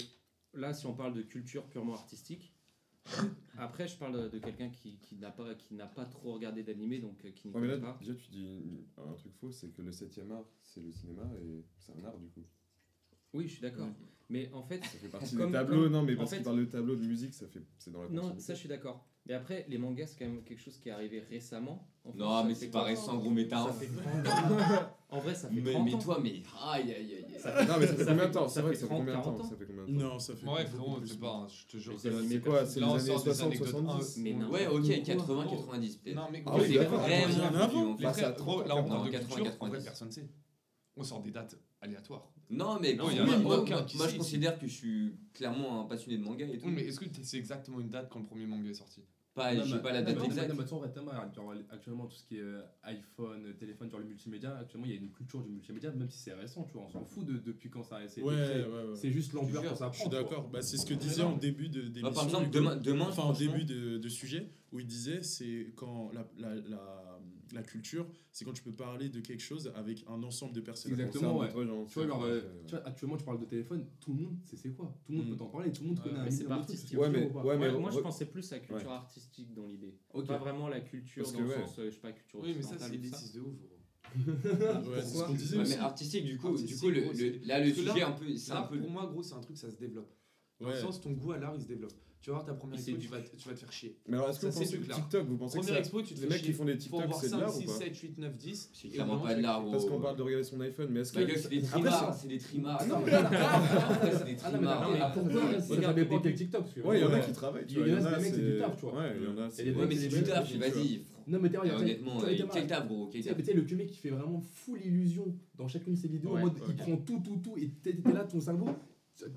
là, si on parle de culture purement artistique, après, je parle de quelqu'un qui, qui n'a pas, qui pas trop regardé d'animé, donc qui n'y ouais, pas. Déjà, tu dis un truc faux, c'est que le septième art, c'est le cinéma, et c'est un art du coup. Oui, je suis d'accord. Mais en fait, ça fait partie comme, des tableaux, non, mais parce qu'il parle de tableau de musique, ça fait, c'est dans la. Non, ça, je suis d'accord. Mais après, les mangas, c'est quand même quelque chose qui est arrivé récemment. Non, mais c'est pas récent, gros métal. <laughs> En vrai, ça fait mais, 30 mais toi, mais aïe, aïe, aïe. Non, mais ça fait combien de temps C'est vrai, ça fait combien de temps Ça fait combien de temps Non, ça fait. Ouais, pas. Je te jure. C'est quoi C'est les années 60, 70 Mais non. Ouais, ok, 80, 90. Non, mais ah c'est vraiment. Là, on parle de 80, 90. Personne sait. On sort des dates aléatoires. Non, mais non, moi, je considère que je suis clairement un passionné de manga et tout. Oui, mais est-ce que tu sais exactement une date quand le premier manga est sorti? Pas, je sais pas la date exacte. non, exacte. Non, actuellement, tout ce qui est euh, iPhone, euh, téléphone, genre le multimédia, actuellement, il y a une culture du multimédia, même si c'est récent, tu vois, on s'en fout de, depuis quand ça a essayé. Ouais, ouais, ouais. C'est juste l'ampleur quand ça prend. Je suis d'accord, bah, c'est ce que disait en début de. Bah, par exemple, demain, enfin, en début de, de, sujet, où il disait, c'est quand la, la la culture, c'est quand tu peux parler de quelque chose avec un ensemble de personnes. Exactement, euh, ouais. tu, vois, genre, actuellement, tu parles de téléphone, tout le monde sait c'est quoi. Tout le monde mm. peut t'en parler, tout le monde connaît C'est pas artistique. Ouais, mais, ouais, moi, je pensais plus à culture artistique dans l'idée. Okay. Pas vraiment la culture Parce dans le sens, euh, je sais pas, culture Oui, mais ça, c'est des bêtise de ouf. ouais, c'est ce qu'on disait. mais artistique, du coup, du coup le, là, le sujet, un peu, c'est un peu. Pour moi, gros, c'est un truc, ça se développe. Dans le sens, ton goût à l'art, il se développe tu vas voir ta première expo, tu vas, te, tu vas, te faire chier. Mais alors, est-ce que vous pensez que TikTok, vous pensez première que expo, tu te les mecs qui font des TikTok, c'est de l'art ou pas 7, 8, 9, 10. C'est clairement pas de l'art. Parce qu'on parle de regarder son iPhone, mais est-ce que. La gueule, c'est des trimards, c'est des trimards. Ah non, mais c'est des trimards. Pourquoi regarde des potes TikTok Ouais, il y en a qui travaillent. Il y en a des mecs, c'est du taf, tu vois. Ouais, il y en a. C'est du taf, vas-y. Non, mais t'es honnêtement, quel taf, gros. Tu sais, le mec, qui fait vraiment full illusion dans chacune de ses vidéos, en mode, il prend tout, tout, tout, et t'es là, ton cerveau,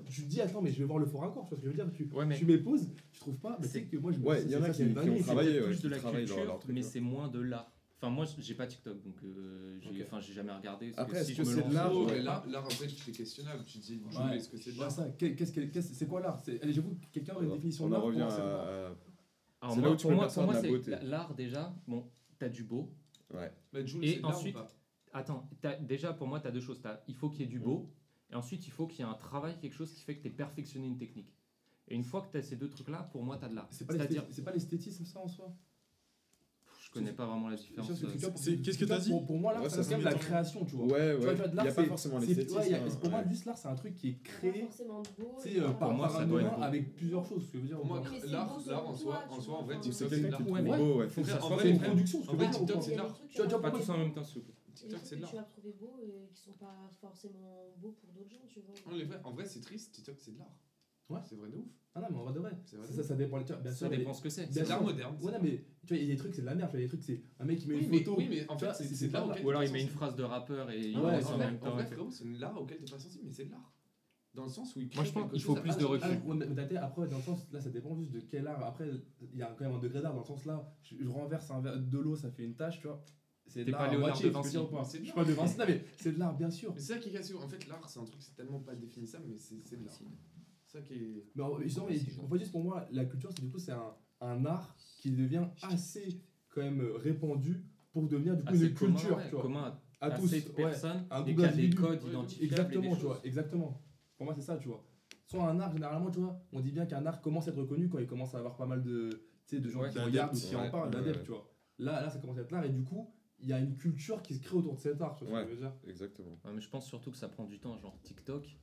tu te dis attends mais je vais voir le fort raccord tu vois ce que je veux dire tu, ouais, mais... tu m'épouses tu trouves pas mais c'est que moi je ouais il y en a qui, qui, ont travaillé plus ouais, de la culture leur, leur truc, mais hein. c'est moins de l'art. Enfin moi j'ai pas TikTok donc euh, j'ai okay. j'ai jamais regardé après si que je me lance l'art ouais, l'art après c'est questionnable. Tu te dis bonjour est-ce que c'est de l'art? Bah, qu'est-ce que c'est quoi l'art? C'est j'avoue quelqu'un a une définition de l'art on revient à pour moi c'est l'art déjà bon t'as du beau. Ouais. Et ensuite attends déjà pour moi t'as deux choses. Il faut qu'il y ait du beau et ensuite, il faut qu'il y ait un travail, quelque chose qui fait que tu es perfectionné une technique. Et une fois que tu as ces deux trucs-là, pour moi, tu as de l'art. C'est pas l'esthétisme, ça en soi? Je connais pas vraiment la différence. Euh, qu'est-ce que t'as dit pour, moi, l'art, ouais, ça, c'est la création, tu vois. Ouais, ouais. Tu vois, tu de l'art, c'est pas forcément l'esthétisme. Ouais, pour moi, juste l'art, c'est un truc qui est créé. C'est euh, par, moi, par avec plusieurs choses. Ce que je veux dire, pour moi, l'art, l'art en soi, en soi, en vrai, TikTok, c'est de l'art. Ouais, ouais. C'est une production. En vrai, TikTok, c'est de l'art. Tu vois, pas tous en même temps, s'il vous plaît. TikTok, c'est de l'art. Tu vas trouver beaux et qui sont pas forcément beaux pour d'autres gens, tu vois. Non, en vrai, c'est triste, TikTok, c'est de l'art. Ouais. C'est vrai de ouf. Ah non, mais en vrai de vrai. Ça, ça, dépend les Bien sûr, ça dépend ce que c'est. C'est l'art moderne. Ouais, non, mais tu vois, il y a des trucs, c'est de la merde. Il y a des trucs, c'est un mec qui met une photo. Oui, mais en fait, c'est de l'art. Ou alors il met une phrase de rappeur et il ouais, en même temps. C'est de l'art auquel t'es pas sensible, mais c'est de l'art dans le sens où il, Moi, je pense qu'il faut plus de recul. Ah, après, dans le sens, là, ça dépend juste de quel art. Après, il y a quand même un degré d'art. Dans le sens, là, je, renverse de l'eau, ça fait une tache, tu vois. C'est de l'art, moitié Vinci. Pas. C'est de l'art. De c'est de l'art, bien sûr. C'est ça qui est cassé. En fait, l'art, c'est un truc, c'est tellement pas définissable, mais c'est, de l'art. C'est ça qui est. Mais en, mais, en fait, juste pour moi, la culture, c'est du coup, c'est un, un art qui devient assez, quand même, euh, répandu pour devenir, du coup, une culture. Ouais. Commun à, à, à tous. Cette ouais, un double des codes ouais, identifiables. Exactement, tu vois, exactement. Pour moi, c'est ça, tu vois. Soit un art, généralement, tu vois, on dit bien qu'un art commence à être reconnu quand il commence à avoir pas mal de, de gens qui regardent ou qui en parlent, d'adeptes, tu vois. Là, là, ça commence à être l'art, et du coup il y a une culture qui se crée autour de cet art, tu vois ce que je veux dire? Exactement. Mais je pense surtout que ça prend du temps, genre TikTok.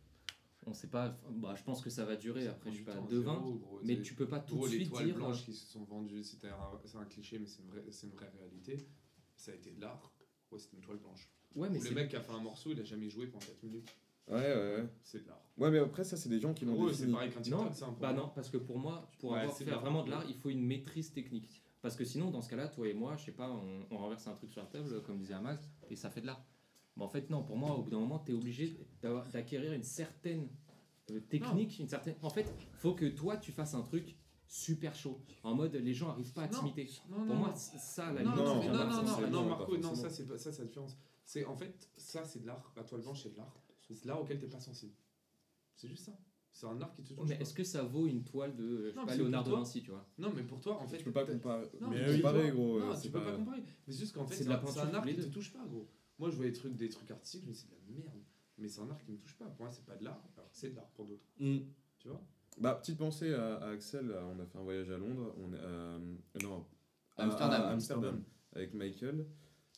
On sait pas, bah, je pense que ça va durer, après je suis pas devin, mais tu peux pas tout de suite dire les dire. blanches euh, qui se sont vendues, c'est un, un, cliché, mais c'est une, vraie, une vraie réalité. Ça a été de l'art, ouais, c'était une toile blanche. Le mec qui a fait un morceau, il a jamais joué pendant 4 minutes. Ouais, ouais, ouais C'est de l'art. Ouais, mais après, ça, c'est des gens qui l'ont défini. c'est pareil qu'un TikTok, c'est un Bah non, parce que pour moi, pour avoir fait vraiment de l'art, il faut une maîtrise technique. Parce que sinon, dans ce cas-là, toi et moi, je sais pas, on, on renverse un truc sur la table, comme disait Amax, et ça fait de l'art. Mais en fait, non, pour moi, au bout d'un moment, tu es obligé d'avoir- d'acquérir une certaine euh, technique, une certaine. En fait, faut que toi, tu fasses un truc super chaud. En mode, les gens arrivent pas à Non. t'imiter. Non, Pour non, moi, non. ça, la Non, limite. non, Non, non, pas non, non, non, Marco, non, ça, c'est pas, ça, c'est la différence. C'est en fait, ça, c'est de l'art. La toile blanche, c'est de l'art. C'est de l'art auquel t'es pas sensible. C'est juste ça. C'est un art qui te touche. Mais pas. est-ce que ça vaut une toile de je sais Non, pas, parce que Léonard de Vinci, tu vois Non, mais pour toi, en fait. Tu peux pas comparer. Non, Mais mais oui. tu comparer, gros. Non, euh, tu c'est peux pas. pas comparer. Mais c'est juste qu'en fait, C'est un, art qui te touche pas, gros. Moi, je vois des trucs, des trucs artistiques, je me dis, c'est de la merde. Mais c'est un art qui me touche pas. Pour moi, c'est pas de l'art, alors que c'est de l'art pour d'autres. Mm. Tu vois Bah, petite pensée à, à Axel, on a fait un voyage à Londres, on est, euh, non, à- Amsterdam. à Amsterdam, avec Michael.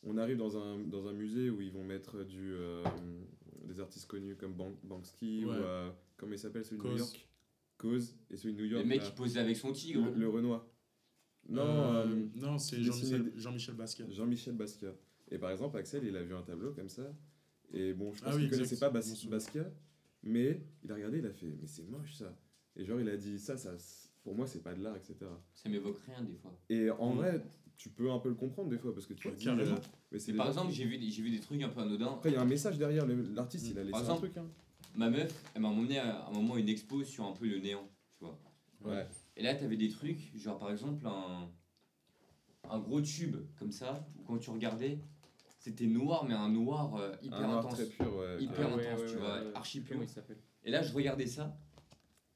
On arrive dans un, dans un musée où ils vont mettre du, euh, des artistes connus comme Ban- Banksy ou euh, comment il s'appelle celui de New. York Cause et celui de New York. Le mec là, qui posait avec son tigre. le, le Renoir. Non, Euh, euh, non, c'est Jean-Michel Basquiat. Jean-Michel Basquiat. Et par exemple, Axel, il a vu un tableau comme ça. Et bon, je pense Ah oui, qu'il connaissait pas Bas-. Basquiat, mais il a regardé, il a fait, mais c'est moche ça. Et genre, il a dit, ça, ça pour moi, c'est pas de l'art, etc. Ça m'évoque rien des fois. Et en Mm. vrai, tu peux un peu le comprendre des fois parce que tu Ouais, dis, carrément. euh, mais par exemple, j'ai vu, vu des trucs un peu anodins. Après, il y a un message derrière. L'artiste, il a laissé Par un exemple, truc. Hein. Ma meuf, elle m'a emmené à un moment une expo sur un peu le néant, tu vois. Ouais. Et là, t'avais des trucs, genre par exemple un, un gros tube comme ça, où quand tu regardais, c'était noir, mais un noir euh, hyper Un noir intense. très pur, ouais. Hyper Ah, ouais, intense, ouais, tu ouais, vois, ouais. archi pur. Et là, je regardais ça,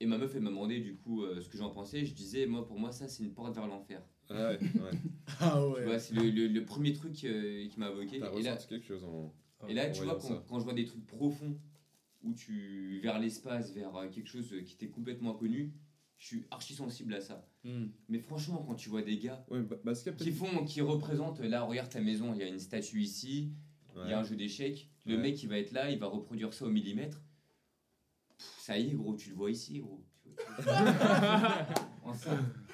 et ma meuf, elle m'a demandé du coup euh, ce que j'en pensais. Je disais, moi, pour moi, ça, c'est une porte vers l'enfer. Ouais, ouais. <laughs> Ah Tu vois, ouais. c'est le, le- le premier truc euh, qui m'a évoqué. T'as Et là, ressenti quelque chose en. et là en tu vois, quand, quand je vois des trucs profonds, où tu. vers l'espace, vers euh, quelque chose qui t'est complètement inconnu, je suis archi sensible à ça. Mm. Mais franchement, quand tu vois des gars Ouais, qui font, qui représentent, là, regarde ta maison, il y a une statue ici, il y a un jeu d'échecs, le Ouais. mec il va être là, il va reproduire ça au millimètre. Pff, ça y est, gros, tu le vois ici, gros. <laughs>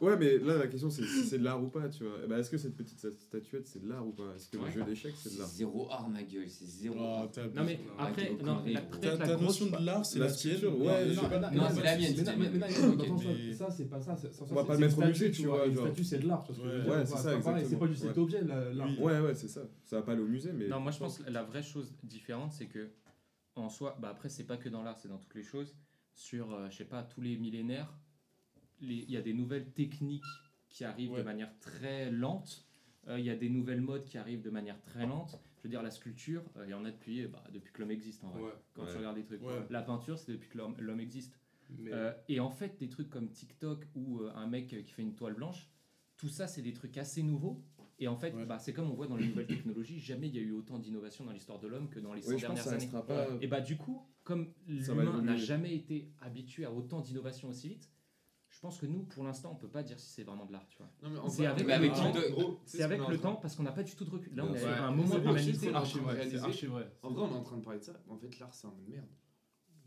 Ouais, mais là, la question, c'est si c'est de l'art ou pas, tu vois. Eh ben, Est-ce que cette petite sta- statuette, c'est de l'art ou pas? Est-ce que Ouais. le jeu d'échecs, c'est de c'est l'art zéro art, ma gueule, c'est zéro Oh, art. Non, mais après, non, la- peut-être la notion de l'art, c'est La tienne. ouais, mais je sais non, c'est la mienne, Mais ça, c'est pas ça. On va pas le mettre au musée, tu vois, Une statue, c'est de l'art. Ouais, c'est ça, C'est pas juste cet objet, la- l'art. Ouais, ouais, c'est ça. Ça va pas aller au musée, mais. Non, moi je pense que la vraie chose différente, c'est que en soi, bah après c'est pas que dans l'art, c'est dans toutes les choses. Sur, euh, je sais pas, tous les millénaires, il y a des nouvelles techniques qui arrivent de manière très lente. Euh, Il y a des nouvelles modes qui arrivent de manière très lente. Je veux dire, la sculpture, euh, il y en a depuis, bah, depuis que l'homme existe en vrai. Ouais. Quand Ouais. tu regardes les trucs. Ouais. La peinture, c'est depuis que l'homme l'homme existe. Mais Euh, et en fait, des trucs comme TikTok ou euh, un mec qui fait une toile blanche, tout ça, c'est des trucs assez nouveaux. Et en fait, Ouais. bah, c'est comme on voit dans les nouvelles technologies, jamais il y a eu autant d'innovation dans l'histoire de l'homme que dans les 100 Oui, je pense que dernières ça années. pas. Et bah du coup, comme l'humain n'a jamais été habitué à autant d'innovation aussi vite, pense que nous, pour l'instant, on peut pas dire si c'est vraiment de l'art, tu vois. Non, mais en C'est vrai- avec Mais avec tu sais C'est ce avec le temps parce qu'on n'a pas du tout de recul. Là, on est à un moment de l'humanité. c'est archi vrai. En vrai, on est en train de parler de ça. En fait, l'art, c'est un merde.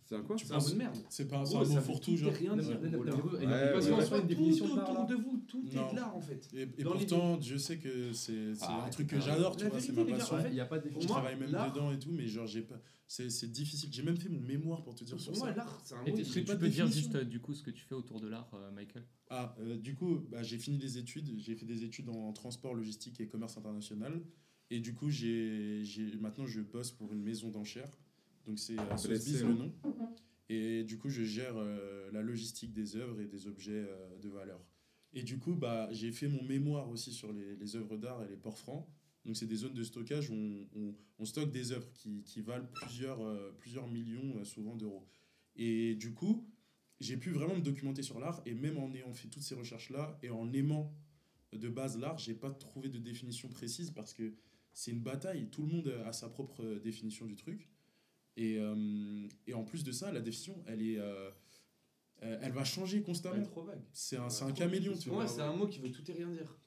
C'est un quoi C'est un mot de merde. C'est pas un ça mot fourre-tout, tout et genre. rien dire. Là. soi, Une définition tout de autour là. de vous, tout est de l'art en fait. Et, pourtant, Dieu sait que c'est c'est Ah, un truc que j'adore, tu vois, c'est ma passion. de Je travaille même dedans et tout, mais genre, j'ai pas. C'est c'est difficile. J'ai même fait mon mémoire pour te dire sur Pour moi, ça. l'art, c'est un mot. Est-ce qui- que tu de peux dire juste euh, du coup ce que tu fais autour de l'art, euh, Michael? Ah, euh, du coup, bah, j'ai fini les études. J'ai fait des études en transport, logistique et commerce international. Et du coup, j'ai j'ai- maintenant, je bosse pour une maison d'enchères. Donc, c'est euh, Sotheby's le non nom. Et du coup, je gère euh, la logistique des œuvres et des objets euh, de valeur. Et du coup, bah, j'ai fait mon mémoire aussi sur les, les œuvres d'art et les ports francs. Donc, c'est des zones de stockage où on, on- on stocke des œuvres qui, qui valent plusieurs, euh, plusieurs millions, euh, souvent d'euros. Et du coup, j'ai pu vraiment me documenter sur l'art. Et même en ayant fait toutes ces recherches-là et en aimant de base l'art, j'ai pas trouvé de définition précise parce que c'est une bataille. Tout le monde a sa propre définition du truc. Et, euh, et en plus de ça, la définition, elle est, euh, euh, elle va changer Elle est constamment. trop vague. C'est un, un caméléon, tu Pour vois. moi, c'est un mot qui veut tout et rien dire.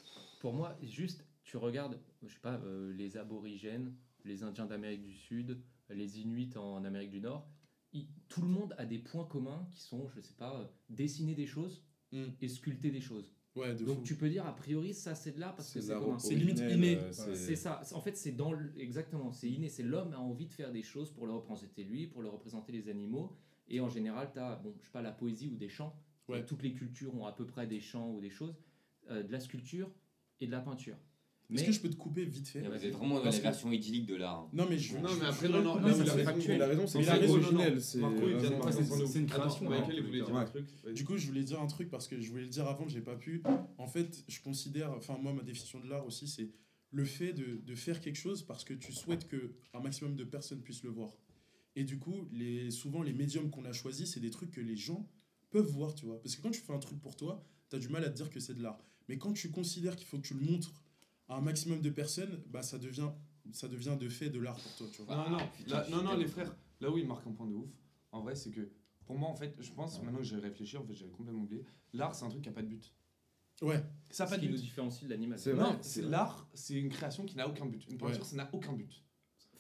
Pour moi, juste, tu regardes, je sais pas, euh, les aborigènes, les Indiens d'Amérique du Sud, les Inuits en Amérique du Nord, ils- tout le monde a des points communs qui sont, je sais pas, euh, dessiner des choses Mm. et sculpter des choses. Donc tu peux dire a priori ça c'est de là parce que c'est. C'est limite inné. C'est ça. En fait c'est dans exactement c'est inné. C'est l'homme a envie de faire des choses pour le représenter lui, pour le représenter les animaux. Et en général t'as bon je sais pas la poésie ou des chants. Toutes les cultures ont à peu près des chants ou des choses, euh, de la sculpture et de la peinture. Est-ce que je peux te couper vite fait? Vous vraiment dans la version idyllique de l'art. Non, mais je. Non, mais après, non, non, la raison, c'est originel. C'est une création. Hein. Du coup, je voulais dire un truc parce que je voulais le dire avant, j'ai pas pu. En fait, je considère. Enfin, moi, ma définition de l'art aussi, c'est le fait de, de, faire quelque chose parce que tu souhaites que un maximum de personnes puissent le voir. Et du coup, les, souvent, les médiums qu'on a choisis, c'est des trucs que les gens peuvent voir, tu vois. Parce que quand tu fais un truc pour toi, tu as du mal à te dire que c'est de l'art. Mais quand tu considères qu'il faut que tu le montres un maximum de personnes, bah, ça, devient, ça devient de fait de l'art pour toi. Non, non, non, ah, non les frères, là où ils marquent un point de ouf, en vrai, c'est que pour moi, en fait, je pense, maintenant que j'ai réfléchi, en fait, j'avais complètement oublié, l'art, c'est un truc qui n'a pas de but. Ouais. Ça n'a pas de but. nous différencie de l'animal. Non, c'est l'art, c'est une création qui n'a aucun but. Une peinture, ça n'a aucun but.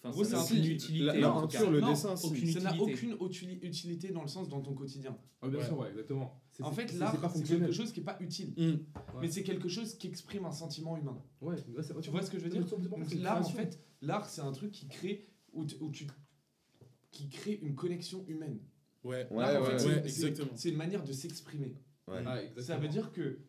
Enfin, Gros, ça aucune utilité. La, peinture, le non, dessin, aucune ça n'a aucune utilité dans le sens dans ton quotidien. Bien sûr, ouais, exactement. En fait, l'art, c'est quelque chose qui n'est pas utile. Mais c'est quelque chose qui exprime un sentiment humain. Ouais, tu vois ce que je veux dire? L'art, en fait, l'art, c'est un truc qui crée, où qui crée une connexion humaine. Ouais, ouais, exactement. C'est une manière de s'exprimer. Ah, ça veut dire que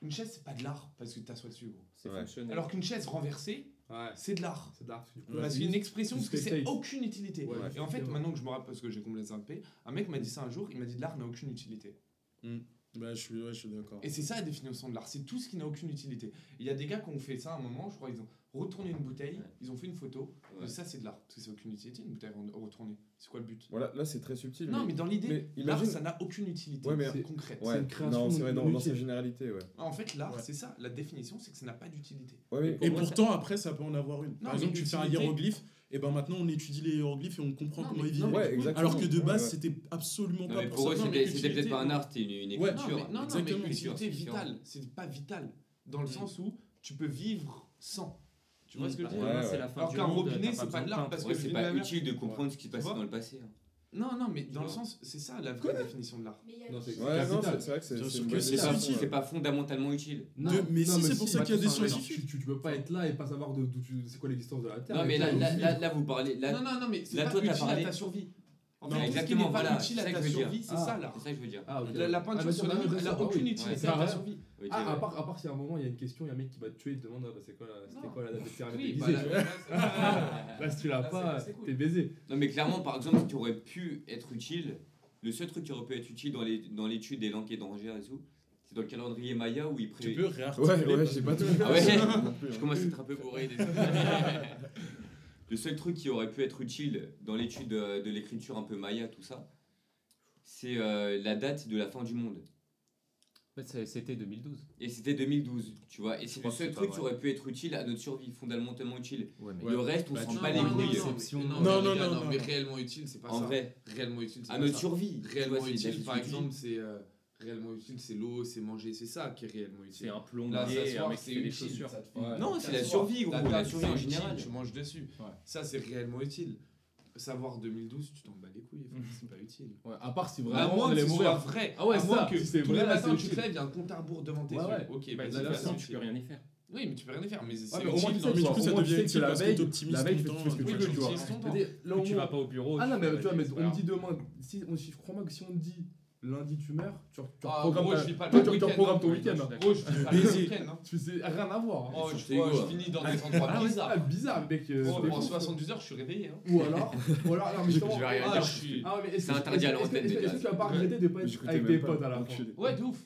une chaise, c'est pas de l'art parce que tu t'assois dessus. C'est. Alors qu'une chaise renversée, C'est de l'art. C'est de l'art. Parce une expression, parce que c'est aucune utilité. Et en fait, maintenant que je me rappelle, parce que j'ai comblé 5P, un mec m'a dit ça un jour, il m'a dit de l'art n'a aucune utilité. Mmh. Je suis, ouais, je suis d'accord. Et c'est ça la définition de l'art, c'est tout ce qui n'a aucune utilité. Il y a des gars qui ont fait ça à un moment, je crois, ils ont retourner une bouteille, ils ont fait une photo, ça c'est de l'art, parce que c'est aucune utilité une bouteille retournée. C'est quoi le but? Voilà, là c'est très subtil. Non, mais, dans l'idée, l'art ça n'a aucune utilité ouais, mais concrète. C'est une création. Non, c'est vrai, dans, sa généralité, ouais. Ah, en fait, l'art c'est ça, la définition c'est que ça n'a pas d'utilité. Et pourtant, après ça peut en avoir une. Non, Par exemple, tu fais un hiéroglyphe, et ben maintenant on étudie les hiéroglyphes et on comprend comment ils vivaient. Alors que de base c'était absolument pas pour eux. C'était peut-être pas un art, c'était une écriture. Non, non, mais vitale, c'est pas vital, dans le mm. sens où tu peux vivre sans. Tu vois ce que je veux dire C'est la fin Alors qu'un robinet, c'est pas de l'art parce que c'est pas utile de comprendre ce qui passait dans le passé. Hein. Non, non, mais dans le sens, c'est ça la vraie définition de l'art. Non, c'est vrai que c'est pas, fondamentalement utile. Non, mais si, c'est pour ça qu'il y a des scientifiques. Tu, peux pas être là et pas savoir d'où c'est quoi l'existence de la Terre. Non, mais là, vous parlez. non, non, non, mais c'est pas utile à ta survie. Exactement, voilà. C'est ça que je veux dire. C'est ça ah, l'art. C'est ça que je veux dire. Ah, la peinture ah, sur la mur, elle a aucune utilité à ta survie. Ah, à part, à si à un moment il y a une question, il y a un mec qui va te tuer, il te demande ah, bah, c'est quoi, c'était quoi la date de terminée? Bah, <laughs> là, si tu l'as pas, t'es baisé. Non, mais clairement, par exemple, si tu aurais pu être utile, le seul truc qui aurait pu être utile dans l'étude et langues d'Angers et tout, c'est dans le calendrier Maya où il prévoit. Tu peux réarticuler. Ouais, ouais, j'ai pas tout. Ah ouais, <laughs> je hein. commence à être un peu bourré. <laughs> le seul truc qui aurait pu être utile dans l'étude euh, de l'écriture un peu Maya, tout ça, c'est euh, la date de la fin du monde. Fait, c'était 2012. Et c'était 2012, tu vois. Et c'est le seul truc qui aurait pu être utile à notre survie, fondamentalement utile. Le ouais. reste, on bah, s'en bat les couilles. Non, non, non, non, mais réellement utile, c'est pas ça. Vrai, réellement utile, c'est À notre survie. Réellement utile, par exemple, c'est. Euh, réellement utile, c'est l'eau, c'est manger, c'est ça qui est réellement utile. C'est un plomb c'est une chaussures. Non, c'est la survie, gros, la survie en général. Tu manges dessus. Ça, c'est réellement utile savoir 2012, tu t'en bats les couilles, enfin, c'est pas utile. Ouais, à part si vraiment. À moins que ce soit vrai. Ah ouais, à moins ça, que si tous vrai, les matins tu crèves, il y a un compte à rebours devant tes ouais, yeux. Ouais. Ok, bah, bah, là, façon, tu peux rien y faire. Oui, mais tu peux rien y faire. Mais au moins, tu sais, mais du coup, ça devient utile parce la veille, tu fais ce que tu veux. Tu vas pas au bureau. Ah non, mais tu vois, mais on me dit demain, crois-moi que si on dit lundi tu meurs, tu, tu ah, programmes gros, ta... je pas toi, tu, week tu hein. ton week-end. Gros, je finis pas le week-end. Tu sais, rien à voir. Oh, je, vois, je finis dans ah, des endroits ah bizarres. Ah, bizarre, mec. Euh, oh, en 72 heures, je suis réveillé. Hein. Ou alors, ou alors non, mais je, je vais rien ah, ah mais C'est interdit à l'antenne. Est-ce que tu vas pas regretter de pas être avec tes potes à la fin Ouais, de ouf.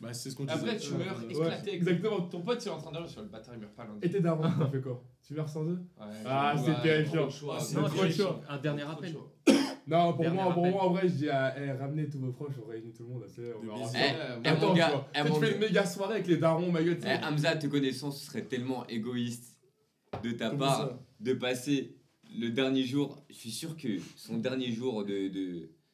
Après, tu meurs éclaté. Exactement. Ton pote, tu es en train d'aller sur le bâtard, il meurt pas lundi. Et t'es d'avant, t'as fait quoi? Tu meurs sans eux? Ah, c'est terrifiant. C'est trop. Un dernier appel. <coughs> Non, pour moi, pour moi, en vrai, je dis à, eh, ramenez tous vos proches, on réunit tout le monde. Ça. Eh, Attends, tu fais une méga soirée avec les darons, ma gueule. Eh, Hamza, te connaissant, ce serait tellement égoïste de ta part de passer le dernier jour. Je suis sûr que son dernier jour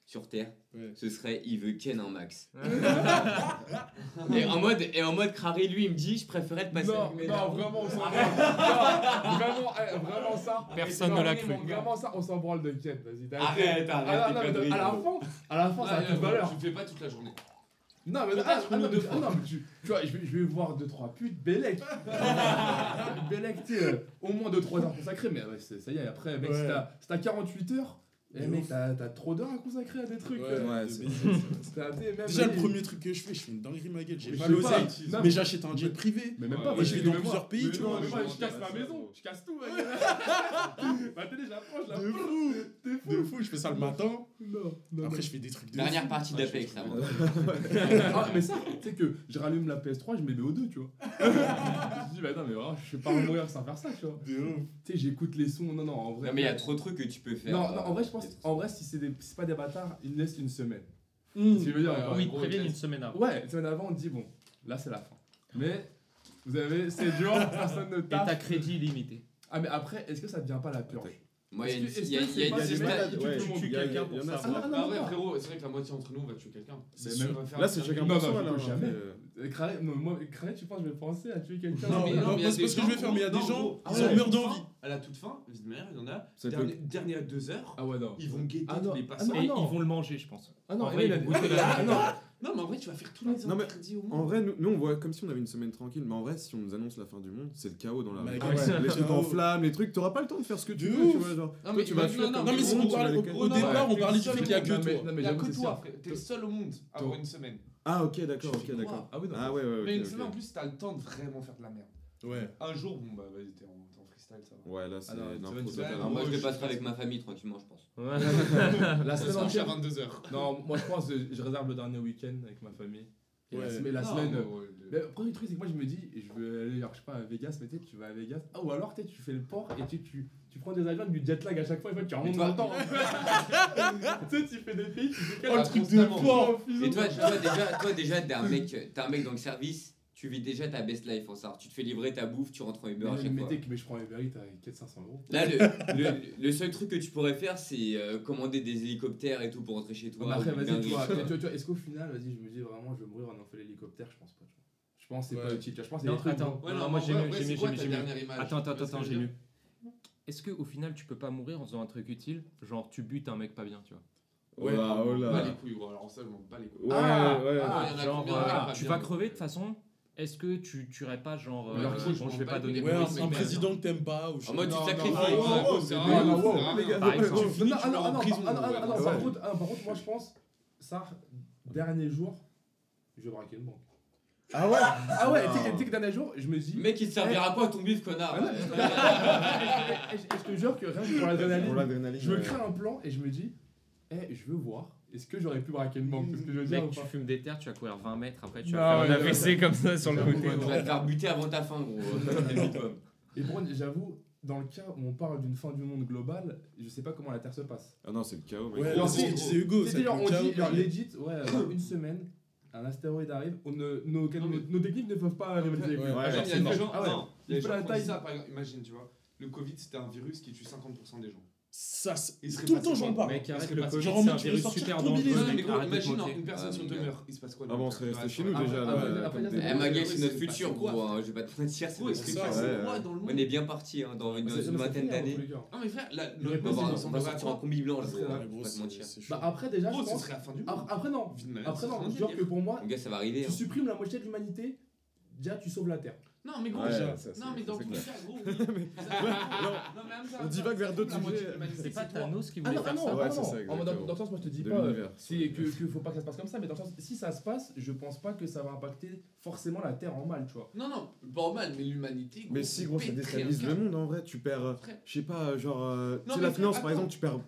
sur Terre, ce serait il veut Ken en max. <laughs> et, en mode, et en mode Crary, lui, il me dit je préférais te passer Non, avec non vraiment, on s'en branle. <laughs> Vraiment, eh, vraiment ça. Personne ne l'a cru. Vraiment ça, on s'en branle de Ken, vas-y. t'as- Arrête, arrête, ah, non, mais à la fin, à la fin, ça a toute valeur. Je le fais pas toute la journée. Non, mais, ah, ah, non, mais, non, mais tu, tu vois, je vais, je vais voir 2-3 putes, Bélec. <laughs> Bélec, tu sais, euh, au moins 2-3 heures consacrées, mais ouais, ça y est, après, mec, Ouais. si t'as si t'as 48 heures, eh mec, t'as trop d'heures à consacrer à des trucs. Ouais, euh, ouais, de <laughs> même Déjà, le premier truc que je fais, je fais une dinguerie ma gueule. J'ai pas l'osé, mais j'achète un jet privé. Mais même pas, ouais, et je vais dans moi. plusieurs pays, mais tu non, vois. Mais moi, je casse ma maison, je casse tout. Ma télé, je la prends, je la prends. fou, t'es fou. Fou, je fais ça le matin. Non, Après, je fais des trucs de. Dernière partie d'Apex avant. <laughs> Ah, mais ça, tu sais que je rallume la PS3, je mets au 2, tu vois. <laughs> Je dis, bah non, mais je vais pas mourir sans faire ça, tu vois. Tu sais, j'écoute les sons. Non, non, en vrai. Non, mais il y a trop de trucs que tu peux faire. Non, en vrai, je en vrai, si c'est pas des bâtards, ils laissent une semaine. Mmh. Dire, ah ou ils préviennent une semaine avant. Ouais, une semaine avant, on dit, bon, là c'est la fin. Mais vous avez, c'est dur, <laughs> personne ne tape. Et t'as crédit illimité. Ah, mais après, est-ce que ça devient pas la purge moi, il y a, y a, tu tues quelqu'un pour ça. Ah, non, bah frérot, c'est vrai que la moitié entre nous va tuer quelqu'un. Là, c'est chacun pour soi. Jamais. Euh, Kralet, non, moi, Kralet, tu penses, je vais penser à tuer quelqu'un Non, mais non, mais il parce que je vais faire, mais il y a des gens, gros, ah ils ont d'envie. À la toute fin, de manière, il y en a. Ça peut- Dernier- Dernière deux heures, Ah ouais, non. ils vont guetter Ah non, les passants. ah Et ils vont le manger, je pense. Ah non, En vrai, il a- il faut la- non, <laughs> Non, mais en vrai, tu vas faire tous les Non, mais- interdits au En vrai, nous, nous, on voit comme si on avait une semaine tranquille, mais en vrai, si on nous annonce la fin du monde, c'est le chaos dans la rue. Ah les trucs en flammes, les trucs, t'auras pas le temps de faire ce que tu veux, genre. Non, mais tu vas on au- départ, on parlait du fait qu'il y a que toi. Il y a que toi, frère. T'es le seul au monde à avoir une semaine. Ah, ok, d'accord, ok, d'accord. Ah, oui, non, ah, ouais, ouais, ouais. Mais une semaine en plus, t'as le temps de vraiment faire de la merde. Ouais. Un jour, bon, bah, vas-y, t'es en, freestyle, ça va. Ouais, là, c'est ah n'importe quoi. Moi, je vais passer avec ma famille tranquillement, je pense. <laughs> la semaine entière, 22h. Non, moi, je pense, je réserve le dernier week-end avec ma famille. Ouais, mais la semaine. Non, ouais, le... mais, après, le truc, c'est que moi, je me dis, je veux aller, je sais pas, à Vegas, mais tu vas à Vegas. Ah, ou alors, tu fais le port et tu, tu, tu prends des avions du jet lag à chaque fois et tu remontes dans le temps. Hein. <laughs> tu sais, tu fais des pays, tu fais un ah, truc de fort. Et toi, toi déjà, toi, déjà t'es un, mec, un mec dans le service, tu vis déjà ta best life en sort. Tu te fais livrer ta bouffe, tu rentres en Uber mais à chaque mais fois. Mais je prends Uber Eats à 400 euros. Là, le, seul truc que tu pourrais faire, c'est euh, commander des hélicoptères et tout pour rentrer chez toi. après, vas-y, toi, toi, toi, toi est-ce qu'au final, vas-y, je me dis vraiment, je vais mourir en fait l'hélicoptère Je pense pas. Je pense que c'est pas utile. Je pense que c'est un truc. Attends, ouais, non, non, moi j'ai mieux. Attends, attends, attends, j'ai mieux est-ce qu'au final, tu peux pas mourir en faisant un truc utile? Genre, tu butes un mec pas bien, tu vois. Ouais, oh là, oh là. Pas les couilles, gros. Alors, ça, je m'en bats les couilles. Ouais, ah, ouais, ah, ouais. Genre, combien, euh, voilà. Tu vas crever de toute façon est-ce que tu tuerais pas genre euh, euh, bon, je vais pas donner ouais, un, un président que t'aimes pas ou je en mode tu sacrifies c'est alors par ah, contre moi je pense ça dernier jour je vais braquer une banque ah ouais, ah ouais, tu sais, que dernier jour, je me dis. Mec, il te servira eh. pas à ton bif, connard. Ah non, je te jure que rien que pour Pour l'adrénaline, je me crée un plan et je me dis, eh, je veux voir, est-ce que j'aurais pu braquer le manque que je veux dire Mec, tu fumes des terres, tu vas courir 20 mètres, après tu vas Non, faire un comme ça sur le côté. Tu vas te faire buter avant ta fin, gros. <laughs> Et bon, j'avoue, dans le cas où on parle d'une fin du monde globale, je sais pas comment la Terre se passe. Ah non, c'est le chaos, mec. Ouais, Hugo, C'est ça on dit, ouais, une semaine, un astéroïde arrive, nos, techniques ne peuvent pas rivaliser. Ouais, ouais, ah, il y a des gens, ah ouais, il y a des par exemple, imagine, tu vois, le Covid, c'était un virus qui tue 50% des gens ça, il tout le temps j'en parle. Mec, arrête le Covid, c'est un super dangereux. Imagine une personne sur ah, deux Tumblr, il se passe quoi Ah bon, on serait chez nous ah, déjà. Eh Magali, c'est notre futur, quoi. Hein, je vais pas te mentir, c'est notre futur. On est bien parti hein, dans une bah, vingtaine d'années. Non mais frère, on va sortir en combi blanche, gros. Bah après déjà, je pense... Après non, après non, Je genre que pour moi, tu hein. supprimes la moitié de l'humanité, déjà tu sauves la Terre. Non, mais gros, ouais, non, mais dans tous les cas, gros. Oui. <laughs> non, on divague vers d'autres sujets. C'est pas Thanos qui ah voulait ah, non, ah non, non, non. Dans, le sens, moi je te dis pas c'est que, faut pas que ça se passe comme ça, mais dans le sens, si ça se passe, je pense pas que ça va impacter forcément la Terre en mal, tu vois. Non, non, pas en mal, mais l'humanité. Mais si, gros, ça déstabilise le monde en vrai. Tu perds, euh, je sais pas, genre, euh, tu la finance par exemple, tu perds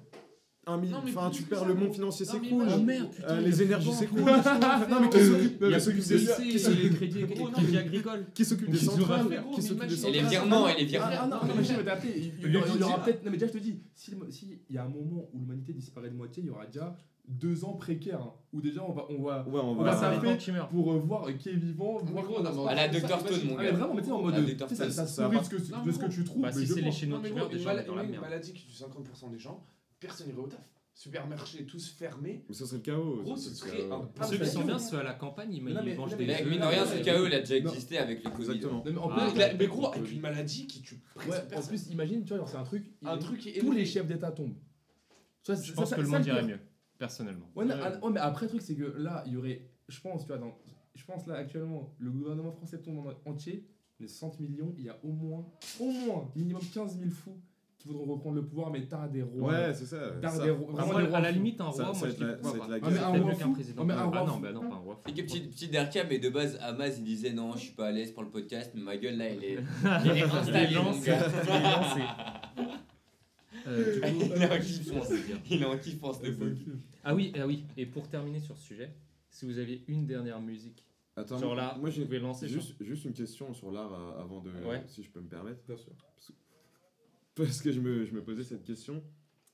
un million. Enfin, tu perds le monde financier, c'est cool. Euh, les énergies, c'est cool. <laughs> Non, mais qui s'occupe des qui s'occupe des agricoles, qui s'occupe des centrales, qui s'occupe des. Et les virements, et les virements. Non, mais je vais peut-être. Non, mais déjà, je te dis, s'il y a un moment où l'humanité disparaît de moitié, il y aura déjà deux ans précaires hein, où déjà on va on va on, va, va pour euh, voir qui est vivant voir gros, non, à la Dr Stone mon vraiment mais tu en mode de, ça, ça, ça, ça de ce que tu, de ce que tu trouves c'est les chinois qui meurent déjà une maladie qui tue 50% des gens personne n'irait au taf. Supermarché, tous fermés. Mais ça serait le chaos. Gros, ce serait chaos. un Ceux qui sont bien, ceux à la campagne, ils Non, mais- ils mangent non, des mais- mine de rien, ce mais- chaos, il a déjà non. existé avec le Covid. Exactement. Non, mais en Ah, mais, gros, avec une maladie qui tue presque en plus, imagine, tu vois, c'est un truc. un truc qui est Tous les chefs d'État tombent. Je pense ça- que le monde irait mieux, personnellement. Ouais, ah, ouais, mais après, le truc, c'est que là, il y aurait je pense, tu vois, dans, je pense là actuellement, le gouvernement français tombe en entier, les 60 millions, il y a au moins, au moins, minimum 15 000 fous qui voudront reprendre le pouvoir, mais t'as des rois. Ouais, c'est ça. T'as des rois- vraiment des rois à la limite, un roi, ça moi je la- pas. Ah, mais un roi qu'un fou. président. Ah, mais un Ah roi non, fou. bah non, pas un roi fou. Et que petite, petite derka, mais de base, Amaz il disait non, je suis pas à l'aise pour le podcast, mais ma gueule là, elle est. Il est installé, mon lancé. gars. Il est lancé. Euh, du coup, Il est en qu'est-ce kiff, que je veux dire Il est en kiff pour cette boucle. Ah oui, ah oui, et pour terminer sur ce sujet, si vous aviez une dernière musique, Attends, genre là, moi vous pouvez lancer sur- juste, juste une question sur l'art euh, avant de. Ouais. Si je peux me permettre. Bien sûr. Parce que je me, je me posais cette question.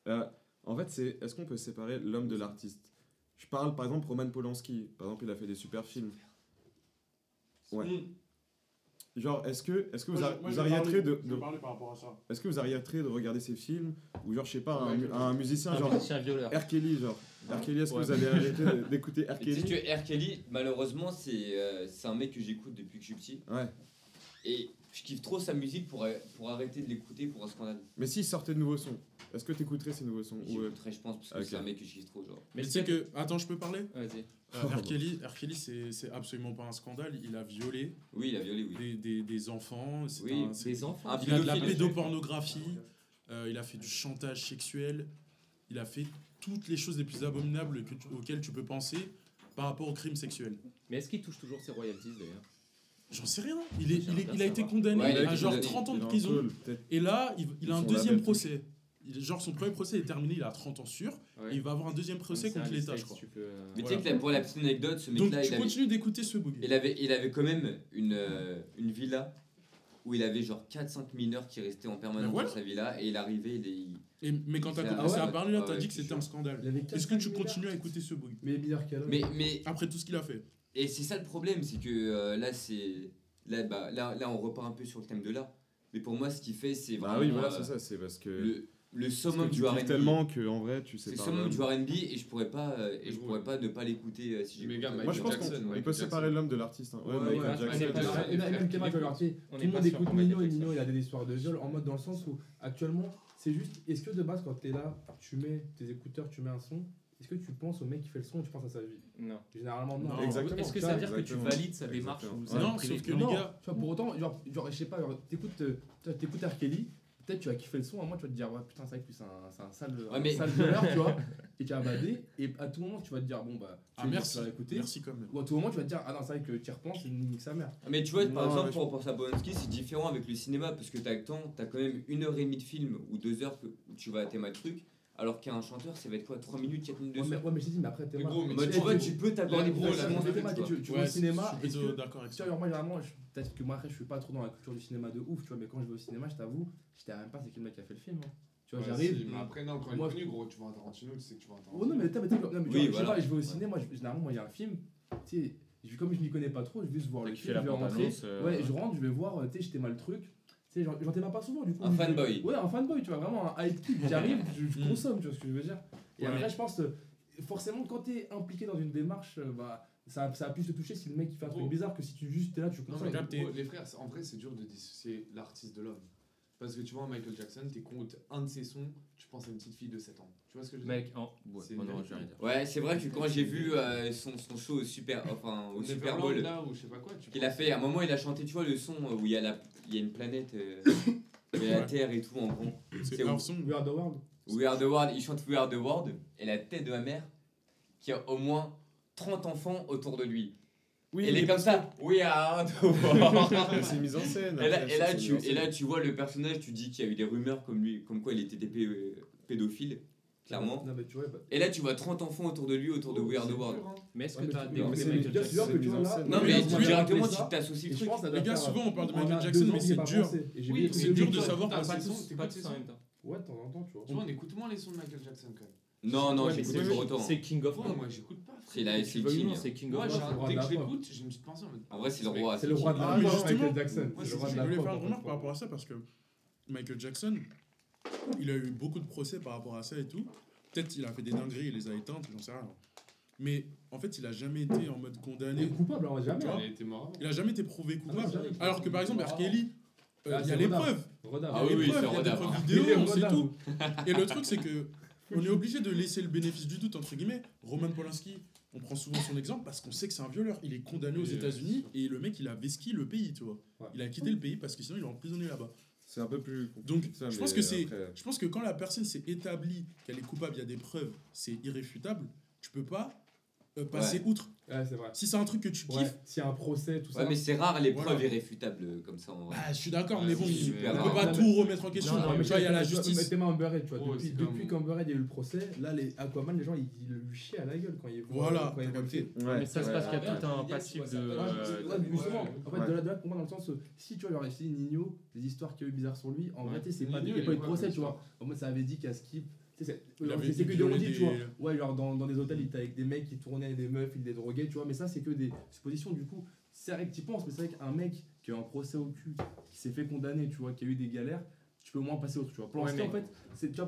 Euh, en fait, c'est est-ce qu'on peut séparer l'homme de l'artiste? Je parle par exemple Roman Polanski. Par exemple, il a fait des super films. Ouais. Genre, est-ce que, est-ce que vous, Moi, arrêterez de, est-ce que vous arrêterez de regarder ces films ou genre je sais pas un, Ouais, mu- un musicien un genre musicien violeur. R. Kelly genre R. Kelly est-ce que vous avez arrêté de- d'écouter R. <laughs> Tu Kelly? que R. Kelly, malheureusement, c'est euh, c'est un mec que j'écoute depuis que je suis petit. Ouais. Et je kiffe trop sa musique pour, pour arrêter de l'écouter pour un scandale. Mais s'il sortait de nouveaux sons, est-ce que t'écouterais ces nouveaux sons ou, euh, J'écouterais, je pense, parce que Ok. c'est un mec que je kiffe trop. Genre. Mais tu sais que. Attends, je peux parler? Vas-y. Euh, R. Kelly, c'est c'est absolument pas un scandale. Il a violé Oui, il a violé, oui. des, des, des enfants. c'est Oui, un- Des enfants. Un il a de la pédopornographie. euh, il a fait du chantage sexuel. Il a fait toutes les choses les plus abominables que tu- auxquelles tu peux penser par rapport aux crimes sexuels. Mais est-ce qu'il touche toujours ses royalties d'ailleurs? J'en sais rien. Il, est, il, est- il a été condamné Ouais, à genre condamné. 30 ans de prison. Et là, il, il a un deuxième procès. Il- genre, son premier procès est terminé, il a 30 ans sûr. Ouais. Et il va avoir un deuxième procès contre l'État, je crois. tu peux, euh, Mais Voilà. tu sais que pour la petite anecdote, ce Donc, mec-là, tu il avait, continues d'écouter ce boogie. il, avait, il avait quand même une, euh, une villa où il avait genre 4-5 mineurs qui restaient en permanence dans sa villa et il arrivait, il, il- Et- mais quand t'as Ah commencé ouais à parler là, Ah t'as ouais, dit que c'était un scandale. Est-ce que tu 400 continues à écouter ce boogie. Mais, mais Après tout ce qu'il a fait. Et c'est ça le problème, c'est que euh, là, c'est là, bah, là, là, on repart un peu sur le thème de là. Mais pour moi, ce qu'il fait, c'est Bah vraiment oui, voilà, euh, c'est ça, c'est parce que. le, le que summum du R&B. tellement que en vrai, tu sais C'est le summum du R&B et je pourrais pas euh, et je pourrais pas ne pas l'écouter euh, si euh, Moi je pense qu'on peut séparer l'homme de l'artiste. hein. Ouais, même- dire, On tout le pas monde écoute Nino et. Nino il a des histoires de viol en mode dans le sens où actuellement c'est juste est-ce que de base quand t'es là tu mets tes écouteurs tu mets un son est-ce que tu penses au mec qui fait le son ou tu penses à sa vie? Non. généralement non Non. Exactement. Est-ce que ça veut dire que tu valides sa démarche ou sa Non, sauf que privée les non, gars- tu vois pour autant genre, genre je sais pas t'écoutes euh, R. Kelly peut-être tu vas kiffer le son à moi tu vas te dire ouais putain c'est vrai que c'est un, un sale Ouais, un mais- sale violeur tu vois et tu vas bader et à tout moment tu vas te dire bon bah tu Ah, vas merci. l'écouter Merci quand même. ou à tout moment tu vas te dire ah non c'est vrai que tu y repenses et nique sa mère Mais tu vois, par Non, exemple, pour penser à Polanski, c'est différent avec le cinéma parce que t'as le temps, t'as quand même une heure et demie de film ou deux heures que, où tu vas à un truc, alors qu'un chanteur, ça va être quoi 3 minutes, 4 minutes de ouais mais, ouais, mais je t'ai dit mais après t'es Mais mal. gros, mais Bah, tu tu vois, tu peux gros, là, tu tu vas au cinéma je suis plutôt d'accord avec Tu vois, moi, généralement, peut-être que moi, après, je suis pas trop dans la culture du cinéma de ouf, tu vois, mais quand je vais au cinéma, je t'avoue, je même pas c'est qui le mec qui a fait le film. hein. Tu vois, Ouais, j'arrive. si, Mais après, non, quand il est connu, gros, tu vois un Tarantino, tu sais que tu un Oh non, mais t'as, mais t'as- non, mais tu Oui, vois, je sais voilà. pas, je vais au Ouais. cinéma, je- généralement, moi, il y a un film, tu sais, comme je m'y connais pas trop, je vais juste voir le film, je vais rentrer. euh, Ouais, je rentre, je vais voir, euh, tu sais, j'étais mal le truc. Tu sais, j'en j'en t'aime pas souvent, du coup. Un je- fanboy. Ouais, un fanboy, tu vois, vraiment un hype kid. J'arrive, je, je <laughs> Mm. consomme, tu vois ce que je veux dire. Et Ouais. après, je pense, euh, forcément, quand t'es impliqué dans une démarche, euh, bah, ça, ça a plus te toucher si le mec il fait un truc Gros. bizarre que si tu juste t'es là, tu Non, consommes. mais les frères, en vrai, c'est dur de dissocier l'artiste de l'homme. Parce que tu vois, Michael Jackson, t'écoutes un de ses sons, tu penses à une petite fille de 7 ans. Tu vois ce que je veux dire? Mec, en... ouais, C'est oh non, une j'ai rien à dire. Ouais, c'est vrai que quand j'ai vu euh, son, son show au Super, enfin, au Super Neverland, Bowl, là, ou je sais pas quoi, tu qu'il a penses- fait, à un moment, il a chanté, tu vois, le son où il y a, la, il y a une planète, euh, <coughs> il y a la Ouais. Terre et tout en gros. C'est C'est leur où son. We are the world. We Are the World, il chante We Are the World, et la tête de ma mère, qui a au moins 30 enfants autour de lui. Oui, et elle est comme ça, World. que <laughs> c'est mise en scène. Et là, après, et, là, c'est tu, et là, vois le personnage, tu dis qu'il y a eu des rumeurs comme, lui, comme quoi il était pédophile, clairement. Non, mais tu vois, bah, Et là, tu vois 30 enfants autour de lui, autour de We Are the C'est World. hein. Mais est-ce Ouais, que mais t'as tu- des non, des mais Michael Jackson. Non, mais directement, ça, tu t'associes le truc. ça Les gars, souvent on parle de Michael Jackson, mais c'est dur. Oui, C'est dur de savoir pas de son- son, Pas tous ses en même temps. Ouais, de temps en temps, tu vois. Tu vois, on écoute moins les sons de Michael Jackson quand même. Non, non, j'écoute c'est- toujours autant. C'est King of Ouais, Pop. moi j'écoute pas. C'est la- c'est King. non, c'est King of le roi dès que je l'écoute, je me suis pensé en mode. En vrai, c'est le roi. C'est le roi de Ah, la Michael Jackson. C'est c'est le Je la voulais faire une remarque par rapport à ça parce que Michael Jackson, il a eu beaucoup de procès par rapport à ça et tout. Peut-être il a fait des dingueries, il les a éteintes, j'en sais rien. Mais en fait, il a jamais été en mode Il est condamné. coupable, alors jamais. Tu vois hein. Il a été mort. Il a jamais été prouvé Ah coupable. jamais. Alors que par exemple, R. Kelly, euh, Ah, il y a c'est on est obligé de laisser le bénéfice du doute, entre guillemets. Roman Polanski, on prend souvent son exemple parce qu'on sait que c'est un violeur. Il est condamné aux États-Unis et le mec, il a vesqui le pays, tu vois. Il a quitté le pays parce que sinon, il est emprisonné là-bas. C'est un peu plus. Donc, je, pense que c'est, euh. je pense que quand la personne s'est établie qu'elle est coupable, il y a des preuves, c'est irréfutable. Tu peux pas euh, passer outre. Si c'est un truc que tu kiffes. Ouais. S'il un procès, tout ça. Ouais, mais c'est rare, les preuves irréfutables euh, comme ça. Bah, je suis d'accord, mais bon, on ne peut pas tout remettre en question. Non, non, mais tu vois, il y a la justice. Mettez moi un Amber tu vois. Depuis depuis qu'Amberhead, il y a eu le procès, là, les Aquaman, les gens, ils, ils le chient à la gueule quand ils voient. Voilà, quand ils voient le Mais ça se passe qu'il y a tout un passif de. Euh, justement, en fait, de là, pour moi, dans le sens, si tu vois, leur essayé Nino, les histoires qu'il y a eu bizarres sur lui, en réalité, c'est pas du pas eu de procès, tu vois. En mode, ça avait dit qu'à Skip. C'est que des on tu vois. Ouais, genre dans, dans des hôtels, il était avec des mecs qui tournaient des meufs, il les droguait, tu vois. Mais ça, c'est que des suppositions, du coup. C'est vrai que tu penses, mais c'est vrai qu'un mec qui a un procès au cul, qui s'est fait condamner, tu vois, qui a eu des galères, tu peux au moins passer autre, tu vois. Pour ouais, en fait, c'est, tu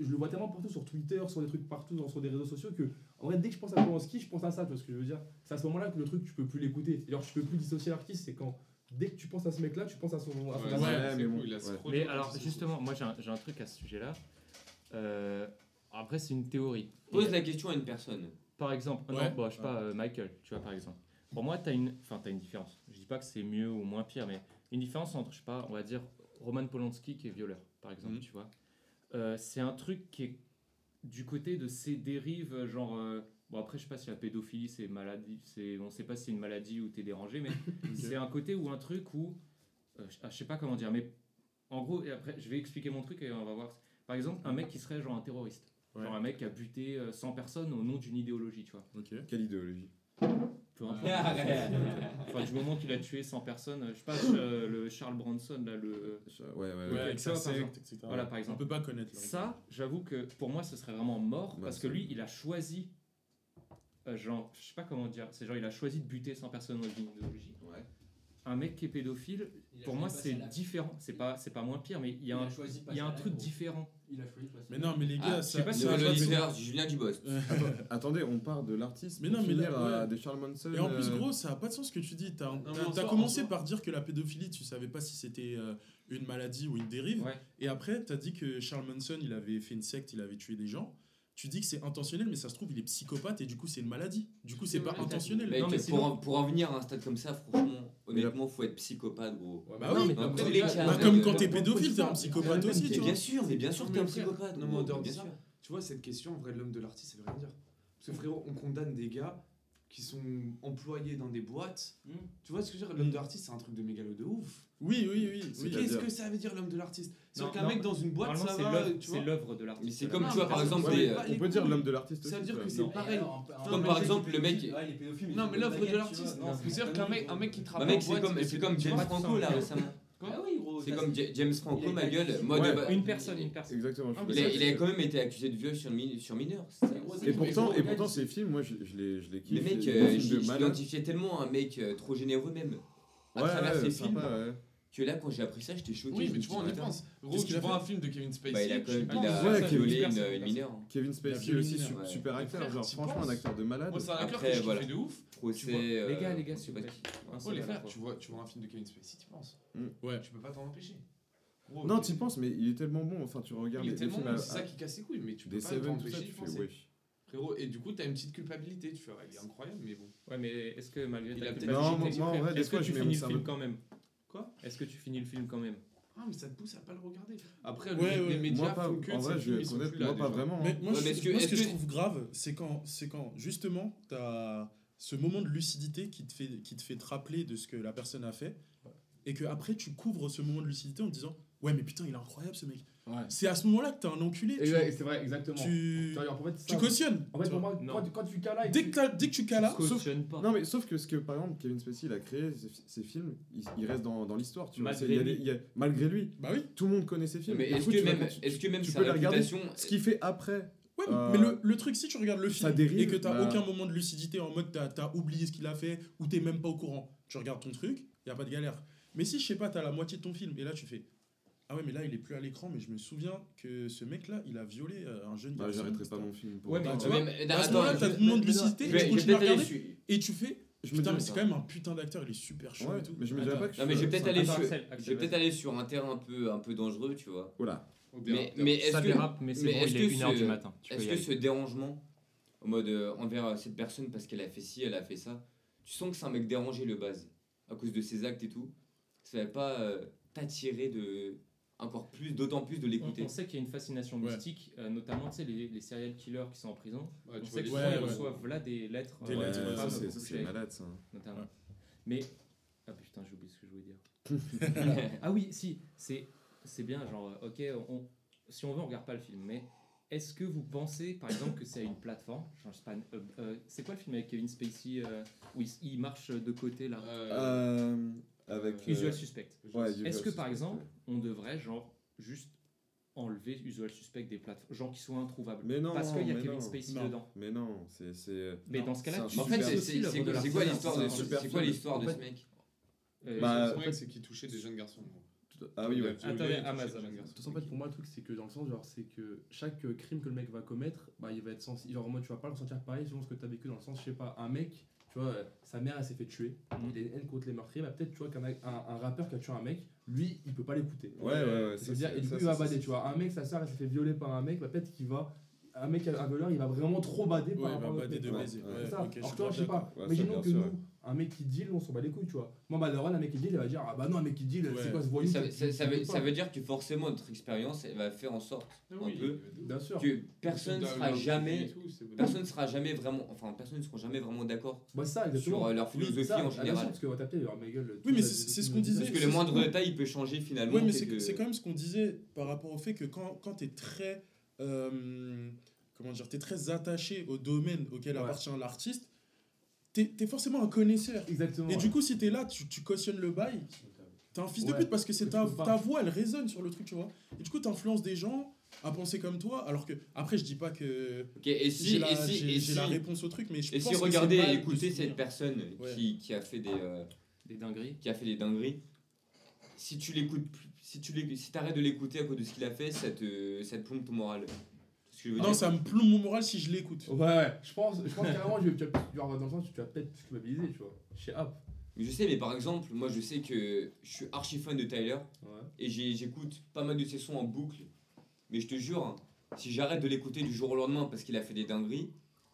je le vois tellement partout sur Twitter, sur des trucs partout, sur des réseaux sociaux, que en vrai, dès que je pense à Polanski, je pense à ça, tu vois ce que je veux dire. C'est à ce moment-là que le truc, tu peux plus l'écouter. Et alors, tu peux plus dissocier l'artiste, c'est quand dès que tu penses à ce mec-là, tu penses à son. À ouais, mais, bon, cool, mais, alors, justement, moi j'ai un, un, truc à ce sujet-là. Euh, après, c'est une théorie. Pose la question à une personne. Par exemple, ouais. non, je sais pas, euh, Michael, tu vois, par exemple. Pour moi, tu as, une... as une différence. Je dis pas que c'est mieux ou moins pire, mais une différence entre, je sais pas, on va dire Roman Polanski qui est violeur, par exemple, mhm. tu vois. Euh, c'est un truc qui est du côté de ces dérives, genre. Bon, après, je sais pas si la pédophilie, c'est maladie, c'est, on sait pas si c'est une maladie ou t'es dérangé, mais <laughs> c'est un côté ou un truc où, euh, ah, je sais pas comment dire, mais en gros, et après, je vais expliquer mon truc et on va voir. Par exemple, un mec qui serait genre un terroriste. Genre un mec qui a buté euh, 100 personnes au nom d'une idéologie, tu vois. Okay. Quelle idéologie? Peu importe. <laughs> du moment qu'il a tué 100 personnes, euh, je passe euh, le Charles Bronson, là, le. Ouais, ouais, ouais. avec ça, par exemple. Etc. Voilà, par exemple. On peut pas connaître. Là, ça, j'avoue que pour moi, ce serait vraiment mort parce que lui, il a choisi. Euh, genre, je ne sais pas comment dire, c'est genre, il a choisi de buter 100 personnes au nom d'une idéologie. Un mec qui est pédophile, pour moi, c'est différent. C'est pas, pas moins pire, mais il y a un, il y a un truc différent il a failli. Mais non, mais les gars, ah, ça, pas ça, le Julien Dubos. <laughs> Attendez, on part de l'artiste. Mais non, mais là, euh, Charles Manson. Et en plus, euh. gros, ça a pas de sens ce que tu dis. T'as commencé par dire que la pédophilie, tu savais pas si c'était euh, une maladie ou une dérive. Et après, t'as dit que Charles Manson, il avait fait une secte, il avait tué des gens tu dis que c'est intentionnel, mais ça se trouve, il est psychopathe et du coup, c'est une maladie. Du coup, c'est pas intentionnel. Non, mais pour, pour en venir à un stade comme ça, franchement, Honnêtement, faut être psychopathe, gros. Bah oui, dans tous les cas. Bah, euh, comme euh, quand t'es pédophile, t'es un psychopathe aussi, tu vois. Bien sûr, mais bien sûr que t'es un psychopathe. Non, mais en tu vois, cette question, en vrai, l'homme de l'artiste, ça veut rien dire. Parce que frérot, on condamne des gars qui sont employés dans des boîtes. Hmm. Tu vois ce que je veux dire? L'homme de l'artiste, c'est un truc de mégalo de ouf. Oui, oui, oui. oui Qu'est-ce que ça veut dire l'homme de l'artiste? Sauf qu'un mec dans une boîte, ça va. C'est l'œuvre de l'artiste. Mais c'est comme, tu vois, par exemple. On peut dire l'homme de l'artiste Ça veut dire que c'est pareil. Comme par exemple, le mec. Non, mais l'œuvre de l'artiste. C'est-à-dire qu'un mec qui travaille. C'est comme James Franco là récemment. C'est comme James Franco, ma gueule. Une personne, une personne. Exactement. Il, a, quand même été accusé de viol sur, mi mineur. Et pourtant, et pourtant, ces films, moi, je, je les kiffe. Le mec, euh, tellement un mec trop généreux, même. À ouais, travers ouais, films. Tu es là quand j'ai appris ça, j'étais choqué. Oui, mais tu vois, on y pense. Gros, tu vois un film de Kevin Spacey. Bah, il a quand même ouais, violé une, une mineure. Kevin Spacey euh, aussi, super acteur. Genre, franchement, un acteur de malade. Moi, c'est un acteur que je fait de ouf. Euh, les gars, les gars, c'est pas qui. Oh, les frères, tu vois un film de Kevin Spacey, tu penses. Mm. Ouais. Tu peux pas t'en empêcher. Non, tu penses, mais il est tellement bon. Enfin, tu regardes. Il est tellement c'est ça qui casse les couilles, mais tu peux pas tout ça, tu fais, ouais. Frérot, et du coup, t'as une petite culpabilité, tu vois. Elle est incroyable, mais bon. Ouais, mais est-ce que malgré ta culpabilité, non, moi, le film quand même. Quoi? Est-ce que tu finis le film quand même? Ah mais ça te pousse à pas le regarder. Après ouais, les, ouais. les médias moi pas, en vrai, je vais moi là, pas vraiment. Hein. Mais moi, ouais, mais moi, ce que, je trouve grave c'est quand c'est quand justement t'as ce moment de lucidité qui te fait qui te fait te rappeler de ce que la personne a fait et que après tu couvres ce moment de lucidité en te disant ouais mais putain il est incroyable ce mec c'est à ce moment-là que t'es un enculé. Tu... Ouais, c'est vrai, exactement. Tu, en fait, cautionnes. En fait, pour moi, quand, quand, tu calas. Dès, que dès que tu calas. Pas. Non, mais sauf que, ce que, par exemple, Kevin Spacey, il a créé ses, films, il, reste dans, dans l'histoire. Malgré, lui. Bah tout le monde connaît ses films. Mais est-ce que, même, tu, est que même sa réputation. Ce qu'il fait après. Ouais, mais euh, le, truc, si tu regardes le film et que t'as bah... aucun moment de lucidité en mode t'as oublié ce qu'il a fait ou t'es même pas au courant, tu regardes ton truc, y a pas de galère. Mais si, je sais pas, t'as la moitié de ton film et là tu fais. Ah ouais, mais là, il est plus à l'écran, mais je me souviens que ce mec-là, il a violé euh, un jeune bah, garçon. Bah, j'arrêterai pas mon film. Pour ouais, bah, mais, tu vois, à ce moment-là, t'as une complicité, tu continues à regarder, et tu fais... Je putain, me mais c'est quand même un putain d'acteur, il est super chaud et tout. Mais je me dirais pas que non, mais je vais peut-être aller, sur... je vais peut aller sur un terrain un peu, un peu dangereux, tu vois. Oula. Mais, est-ce que, mais c'est bon, il est 1h du matin. Est-ce que ce dérangement, au mode euh, envers euh, cette personne parce qu'elle a fait ci, elle a fait ça, tu sens que c'est un mec dérangé le base, à cause de ses actes et tout, ça va pas t'attirer de encore plus, d'autant plus de l'écouter. On, sait qu'il y a une fascination mystique, euh, notamment tu sais, les, les serial killers qui sont en prison. On sait que souvent ouais, ils reçoivent là des lettres. Des euh, lettres, ça, ça c'est malade ça. Notamment. Mais. Ah putain, j'ai oublié ce que je voulais dire. <laughs> ah oui, si, c'est bien, genre, ok, si on veut, on regarde pas le film, mais est-ce que vous pensez, par exemple, que c'est une plateforme euh, c'est quoi le film avec Kevin Spacey où il, marche de côté là? avec Usual Suspect. Est-ce que par exemple, on devrait genre juste enlever Usual Suspect des plateformes, gens qui sont introuvables? Mais non, parce qu'il y a Kevin non, Spacey dedans. Mais non, c'est. Mais dans ce cas-là, tu en fait, c'est quoi l'histoire de C'est quoi l'histoire de ce mec? Euh, c'est qu'il touchait des jeunes garçons. Ah oui, ouais. De toute façon, en fait, pour moi, le truc, c'est que dans le sens, genre, c'est que chaque crime que le mec va commettre, bah, il va être sensible. Genre, moi, tu vas pas le sentir pareil selon ce que t'as vécu. Dans le sens, je sais pas, un mec, tu vois, sa mère, elle s'est fait tuer. Mmh. Il a une haine contre les meurtriers. Bah, peut-être, tu vois, qu'un un, un, rappeur qui a tué un mec, lui, il peut pas l'écouter. Ouais, ouais, ouais. Ça, dire, il va bader, tu vois. Un mec, sa soeur, elle s'est fait violer par un mec, bah, peut-être qu'il va. Un mec, un voleur il va vraiment trop bader par rapport à bader de baiser. Ouais, Alors, toi, je sais pas. Imaginons que nous, un mec qui deal, on s'en bat les couilles, tu vois. Moi, Malheureux, un mec qui deal, il va dire Ah bah non, un mec qui deal, ouais. c'est quoi ce voyou ça, ça, ça, veut, ça, veut, dire que forcément, notre expérience, elle va faire en sorte ah oui, un peu bien sûr. que personne ne sera jamais, tout, personne sera jamais vraiment, enfin, personne ne sera jamais vraiment d'accord bah sur euh, leur philosophie oui, en ah, général. Sûr, parce que euh, ma gueule. Oui, mais c'est ce qu'on disait. Parce que le moindre détail, il peut changer finalement. Oui, mais c'est quand même ce qu'on disait par rapport au fait que quand, quand t'es très. Euh, comment dire T'es très attaché au domaine auquel appartient l'artiste t'es es forcément un connaisseur. Et du coup, si t'es là, tu, cautionnes le bail. T'es un fils de pute parce que c'est ta, voix, elle résonne sur le truc, tu vois. Et du coup, t'influences des gens à penser comme toi. Alors que, après, je dis pas que. Ok, et si. J'ai la, réponse au truc, mais je et si regardez et écoutez cette personne qui, a fait euh, des. Dingueries. Qui a fait des dingueries. Si tu l'écoutes si tu si arrêtes de l'écouter à cause de ce qu'il a fait, ça te, ça te moral. Non, ça me plombe mon moral si je l'écoute. Ouais, je pense, je pense carrément, je vais, tu vas, dans le sens, tu vas peut-être culpabiliser, tu vois. Chez App. Mais je sais, mais par exemple, moi je sais que je suis archi fan de Tyler. Et j'écoute pas mal de ses sons en boucle. Mais je te jure, hein, si j'arrête de l'écouter du jour au lendemain parce qu'il a fait des dingueries,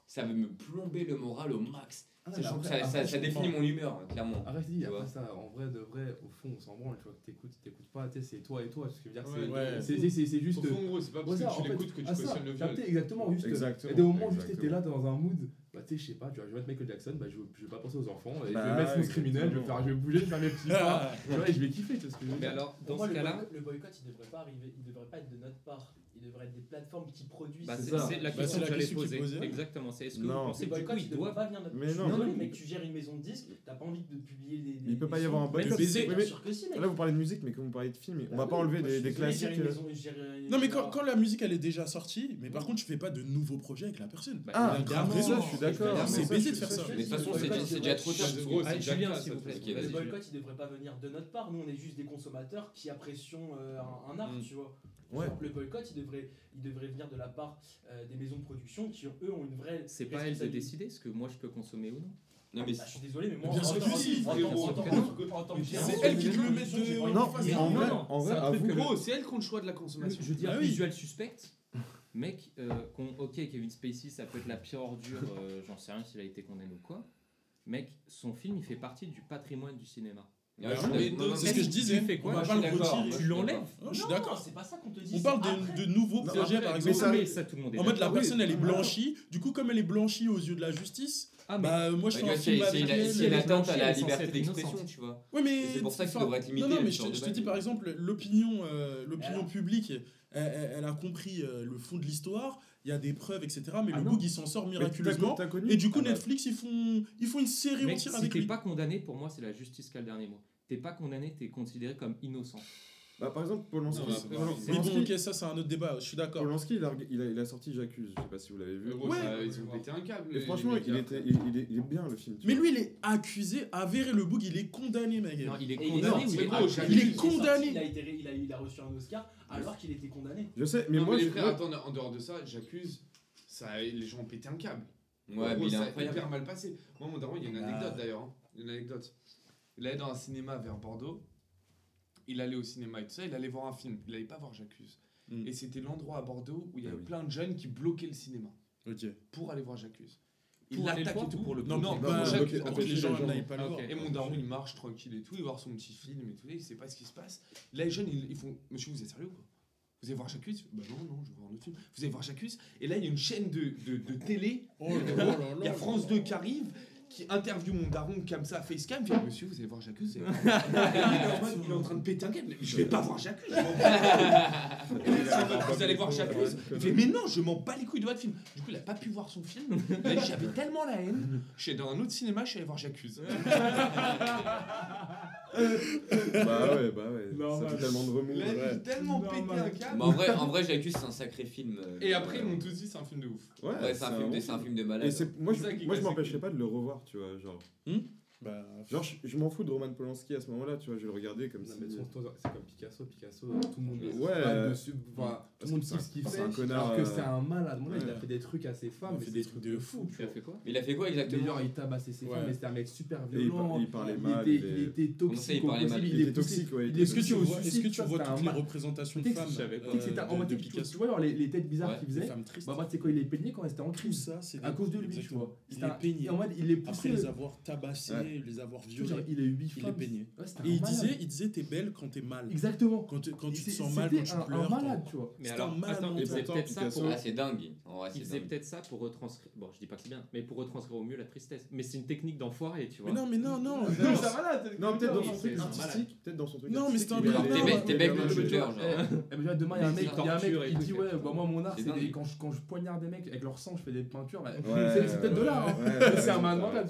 ça va me plomber le moral au max. Ah, non, bah ça, définit mon humeur, clairement. Arrête, dis, après ça, en vrai, de vrai, au fond, on s'en branle, tu vois, que t'écoutes, t'écoutes pas, tu c'est toi et toi, ce que je veux dire, c'est, ouais, c'est, juste. Au fond, gros, c'est pas parce ouais, que, tu l'écoutes que tu questionnes le viol. Exactement, juste. Exactement, et des moments, juste, t'es là dans un mood, bah, tu sais, je sais pas, tu vois, je vais mettre Michael Jackson, bah, je, je vais pas penser aux enfants, je vais bah, mettre mon criminel, je vais, faire, je vais bouger, je vais faire mes petits pas, <laughs> et je vais kiffer, tu vois ce que je veux. Mais alors, dans ce cas-là. Le boycott, il devrait pas arriver, il devrait pas être de notre part devraient être des plateformes qui produisent. Bah, bah c'est la question bah, que j'allais poser. Posé. Exactement. C'est est-ce que non. vous pensez que du coup, ils doivent pas venir notre Mais non, non, mais tu gères une maison de disques, t'as pas envie de publier des. des il peut pas y avoir un boycott. Là, vous parlez de musique, mais quand vous parlez de films, on bah va pas enlever bah, des classiques. Euh. Non, mais quand la musique elle est déjà sortie, mais par contre, tu fais pas de nouveaux projets avec la personne. Ah, grave raison, je suis d'accord. C'est baisé de faire ça. De toute façon, c'est déjà trop tard. Julien, s'il vous plaît. Le boycott, il devrait pas venir de notre part. Nous, on est juste des consommateurs qui apprécions un art, tu vois. Ouais. Le boycott, il devrait, il devrait venir de la part euh, des maisons de production qui, eux, ont une vraie. C'est pas elles de décider ce que moi je peux consommer ou non. Non mais ah, bah, je suis désolé mais moi c'est elle qui le met de non mais en vrai en vrai gros c'est elle qui a le choix de la consommation je veux dire visual suspect. Mec euh, ok Kevin Spacey ça peut être la pire ordure euh, j'en sais rien s'il a été condamné ou quoi. Mec son film il fait partie du patrimoine du cinéma. C'est ce que je disais. Tu fais quoi On parle de tu l'enlèves. Je suis d'accord. C'est pas ça qu'on te dit. On parle de nouveaux projets, par exemple. En mode, la personne, elle est blanchie. Du coup, comme elle est blanchie aux yeux de la justice, ah, bah, moi je bah, fais un film avec euh, elle. C'est l'atteinte à la liberté d'expression, tu vois. Oui, mais. C'est pour ça que ça devrait être limité. Non, mais je te, dis par exemple, l'opinion euh, publique, elle, a compris euh, le fond de l'histoire, il y a des preuves, etc. Mais ah le bug il s'en sort miraculeusement. Et du coup, ah bah. Netflix, ils font, ils font une série entière avec lui. pas condamné, pour moi, c'est la justice qui a le dernier mot t'es pas condamné, t'es considéré comme innocent. Bah, par exemple, Polanski. Non, bon, ok, ça, c'est un autre débat, je suis d'accord. Polanski, il a, il, a, sorti J'accuse, je sais pas si vous l'avez vu. Ouais, ouais, ils ont pété un câble. Et franchement, il, était, il, est, bien le film. Mais lui, il est accusé, avéré le bug, il est condamné, ma gueule. Non, il est condamné. il, est, il est condamné. il, a été, il, a, il a reçu un Oscar alors qu'il était condamné. Je sais, mais non, moi. Mais les frères, attends, en dehors de ça, J'accuse, ça, les gens ont pété un câble. Ouais, mais ça a hyper mal passé. Moi, mon daron, il y a une bah. anecdote d'ailleurs. Hein. Une anecdote. Il allait dans un cinéma vers Bordeaux. Il allait au cinéma et tout ça. Il allait voir un film. Il allait pas voir J'accuse. Mm. Et c'était l'endroit à Bordeaux où il y Ah avait oui. plein de jeunes qui bloquaient le cinéma pour aller voir J'accuse. Il l'attaque et tout. ou pour le Non, non, que fait, les gens n'aillent pas le voir. Et mon daron, il marche tranquille et tout, il va voir son petit film et tout, il sait pas ce qui se passe. Là, les jeunes, ils, ils font Monsieur, vous êtes sérieux ou quoi? Vous allez voir J'accuse? Bah non, non, je vais voir un autre film. Vous allez voir J'accuse? Et là, il y a une chaîne de, de, de télé, Oh là là là il y a. France 2 qui arrive, qui interviewe mon daron comme ça, facecam, il fait Monsieur, vous allez voir voir- <laughs> il, est en train- de péter un câble. Je vais pas voir <laughs> <laughs> bats. Vous allez voir J'accuse Il fait Mais non, je m'en bats les couilles de votre film. Du coup, il a pas pu voir son film. J'avais tellement la haine. Je suis dans un autre cinéma, je suis allé voir J'accuse. Bah ouais, bah ouais. Normal. Ça fait tellement de remous. Là, ouais. j'ai tellement pété un câble. Mais en vrai, en vrai j'accuse, c'est un sacré film. euh, Et après, ils euh, m'ont tous dit c'est un film de ouf. Ouais, c'est un, film de- un film de Et malade. c'est moi, je, moi je m'empêcherais pas de le revoir, tu vois, genre. Bah, Genre, je, je m'en fous de Roman Polanski à ce moment-là, tu vois, je vais le regarder comme Non, si. son- c'est comme Picasso, Picasso, tout le monde le Ouais, euh, dessus, enfin, tout le monde c'est ce qu'il fait, c'est un connard, alors que euh, c'est un malade. Là, il a ouais. fait des trucs à ses femmes, Il a fait des trucs de fou, Tu as fait quoi? Mais il a fait quoi exactement? Genre, il tabassait ses Ouais. femmes, mais c'était un mec super il, violent. il parlait Il mal. était, il, il est- était il toxique il il était est toxique, ouais. il il est était ce que Est-ce que tu vois, est-ce que tu vois toutes les représentations de Tu sais que femmes euh, de- de tu- Picasso vois, genre, les, les têtes bizarres Ouais, qu'il faisait. Bah, moi, tu sais, quand il les peignait, quand il était en crise. ça, c'est À cause de lui, tu vois. Il est il est Après poussé. les avoir tabassés, Ouais. les avoir genre, violés, il a eu 8 il les femmes. peignait. Ouais, c'était Et il malade. disait, il disait, t'es belle quand t'es mal. Exactement. Quand, tu- quand tu te sens mal, quand tu un- pleures. Un quand- malade, tu vois. Mais C'est alors, un malade attends, il faisait peut-être ça pour. Ah, c'est dingue. Il faisait peut-être ça pour retranscrire. Bon, je dis pas que c'est bien, mais pour retranscrire au mieux la tristesse. Mais c'est une technique d'enfoiré, tu vois. Mais non, mais non, non. Non, non, c'est un malade. Non, peut-être dans son truc artistique. Peut-être dans son truc Non, mais c'est un T'es de mais tu vois, genre. Eh ben, demain, il y a un Les mec, il y a un mec, tortures et il tout, dit ouais, bah moi mon art, C'est quand je, quand je poignarde des mecs avec leur sang, je fais des peintures. Bah, c'est peut-être de l'art, hein. c'est un malade.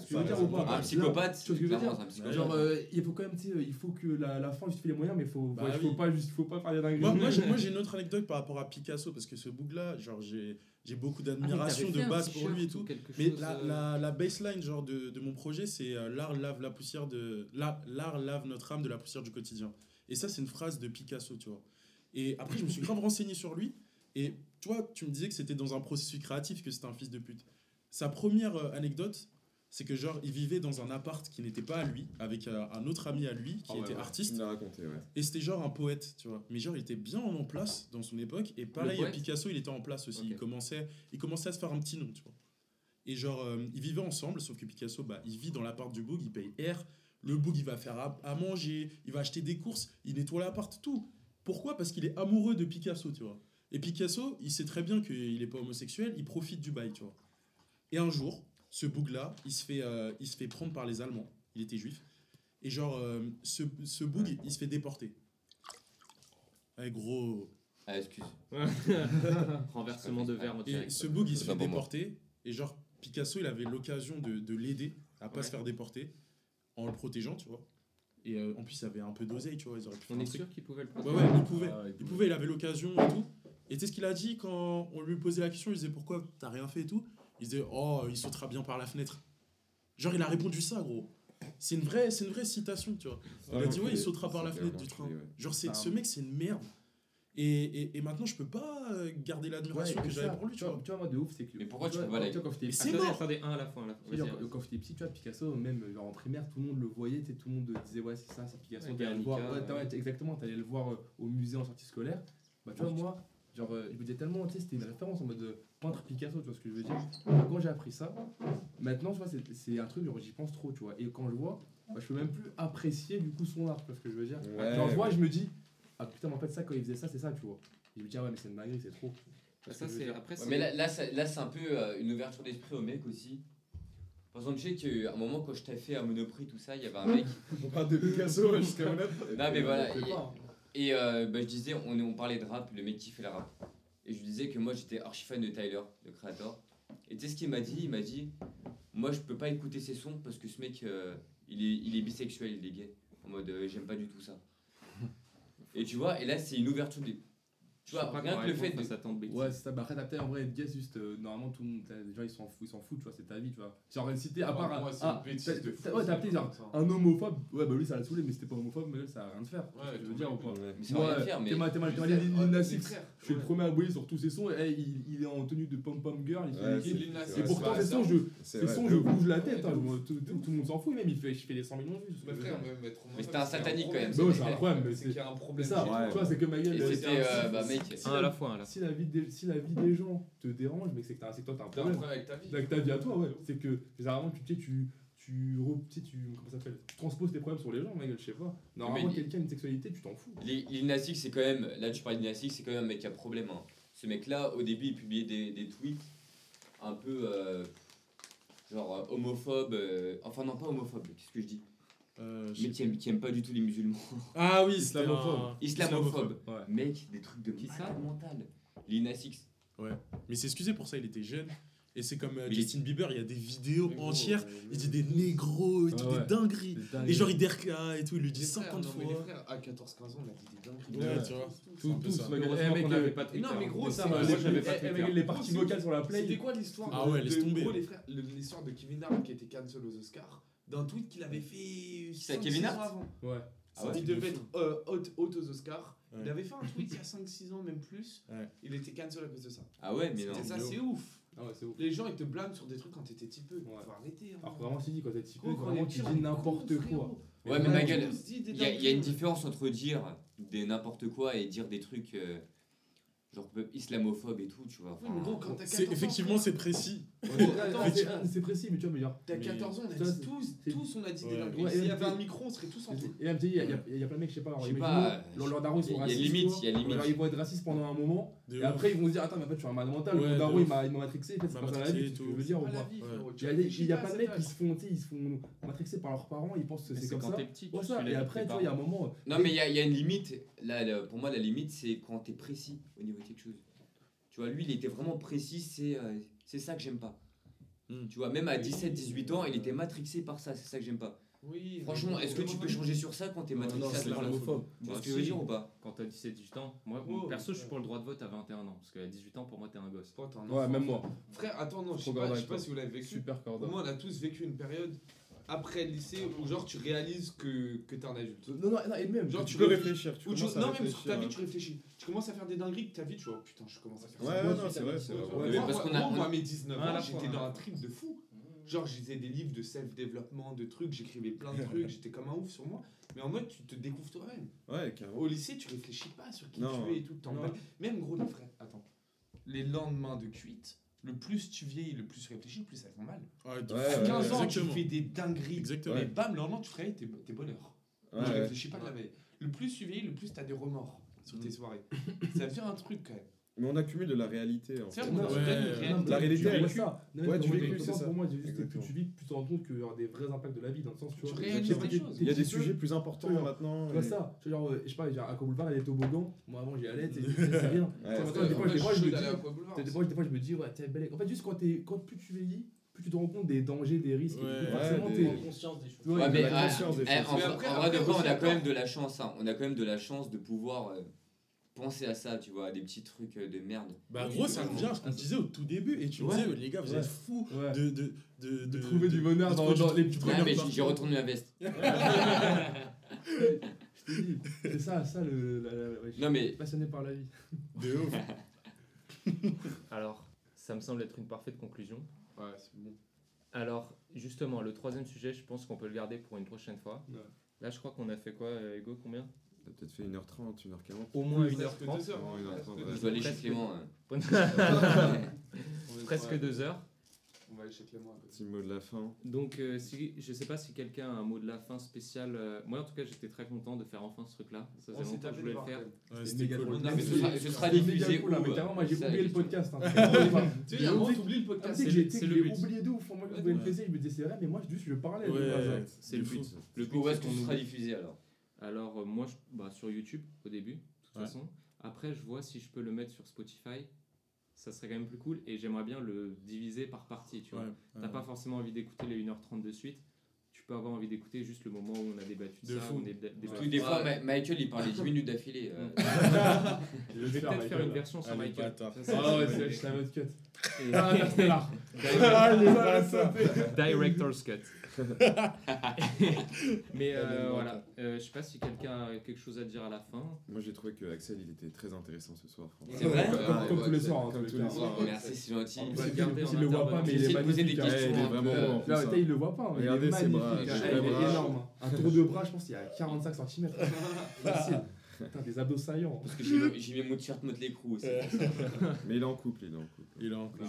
Un psychopathe, Tu vois ce que je veux dire. Genre, euh, il faut quand même, tu sais, il faut que la, la fin justifie les moyens, mais il faut, Bah ouais, faut pas juste, faut pas faire des dingueries. Moi, <laughs> moi, j'ai, une autre anecdote par rapport à Picasso, parce que ce boug-là, genre, j'ai, j'ai beaucoup d'admiration de base pour lui et tout. Mais euh, la, la, la baseline genre de, de mon projet, c'est euh, l'art lave la poussière de la- l'art lave notre âme de la poussière du quotidien. Et ça, c'est une phrase de Picasso, tu vois. Et après, je me suis grave <laughs> renseigné sur lui. Et toi, tu me disais que c'était dans un processus créatif que c'était un fils de pute. Sa première euh, anecdote, c'est que genre, il vivait dans un appart qui n'était pas à lui, avec euh, un autre ami à lui qui Ah était ouais. artiste. Raconté, ouais. Et c'était genre un poète, tu vois. Mais genre, il était bien en place dans son époque. Et pareil, poète Picasso, il était en place aussi. Il, commençait, il commençait à se faire un petit nom, tu vois. Et genre, euh, ils vivaient ensemble, sauf que Picasso, bah, il vit dans l'appart du Boug, il paye air. Le Boug, il va faire à, à manger, il va acheter des courses, il nettoie l'appart, tout. Pourquoi? Parce qu'il est amoureux de Picasso, tu vois. Et Picasso, il sait très bien qu'il n'est pas homosexuel, il profite du bail, tu vois. Et un jour, ce Boug-là, il, se fait, euh, il se fait prendre par les Allemands. Il était juif. Et genre, euh, ce, ce Boug, il se fait déporter. Ouais, gros. Ah, excuse. <laughs> Renversement de verre Et ce Boug, il se fait déporter. Et genre, Picasso, il avait l'occasion de, de l'aider à pas Ouais. se faire déporter en le protégeant, tu vois. Et euh, en plus, il avait un peu d'oseille, tu vois. Ils auraient pu On un est sûr qu'il pouvait le Ouais, prendre? Ouais, il pouvait. Ah, Il pouvait, il avait l'occasion et tout. Et tu sais ce qu'il a dit quand on lui posait la question? Il disait pourquoi t'as rien fait et tout? Il disait oh, il sautera bien par la fenêtre. Genre, il a répondu ça, gros. C'est une vraie, c'est une vraie citation, tu vois. Il a dit ouais, il sautera par la fenêtre du train. Genre, c'est, Ah. ce mec, c'est une merde. Et, et, et maintenant, je peux pas euh, garder l'admiration Ouais, que j'avais pour lui, tu vois. Tu vois, moi, de ouf, c'est que. Mais pourquoi tu vois, peux pas quand- c'est Attendez, mort. attendez, un à la Vas-y, quand j'étais petit, tu vois, Picasso, même genre en primaire, tout le monde le voyait, tout le monde disait ouais, c'est ça, c'est Picasso. Ouais, T'allais le voir, ouais, exactement, t'allais le voir euh, au musée en sortie scolaire. Bah, tu vois, moi, genre, euh, je me disais tellement, tu sais, c'était une référence en mode peintre Picasso, tu vois ce que je veux dire. Et Quand j'ai appris ça, maintenant, tu vois, c'est- c'est un truc, genre, j'y pense trop, tu vois. Et quand je vois, bah, je peux même plus apprécier du coup son art, tu vois ce que je veux dire. Ouais, genre, je vois, ouais. je me dis, ah putain, mais en fait, ça, quand il faisait ça, c'est ça, tu vois. Et je me dis, ah ouais, mais c'est une dinguerie, c'est trop. Bah, ça, c'est après. Ouais, c'est- mais là, là, ça- là, c'est un peu euh, une ouverture d'esprit au mec aussi. Par exemple, je sais qu'à un moment, quand je t'ai fait à Monoprix, tout ça, il y avait un mec. <laughs> On parle de Picasso jusqu'à maintenant. Non, mais voilà. Et- pas, hein. Et euh, bah, je disais, on parlait de rap, le mec qui fait la rap. Et je lui disais que moi j'étais archi fan de Tyler, le créateur. Et tu sais ce qu'il m'a dit? Il m'a dit Moi je peux pas écouter ses sons parce que ce mec euh, il, est, il est bisexuel, il est gay. En mode euh, j'aime pas du tout ça. <laughs> Et tu vois, et là c'est une ouverture tu vois, rien que le fait de. de ouais, c'est ça. Bah, après, t'as peut-être un vrai juste euh, normalement, tout le monde, les gens ils s'en foutent, ils s'en foutent, tu vois, c'est ta vie, tu vois. Genre, une cité, à part. Moi, ah, ah, fou. Ouais, t'as peut-être genre un homophobe, ouais, bah lui ça l'a saoulé, mais c'était pas homophobe, mais ça a rien de faire. Ouais, tu veux dire ou pas? Mais c'est rien. T'es mal, t'es mal, Je suis le premier à bouiller sur tous ses sons, et il est en tenue de pom-pom girl, Et pourtant, ses sons, je ces sons je bouge la tête, hein, tout le monde s'en fout, même, il fait je fais des 100 millions de vues. Mais c'était un satanique quand même. Bah c'est un problème, c'est qu'il a un problème. Tu vois, c'est que ma gueule, si un la, à la fois. Si, la vie des, si la vie des gens te dérange, mais c'est que, as, que toi, t'as un problème. avec ta vie. À toi, ouais. C'est que généralement, tu, tu, tu, tu, tu, comment ça s'appelle transposes tes problèmes sur les gens, ma gueule, je sais pas. Normalement, quelqu'un a une sexualité, tu t'en fous. L'Inastic, c'est quand même, là tu parles d'Inastic, c'est quand même un mec qui a problème. Hein. Ce mec-là, au début, il publiait des, des tweets un peu euh, genre homophobe, euh, enfin non pas homophobe, qu'est-ce que je dis? Euh, mais qui aime, qui aime, pas du tout les musulmans. <laughs> Ah oui, islamophobe. Islamophobe. Ouais. Mec, des trucs de qui ça mental. Lina Six. Ouais. Mais c'est excusé pour ça, il était jeune. Et c'est comme euh, mais Justin Bieber, il y a des vidéos négros, entières, ouais, il dit des négros et tout, ouais. des, dingueries. dingueries. Et genre, il derca ah, et tout, il lui dit 50 frères, fois. Non, mais à 14-15 ah, ans, il a dit des dingueries. Ouais, tu vois. Tout, tout, ça. Non, mais gros, ça, moi j'avais pas Twitter. Eh, eh, les parties vocales sur la play. C'était quoi l'histoire Ah ouais, laisse tomber. Gros, l'histoire de Kevin Hart qui était cancel aux Oscars d'un tweet qu'il avait fait. C'est Kevin avant. Ouais. Ah il devait être euh, haute, haute, aux Oscars. Il avait fait un tweet il y a 5-6 ans, même plus. Il était cancel à cause de ça. Ah ouais, mais non. ça, ah c'est ouf. Les gens, ils te blâment sur des trucs quand t'étais petit peu. Faut arrêter. Hein. Alors vraiment, tu dis quand t'es petit peu, vraiment, tu dis n'importe quoi. Ouais, mais ma gueule, il y, a une différence entre dire des n'importe quoi et dire des trucs. Euh, genre islamophobe et tout, tu vois. Enfin, oui, mais quand t'as 14 ans, effectivement, c'est précis. c'est précis, mais tu vois, mais genre. T'as 14 ans, on a dit tous, tous on a dit des. S'il y avait un micro, on serait tous en Et là, il y, a plein de mecs, je sais pas, genre, leur daron, ils sont racistes. Il y a limite, il y a limite. Ils vont être racistes pendant un moment, et après, ils vont se dire, attends, mais en fait, je suis un mal mental, mon daron, il m'a matrixé, en fait, c'est pas ça la vie, tu veux dire, ou. Il y a plein de mecs, ils se font, ils se font matrixer par leurs parents, ils pensent que c'est comme ça. Et après, tu vois, il y a un moment. Non, mais il y a une limite, là, pour moi, la limite, c'est quand t'es précis au niveau quelque chose. Tu vois, lui, il était vraiment précis, c'est euh, ça que j'aime pas. Hmm. Tu vois, même à 17-18 ans, il était matrixé par ça, c'est ça que j'aime pas. Oui, Franchement, est-ce que tu peux changer sur ça quand t'es matrixé non, non, à Tu vois bah, ce que je veux dire ou pas? Quand t'as 17-18 ans, moi perso, je suis pour le droit de vote à 21 ans parce qu'à 18 ans, pour moi, t'es un gosse. Ouais, même moi. Frère, attends, non, je sais pas, pas si vous l'avez vécu. Super cordon. Moi, on a tous vécu une période après le lycée où genre tu réalises que, que t'es un adulte Non, non, non, et même, genre, tu, peux réfléchir. Tu ou non, même sur ta vie, tu réfléchis. Tu commences à faire des dingueries que ta vie, tu vois, putain, je commence à faire ouais, ça. Ouais, non, c'est vrai, c'est vrai. Parce qu'on. Moi, à mes 19 ans, j'étais dans un trip de fou. Genre, je lisais des livres de self-développement, de trucs, j'écrivais plein de trucs, j'étais comme un ouf sur moi. Mais en mode, tu te découvres toi-même. Ouais, carrément. Au lycée, tu réfléchis pas sur qui tu es et tout. Même gros, les frères. Attends. Les lendemains de cuite, le plus tu vieillis, le plus tu réfléchis, le plus ça fait mal. Ouais, ouais, à 15 ans, exactement. tu fais des dingueries. Exactement. Mais bam, le tu te réveilles, t'es, t'es bonheur. Donc, je réfléchis pas la veille. Le plus tu vieillis, le plus t'as des remords sur mm. tes soirées. ça devient un truc quand même. Mais on accumule de la réalité. En fait. La réalité, elle ça. Non, ouais, du vécu, c'est ça. Pour moi, juste que plus tu vis, plus tu te rends compte qu'il y a des vrais impacts de la vie, dans le sens, tu, tu vois. Il y a des, choses. Il y a des sujets plus importants ouais, maintenant. Tu vois ça je sais pas, genre, à Boulevard, il y a des toboggans. Moi, avant, j'y allais, c'est rien. Des fois, je me dis, ouais, t'es belle. En fait, juste quand plus tu vieillis, plus tu te rends compte des dangers, des risques. Ouais, et forcément, t'es conscience des choses. Mais. Ah, eh, en, vrai, de vrai, on a quand même de la chance. Hein. On a quand même de la chance de pouvoir. Euh, penser à ça, tu vois, à des petits trucs euh, de merde. Bah, gros, ça revient à ce qu'on ah, disait au tout début. Et tu ouais. disais, les gars, vous êtes fous de, de, de, de, trouver du bonheur dans, dans, les petits trucs. Ah, mais j'ai retourné ma veste. <laughs> C'est ça, ça, le, non, mais... passionné par la vie. De ouf. <laughs> Alors, ça me semble être une parfaite conclusion. Ouais, c'est bon. Alors, justement, le troisième sujet, je pense qu'on peut le garder pour une prochaine fois. Là, je crois qu'on a fait quoi, euh, Hugo? Combien? T'as peut-être fait 1h30, 1h40. Au moins 1h30. Je dois aller chez Clément. Hein. <laughs> Presque 2h. On va aller chez Clément. Petit mot de la fin. Donc, euh, si, je sais pas si quelqu'un a un mot de la fin spécial. Euh, moi, en tout cas, j'étais très content de faire enfin ce truc-là. Ça faisait longtemps que je voulais le faire. Ouais, C'était cool. Non, mais ce sera diffusé cool. Mais euh, carrément, moi, j'ai oublié le podcast. Hein. <laughs> Tu sais, avant, t'oublies le podcast. C'est le but. J'ai oublié de ouf. Moi, me je me disais, c'est vrai, mais moi, juste, je parlais. C'est le but. Le but, est-ce qu'on sera diffusé alors? Alors, euh, moi, je- bah, sur YouTube au début, de toute Ouais. façon. Après, je vois si je peux le mettre sur Spotify. Ça serait quand même plus cool. Et j'aimerais bien le diviser par partie, tu vois. Ouais, T'as ouais. pas forcément envie d'écouter les 1h30 de suite. Tu peux avoir envie d'écouter juste le moment où on a débattu de, De ça. fou. on est dé- débattu. Tous des fois, Ma- Michael il parlait 10 minutes d'affilée. euh. <laughs> Je vais peut-être faire une version sur Allez, Michael. Ah ouais, c'est je l'avais cut. Et- Ah, Interstellar. <laughs> <laughs> Director's cut. <laughs> Mais euh, voilà. Euh, je sais pas si quelqu'un a quelque chose à dire à la fin. Moi j'ai trouvé que Axel il était très intéressant ce soir. C'est vrai Comme, comme- comme Ouais, tous les soirs. hein, comme tous tous les les soirs. soirs. Merci, c'est gentil. Il le garder en il le voit pas, mais il est magnifique. hein. questions. il est vraiment bon. hein. il le voit pas. hein, il Regardez ses bras, hein. Il est énorme. hein. Un tour de bras, je pense qu'il y a 45 cm. <laughs> Facile. Putain, des abdos saillants. Parce que mis mon t-shirt Motley Crue aussi. Mais il est en couple, il est en couple. Il est en couple,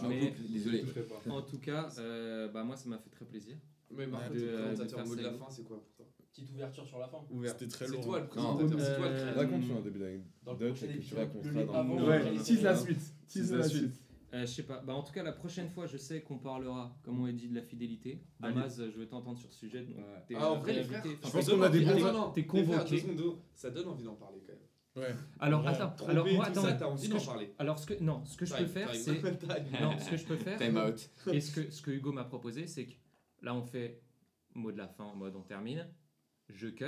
désolé. En tout cas, euh, bah moi ça m'a fait très plaisir. Mais par Ouais, contre, de- le présentateur, mot de ça la fin, c'est quoi pour toi Petite ouverture sur la fin. C'était très C'est lourd. toi le Non. présentateur, c'est toi le Euh, créateur. Raconte-nous un début Dans le d'anecdote prochain et que tu épisode, raconteras dans le Ouais, Ouais. tease la suite. Tease la la suite. Euh, je sais pas. Bah, en tout cas, la prochaine fois, je sais qu'on parlera, comme on a dit, de la fidélité. Damas, je vais t'entendre sur ce sujet. donc t'es, Ah, en euh, vrai, les frères, Je pense ça qu'on donne a des envie- bons- t'es convoqué. secondes, Ça donne envie d'en parler quand même. Ouais. Alors, Ouais. attends. Alors, moi, attends. ça, envie d'en parler. Alors, ce que, non, ce que je peux Time, faire, c'est. <laughs> Non, ce que je peux faire. Time out. Et ce que, ce que Hugo m'a proposé, c'est que là, on fait mot de la fin en mode on termine, je cut,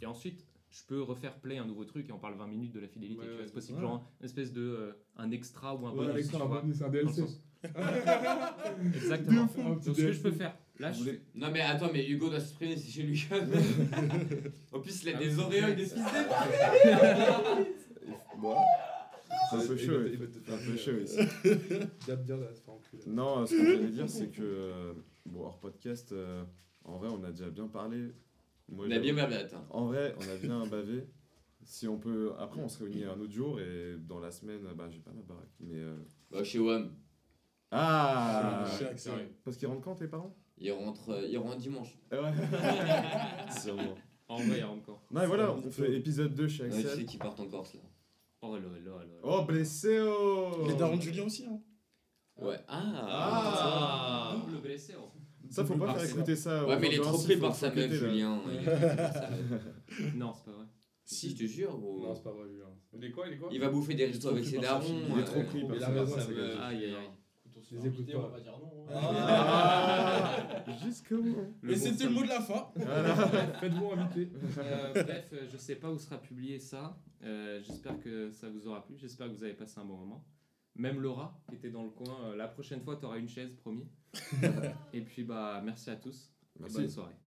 et ensuite, je peux refaire play un nouveau truc et on parle 20 minutes de la fidélité. Ouais, tu vois, ouais, c'est possible, ouais. genre une espèce de euh, un extra ou un Ouais, bonus. Tu un bonus, DLC. <laughs> Exactement. Donc, ce que je peux faire, là, je Non mais attends, mais Hugo doit s'exprimer, c'est chez lui. <laughs> <laughs> en plus, il a Ah des oui. auréoles, des fils Moi C'est un peu chaud, Il va te- un peu chaud ici. Se. Non, ce que j'allais dire, c'est que, euh, bon, hors podcast, euh, en vrai, on a déjà bien parlé. Moi, On a bien bavé, attends. En vrai, on a bien <laughs> bavé. Si on peut. Après, on se réunit un autre jour et dans la semaine, bah, j'ai pas ma baraque. Mais. euh, Bah, chez WAM, Ah Chez Axel. Parce qu'ils rentrent quand tes parents? Il rentre, euh, il rentre dimanche. <laughs> Ouais. <laughs> Sûrement. En vrai, il y a encore. Non, et voilà, on fait épisode 2 chez Ouais, tu sais Axel. qu'ils partent en Corse là. Oh là là. Oh, blessé oh Les darons de Julien aussi. Hein. Ouais. Ah, Ah. Double blessé. oh. Ça, faut pas faire écouter ça. Ouais, mais il est trop pris par sa meuf. Julien. <laughs> Non, c'est pas vrai. Si, je te jure, gros. Non, c'est pas vrai, Julien. Il est quoi Il est quoi Il va bouffer des restos avec ses darons. Il est trop pris par sa meuf. Aïe aïe aïe. Écoute, on se Les fait écoute inviter, pas. on va pas dire non. hein. Ah <laughs> Jusqu'au bout. Et c'était le mot de la fin. <laughs> Faites-vous inviter. Euh, bref, je sais pas où sera publié ça. Euh, J'espère que ça vous aura plu. J'espère que vous avez passé un bon moment. Même Laura, qui était dans le coin, euh, la prochaine fois, tu auras une chaise, promis. <laughs> Et puis, bah, merci à tous. et Merci. bonne soirée.